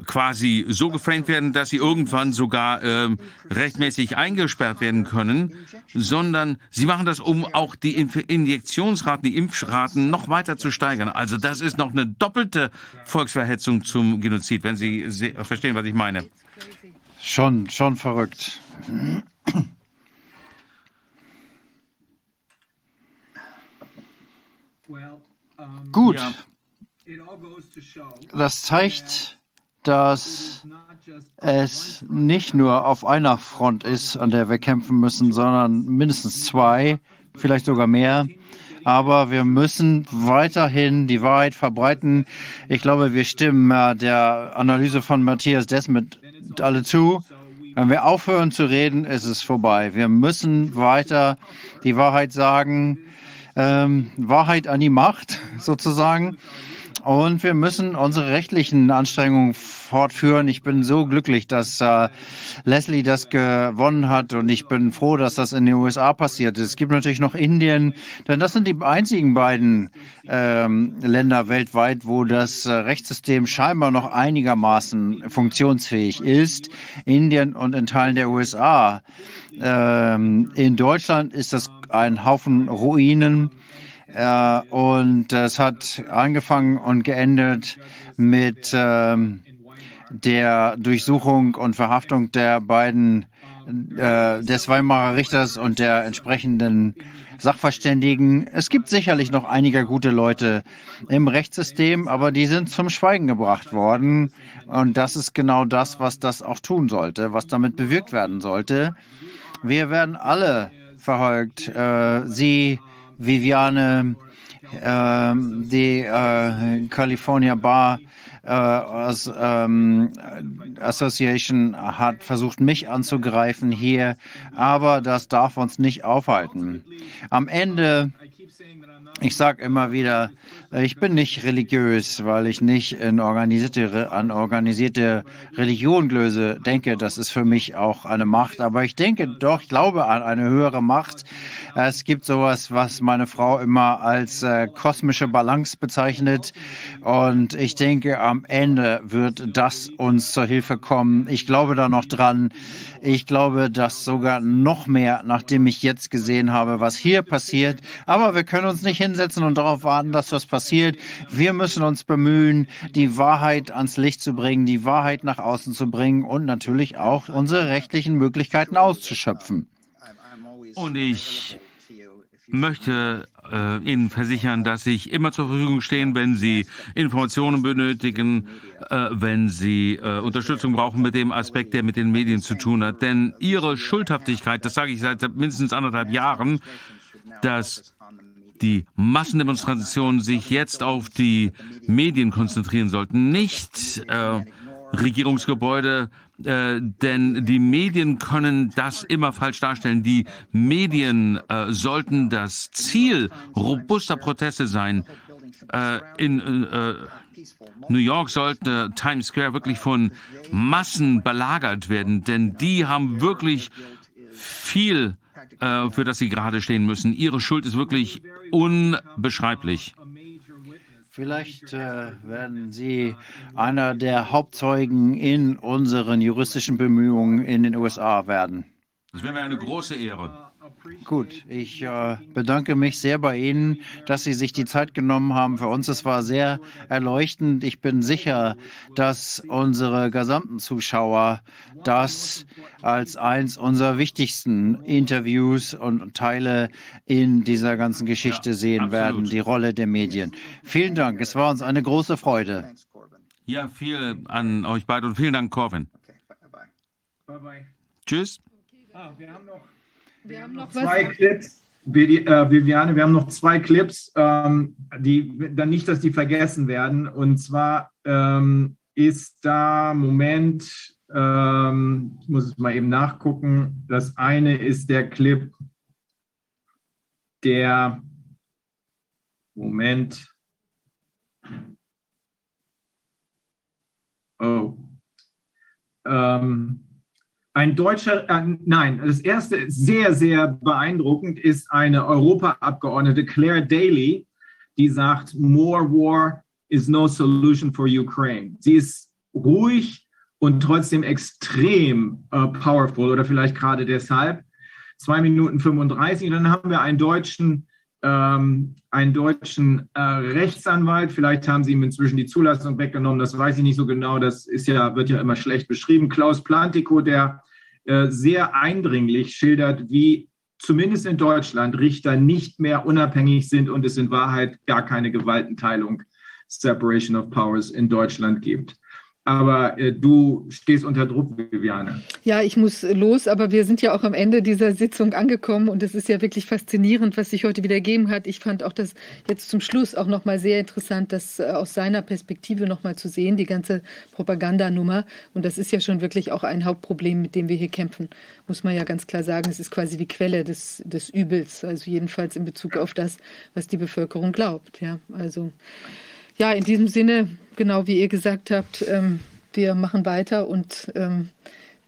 quasi so geframed werden, dass sie irgendwann sogar äh, rechtmäßig eingesperrt werden können, sondern sie machen das, um auch die Injektionsraten, die Impfraten noch weiter zu steigern. Also das ist noch eine doppelte Volksverhetzung zum Genozid, wenn Sie verstehen, was ich meine. Schon, schon verrückt. Gut. Das zeigt, dass es nicht nur auf einer Front ist, an der wir kämpfen müssen, sondern mindestens zwei, vielleicht sogar mehr. Aber wir müssen weiterhin die Wahrheit verbreiten. Ich glaube, wir stimmen der Analyse von Matthias Desmet alle zu. Wenn wir aufhören zu reden, ist es vorbei. Wir müssen weiter die Wahrheit sagen. Ähm, Wahrheit an die Macht sozusagen. Und wir müssen unsere rechtlichen Anstrengungen fortführen. Ich bin so glücklich, dass äh, Leslie das gewonnen hat und ich bin froh, dass das in den USA passiert ist. Es gibt natürlich noch Indien, denn das sind die einzigen beiden ähm, Länder weltweit, wo das äh, Rechtssystem scheinbar noch einigermaßen funktionsfähig ist. Indien und in Teilen der USA. Ähm, in Deutschland ist das ein Haufen Ruinen. Äh, und es hat angefangen und geendet mit äh, der Durchsuchung und Verhaftung der beiden, äh, des Weimarer Richters und der entsprechenden Sachverständigen. Es gibt sicherlich noch einige gute Leute im Rechtssystem, aber die sind zum Schweigen gebracht worden. Und das ist genau das, was das auch tun sollte, was damit bewirkt werden sollte. Wir werden alle verfolgt. Äh, Sie Viviane, äh, die äh, California Bar äh, ähm, Association hat versucht, mich anzugreifen hier, aber das darf uns nicht aufhalten. Am Ende ich sage immer wieder, ich bin nicht religiös, weil ich nicht organisierte, an organisierte Religionglöse denke. Das ist für mich auch eine Macht. Aber ich denke doch, ich glaube an eine höhere Macht. Es gibt sowas, was meine Frau immer als äh, kosmische Balance bezeichnet. Und ich denke, am Ende wird das uns zur Hilfe kommen. Ich glaube da noch dran. Ich glaube, dass sogar noch mehr, nachdem ich jetzt gesehen habe, was hier passiert. Aber wir können uns nicht hinsetzen und darauf warten, dass was passiert. Wir müssen uns bemühen, die Wahrheit ans Licht zu bringen, die Wahrheit nach außen zu bringen und natürlich auch unsere rechtlichen Möglichkeiten auszuschöpfen. Und ich möchte äh, Ihnen versichern, dass ich immer zur Verfügung stehen, wenn Sie Informationen benötigen, äh, wenn Sie äh, Unterstützung brauchen mit dem Aspekt, der mit den Medien zu tun hat. Denn Ihre Schuldhaftigkeit, das sage ich seit mindestens anderthalb Jahren, dass die Massendemonstrationen sich jetzt auf die Medien konzentrieren sollten, nicht äh, Regierungsgebäude, äh, denn die Medien können das immer falsch darstellen. Die Medien äh, sollten das Ziel robuster Proteste sein. Äh, in äh, New York sollte Times Square wirklich von Massen belagert werden, denn die haben wirklich viel, äh, für das sie gerade stehen müssen. Ihre Schuld ist wirklich unbeschreiblich. Vielleicht äh, werden Sie einer der Hauptzeugen in unseren juristischen Bemühungen in den USA werden. Das wäre mir eine große Ehre. Gut, ich äh, bedanke mich sehr bei Ihnen, dass Sie sich die Zeit genommen haben für uns. Es war sehr erleuchtend. Ich bin sicher, dass unsere gesamten Zuschauer das als eins unserer wichtigsten Interviews und Teile in dieser ganzen Geschichte sehen ja, werden, die Rolle der Medien. Vielen Dank. Es war uns eine große Freude. Ja, viel an euch beide und vielen Dank, Corvin. Bye bye. Tschüss. Ah, wir haben noch wir haben noch zwei was. Clips. äh, Viviane, wir haben noch zwei Clips, ähm, die dann nicht, dass die vergessen werden. Und zwar ähm, ist da, Moment, ähm, ich muss es mal eben nachgucken. Das eine ist der Clip, der, Moment. Oh. Ähm, ein deutscher, äh, nein, das erste sehr, sehr beeindruckend ist eine Europaabgeordnete Claire Daly, die sagt, more war is no solution for Ukraine. Sie ist ruhig und trotzdem extrem äh, powerful oder vielleicht gerade deshalb. Zwei Minuten 35. Und dann haben wir einen deutschen ähm, einen deutschen äh, Rechtsanwalt. Vielleicht haben sie ihm inzwischen die Zulassung weggenommen. Das weiß ich nicht so genau. Das ist ja, wird ja immer schlecht beschrieben. Klaus Plantico, der äh, sehr eindringlich schildert, wie zumindest in Deutschland Richter nicht mehr unabhängig sind und es in Wahrheit gar keine Gewaltenteilung, Separation of Powers in Deutschland gibt. Aber äh, du stehst unter Druck, Viviane. Ja, ich muss los, aber wir sind ja auch am Ende dieser Sitzung angekommen und es ist ja wirklich faszinierend, was sich heute wieder ergeben hat. Ich fand auch das jetzt zum Schluss auch nochmal sehr interessant, das äh, aus seiner Perspektive nochmal zu sehen, die ganze Propagandanummer. Und das ist ja schon wirklich auch ein Hauptproblem, mit dem wir hier kämpfen, muss man ja ganz klar sagen. Es ist quasi die Quelle des, des Übels, also jedenfalls in Bezug auf das, was die Bevölkerung glaubt. Ja, also ja, in diesem Sinne, genau wie ihr gesagt habt, ähm, wir machen weiter und ähm,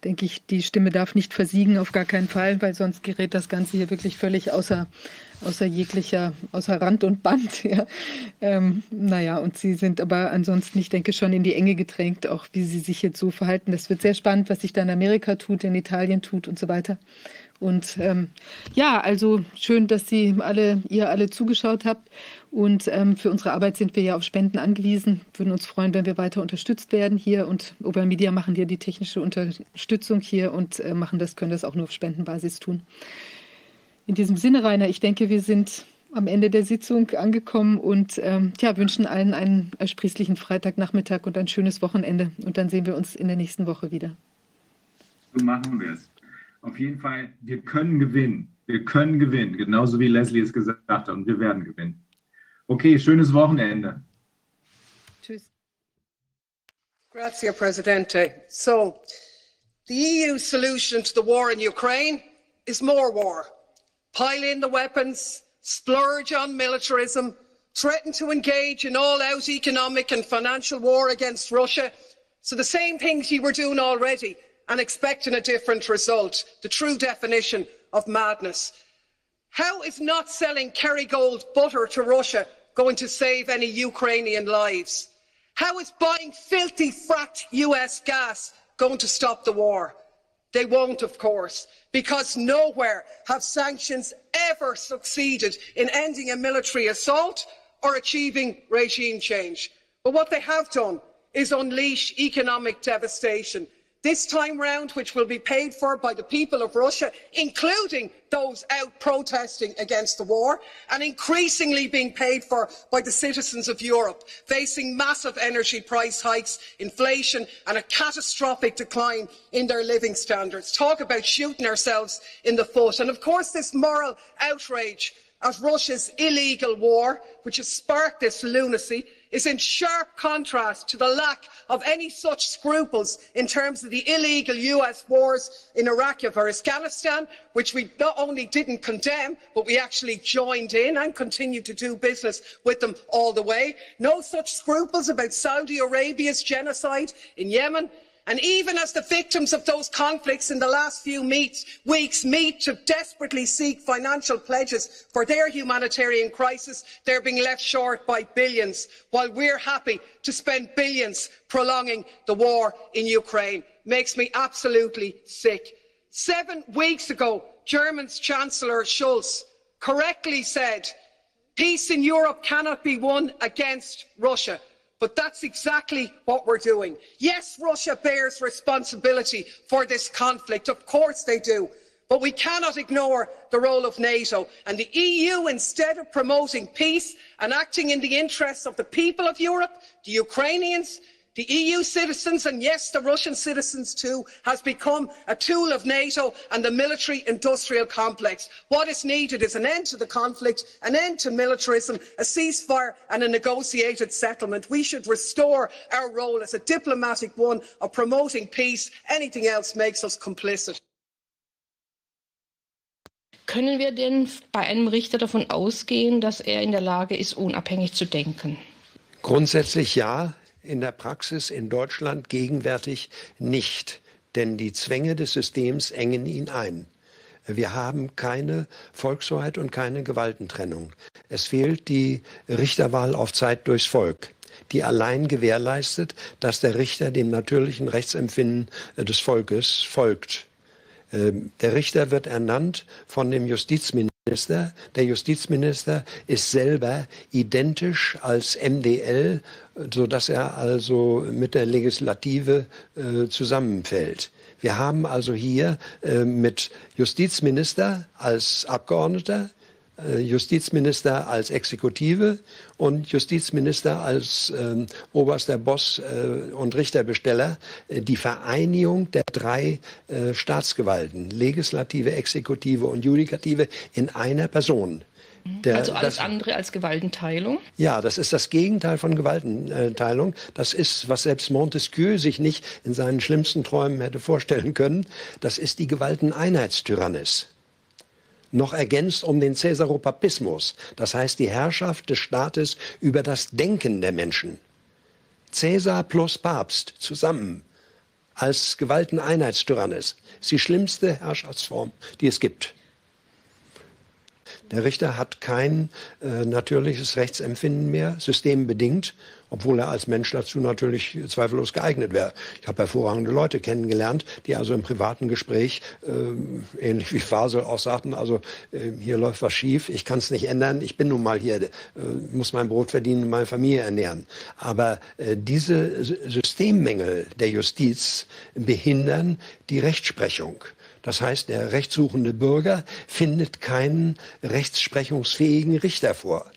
denke ich, die Stimme darf nicht versiegen, auf gar keinen Fall, weil sonst gerät das Ganze hier wirklich völlig außer, außer jeglicher, außer Rand und Band. Ja. Ähm, naja, und sie sind aber ansonsten, ich denke, schon in die Enge gedrängt, auch wie sie sich jetzt so verhalten. Das wird sehr spannend, was sich da in Amerika tut, in Italien tut und so weiter. Und ähm, ja, also schön, dass Sie alle, ihr alle zugeschaut habt. Und ähm, für unsere Arbeit sind wir ja auf Spenden angewiesen. Würden uns freuen, wenn wir weiter unterstützt werden hier. Und Ober Media machen ja die technische Unterstützung hier und äh, machen das, können das auch nur auf Spendenbasis tun. In diesem Sinne, Rainer, ich denke, wir sind am Ende der Sitzung angekommen und ähm, ja, wünschen allen einen ersprießlichen Freitagnachmittag und ein schönes Wochenende. Und dann sehen wir uns in der nächsten Woche wieder. So machen wir es auf jeden Fall, wir können gewinnen. Wir können gewinnen, genauso wie Leslie es gesagt hat, und wir werden gewinnen. Okay, schönes Wochenende. Tschüss. Grazie, Presidente. So, the EU solution to the war in Ukraine is more war. Pile in the weapons, splurge on militarism, threaten to engage in all out economic and financial war against Russia. So, the same things you were doing already and expecting a different result. The true definition of madness. How is not selling Kerrygold butter to Russia going to save any Ukrainian lives? How is buying filthy fracked US gas going to stop the war? They won't, of course, because nowhere have sanctions ever succeeded in ending a military assault or achieving regime change. But what they have done is unleash economic devastation this time round, which will be paid for by the people of Russia, including those out protesting against the war, and increasingly being paid for by the citizens of Europe, facing massive energy price hikes, inflation, and a catastrophic decline in their living standards. Talk about shooting ourselves in the foot. And of course, this moral outrage at Russia's illegal war, which has sparked this lunacy, is in sharp contrast to the lack of any such scruples in terms of the illegal US wars in Iraq or Afghanistan, which we not only didn't condemn, but we actually joined in and continue to do business with them all the way. No such scruples about Saudi Arabia's genocide in Yemen and even as the victims of those conflicts in the last few meets, weeks meet to desperately seek financial pledges for their humanitarian crisis, they're being left short by billions, while we're happy to spend billions prolonging the war in Ukraine. Makes me absolutely sick. Seven weeks ago, German's Chancellor Schulz correctly said, peace in Europe cannot be won against Russia. But that's exactly what we're doing. Yes, Russia bears responsibility for this conflict. Of course they do. But we cannot ignore the role of NATO. And the EU, instead of promoting peace and acting in the interests of the people of Europe, the Ukrainians, The EU citizens, and yes, the Russian citizens too, has become a tool of NATO and the military industrial complex. What is needed is an end to the conflict, an end to militarism, a ceasefire and a negotiated settlement. We should restore our role as a diplomatic one of promoting peace. Anything else makes us complicit. Können wir denn bei einem Richter davon ausgehen, dass er in der Lage ist, unabhängig zu denken? Grundsätzlich ja in der Praxis in Deutschland gegenwärtig nicht, denn die Zwänge des Systems engen ihn ein. Wir haben keine Volkshoheit und keine Gewaltentrennung. Es fehlt die Richterwahl auf Zeit durchs Volk, die allein gewährleistet, dass der Richter dem natürlichen Rechtsempfinden des Volkes folgt. Ähm, der Richter wird ernannt von dem Justizminister. Der Justizminister ist selber identisch als MDL, sodass er also mit der Legislative äh, zusammenfällt. Wir haben also hier äh, mit Justizminister als Abgeordneter, Justizminister als Exekutive und Justizminister als äh, oberster Boss äh, und Richterbesteller äh, die Vereinigung der drei äh, Staatsgewalten, Legislative, Exekutive und Judikative, in einer Person. Der, also alles das, andere als Gewaltenteilung? Ja, das ist das Gegenteil von Gewaltenteilung. Das ist, was selbst Montesquieu sich nicht in seinen schlimmsten Träumen hätte vorstellen können. Das ist die Gewalteneinheitstyrannis noch ergänzt um den Caesaropapismus, das heißt die Herrschaft des Staates über das Denken der Menschen. Caesar plus Papst zusammen als Gewalteneinheitstyrannis ist die schlimmste Herrschaftsform, die es gibt. Der Richter hat kein äh, natürliches Rechtsempfinden mehr, systembedingt, obwohl er als Mensch dazu natürlich zweifellos geeignet wäre. Ich habe hervorragende Leute kennengelernt, die also im privaten Gespräch, äh, ähnlich wie Fasel auch sagten, also äh, hier läuft was schief, ich kann es nicht ändern, ich bin nun mal hier, äh, muss mein Brot verdienen, meine Familie ernähren. Aber äh, diese Systemmängel der Justiz behindern die Rechtsprechung. Das heißt, der rechtssuchende Bürger findet keinen rechtsprechungsfähigen Richter vor.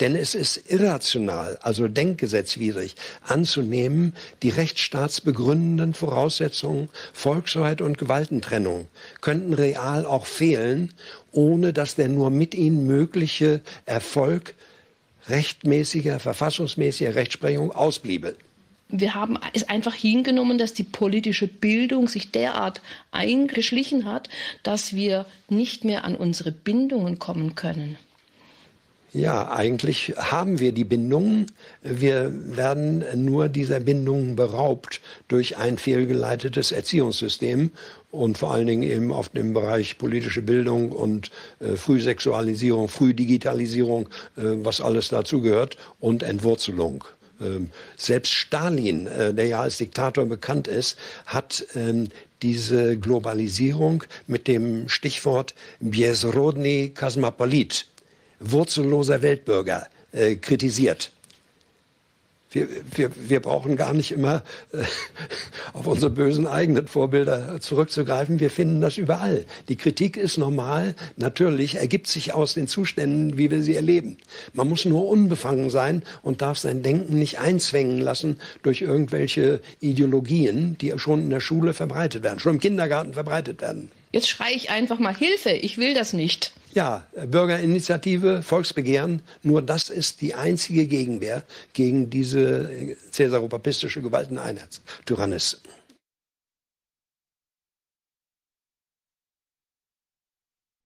Denn es ist irrational, also denkgesetzwidrig, anzunehmen, die rechtsstaatsbegründenden Voraussetzungen Volksfreiheit und Gewaltentrennung könnten real auch fehlen, ohne dass der nur mit ihnen mögliche Erfolg rechtmäßiger, verfassungsmäßiger Rechtsprechung ausbliebe wir haben es einfach hingenommen, dass die politische Bildung sich derart eingeschlichen hat, dass wir nicht mehr an unsere Bindungen kommen können. Ja, eigentlich haben wir die Bindungen. Wir werden nur dieser Bindungen beraubt durch ein fehlgeleitetes Erziehungssystem und vor allen Dingen eben auf dem Bereich politische Bildung und äh, Frühsexualisierung, Frühdigitalisierung, äh, was alles dazu gehört und Entwurzelung. Ähm, selbst Stalin, äh, der ja als Diktator bekannt ist, hat ähm, diese Globalisierung mit dem Stichwort Biesrodny Kosmopolit, wurzelloser Weltbürger, äh, kritisiert. Wir, wir, wir brauchen gar nicht immer äh, auf unsere bösen eigenen Vorbilder zurückzugreifen. Wir finden das überall. Die Kritik ist normal. Natürlich ergibt sich aus den Zuständen, wie wir sie erleben. Man muss nur unbefangen sein und darf sein Denken nicht einzwängen lassen durch irgendwelche Ideologien, die schon in der Schule verbreitet werden, schon im Kindergarten verbreitet werden. Jetzt schreie ich einfach mal Hilfe. Ich will das nicht. Ja, Bürgerinitiative, Volksbegehren, nur das ist die einzige Gegenwehr gegen diese cäsaropapistische Gewalteneinheitstyrannis.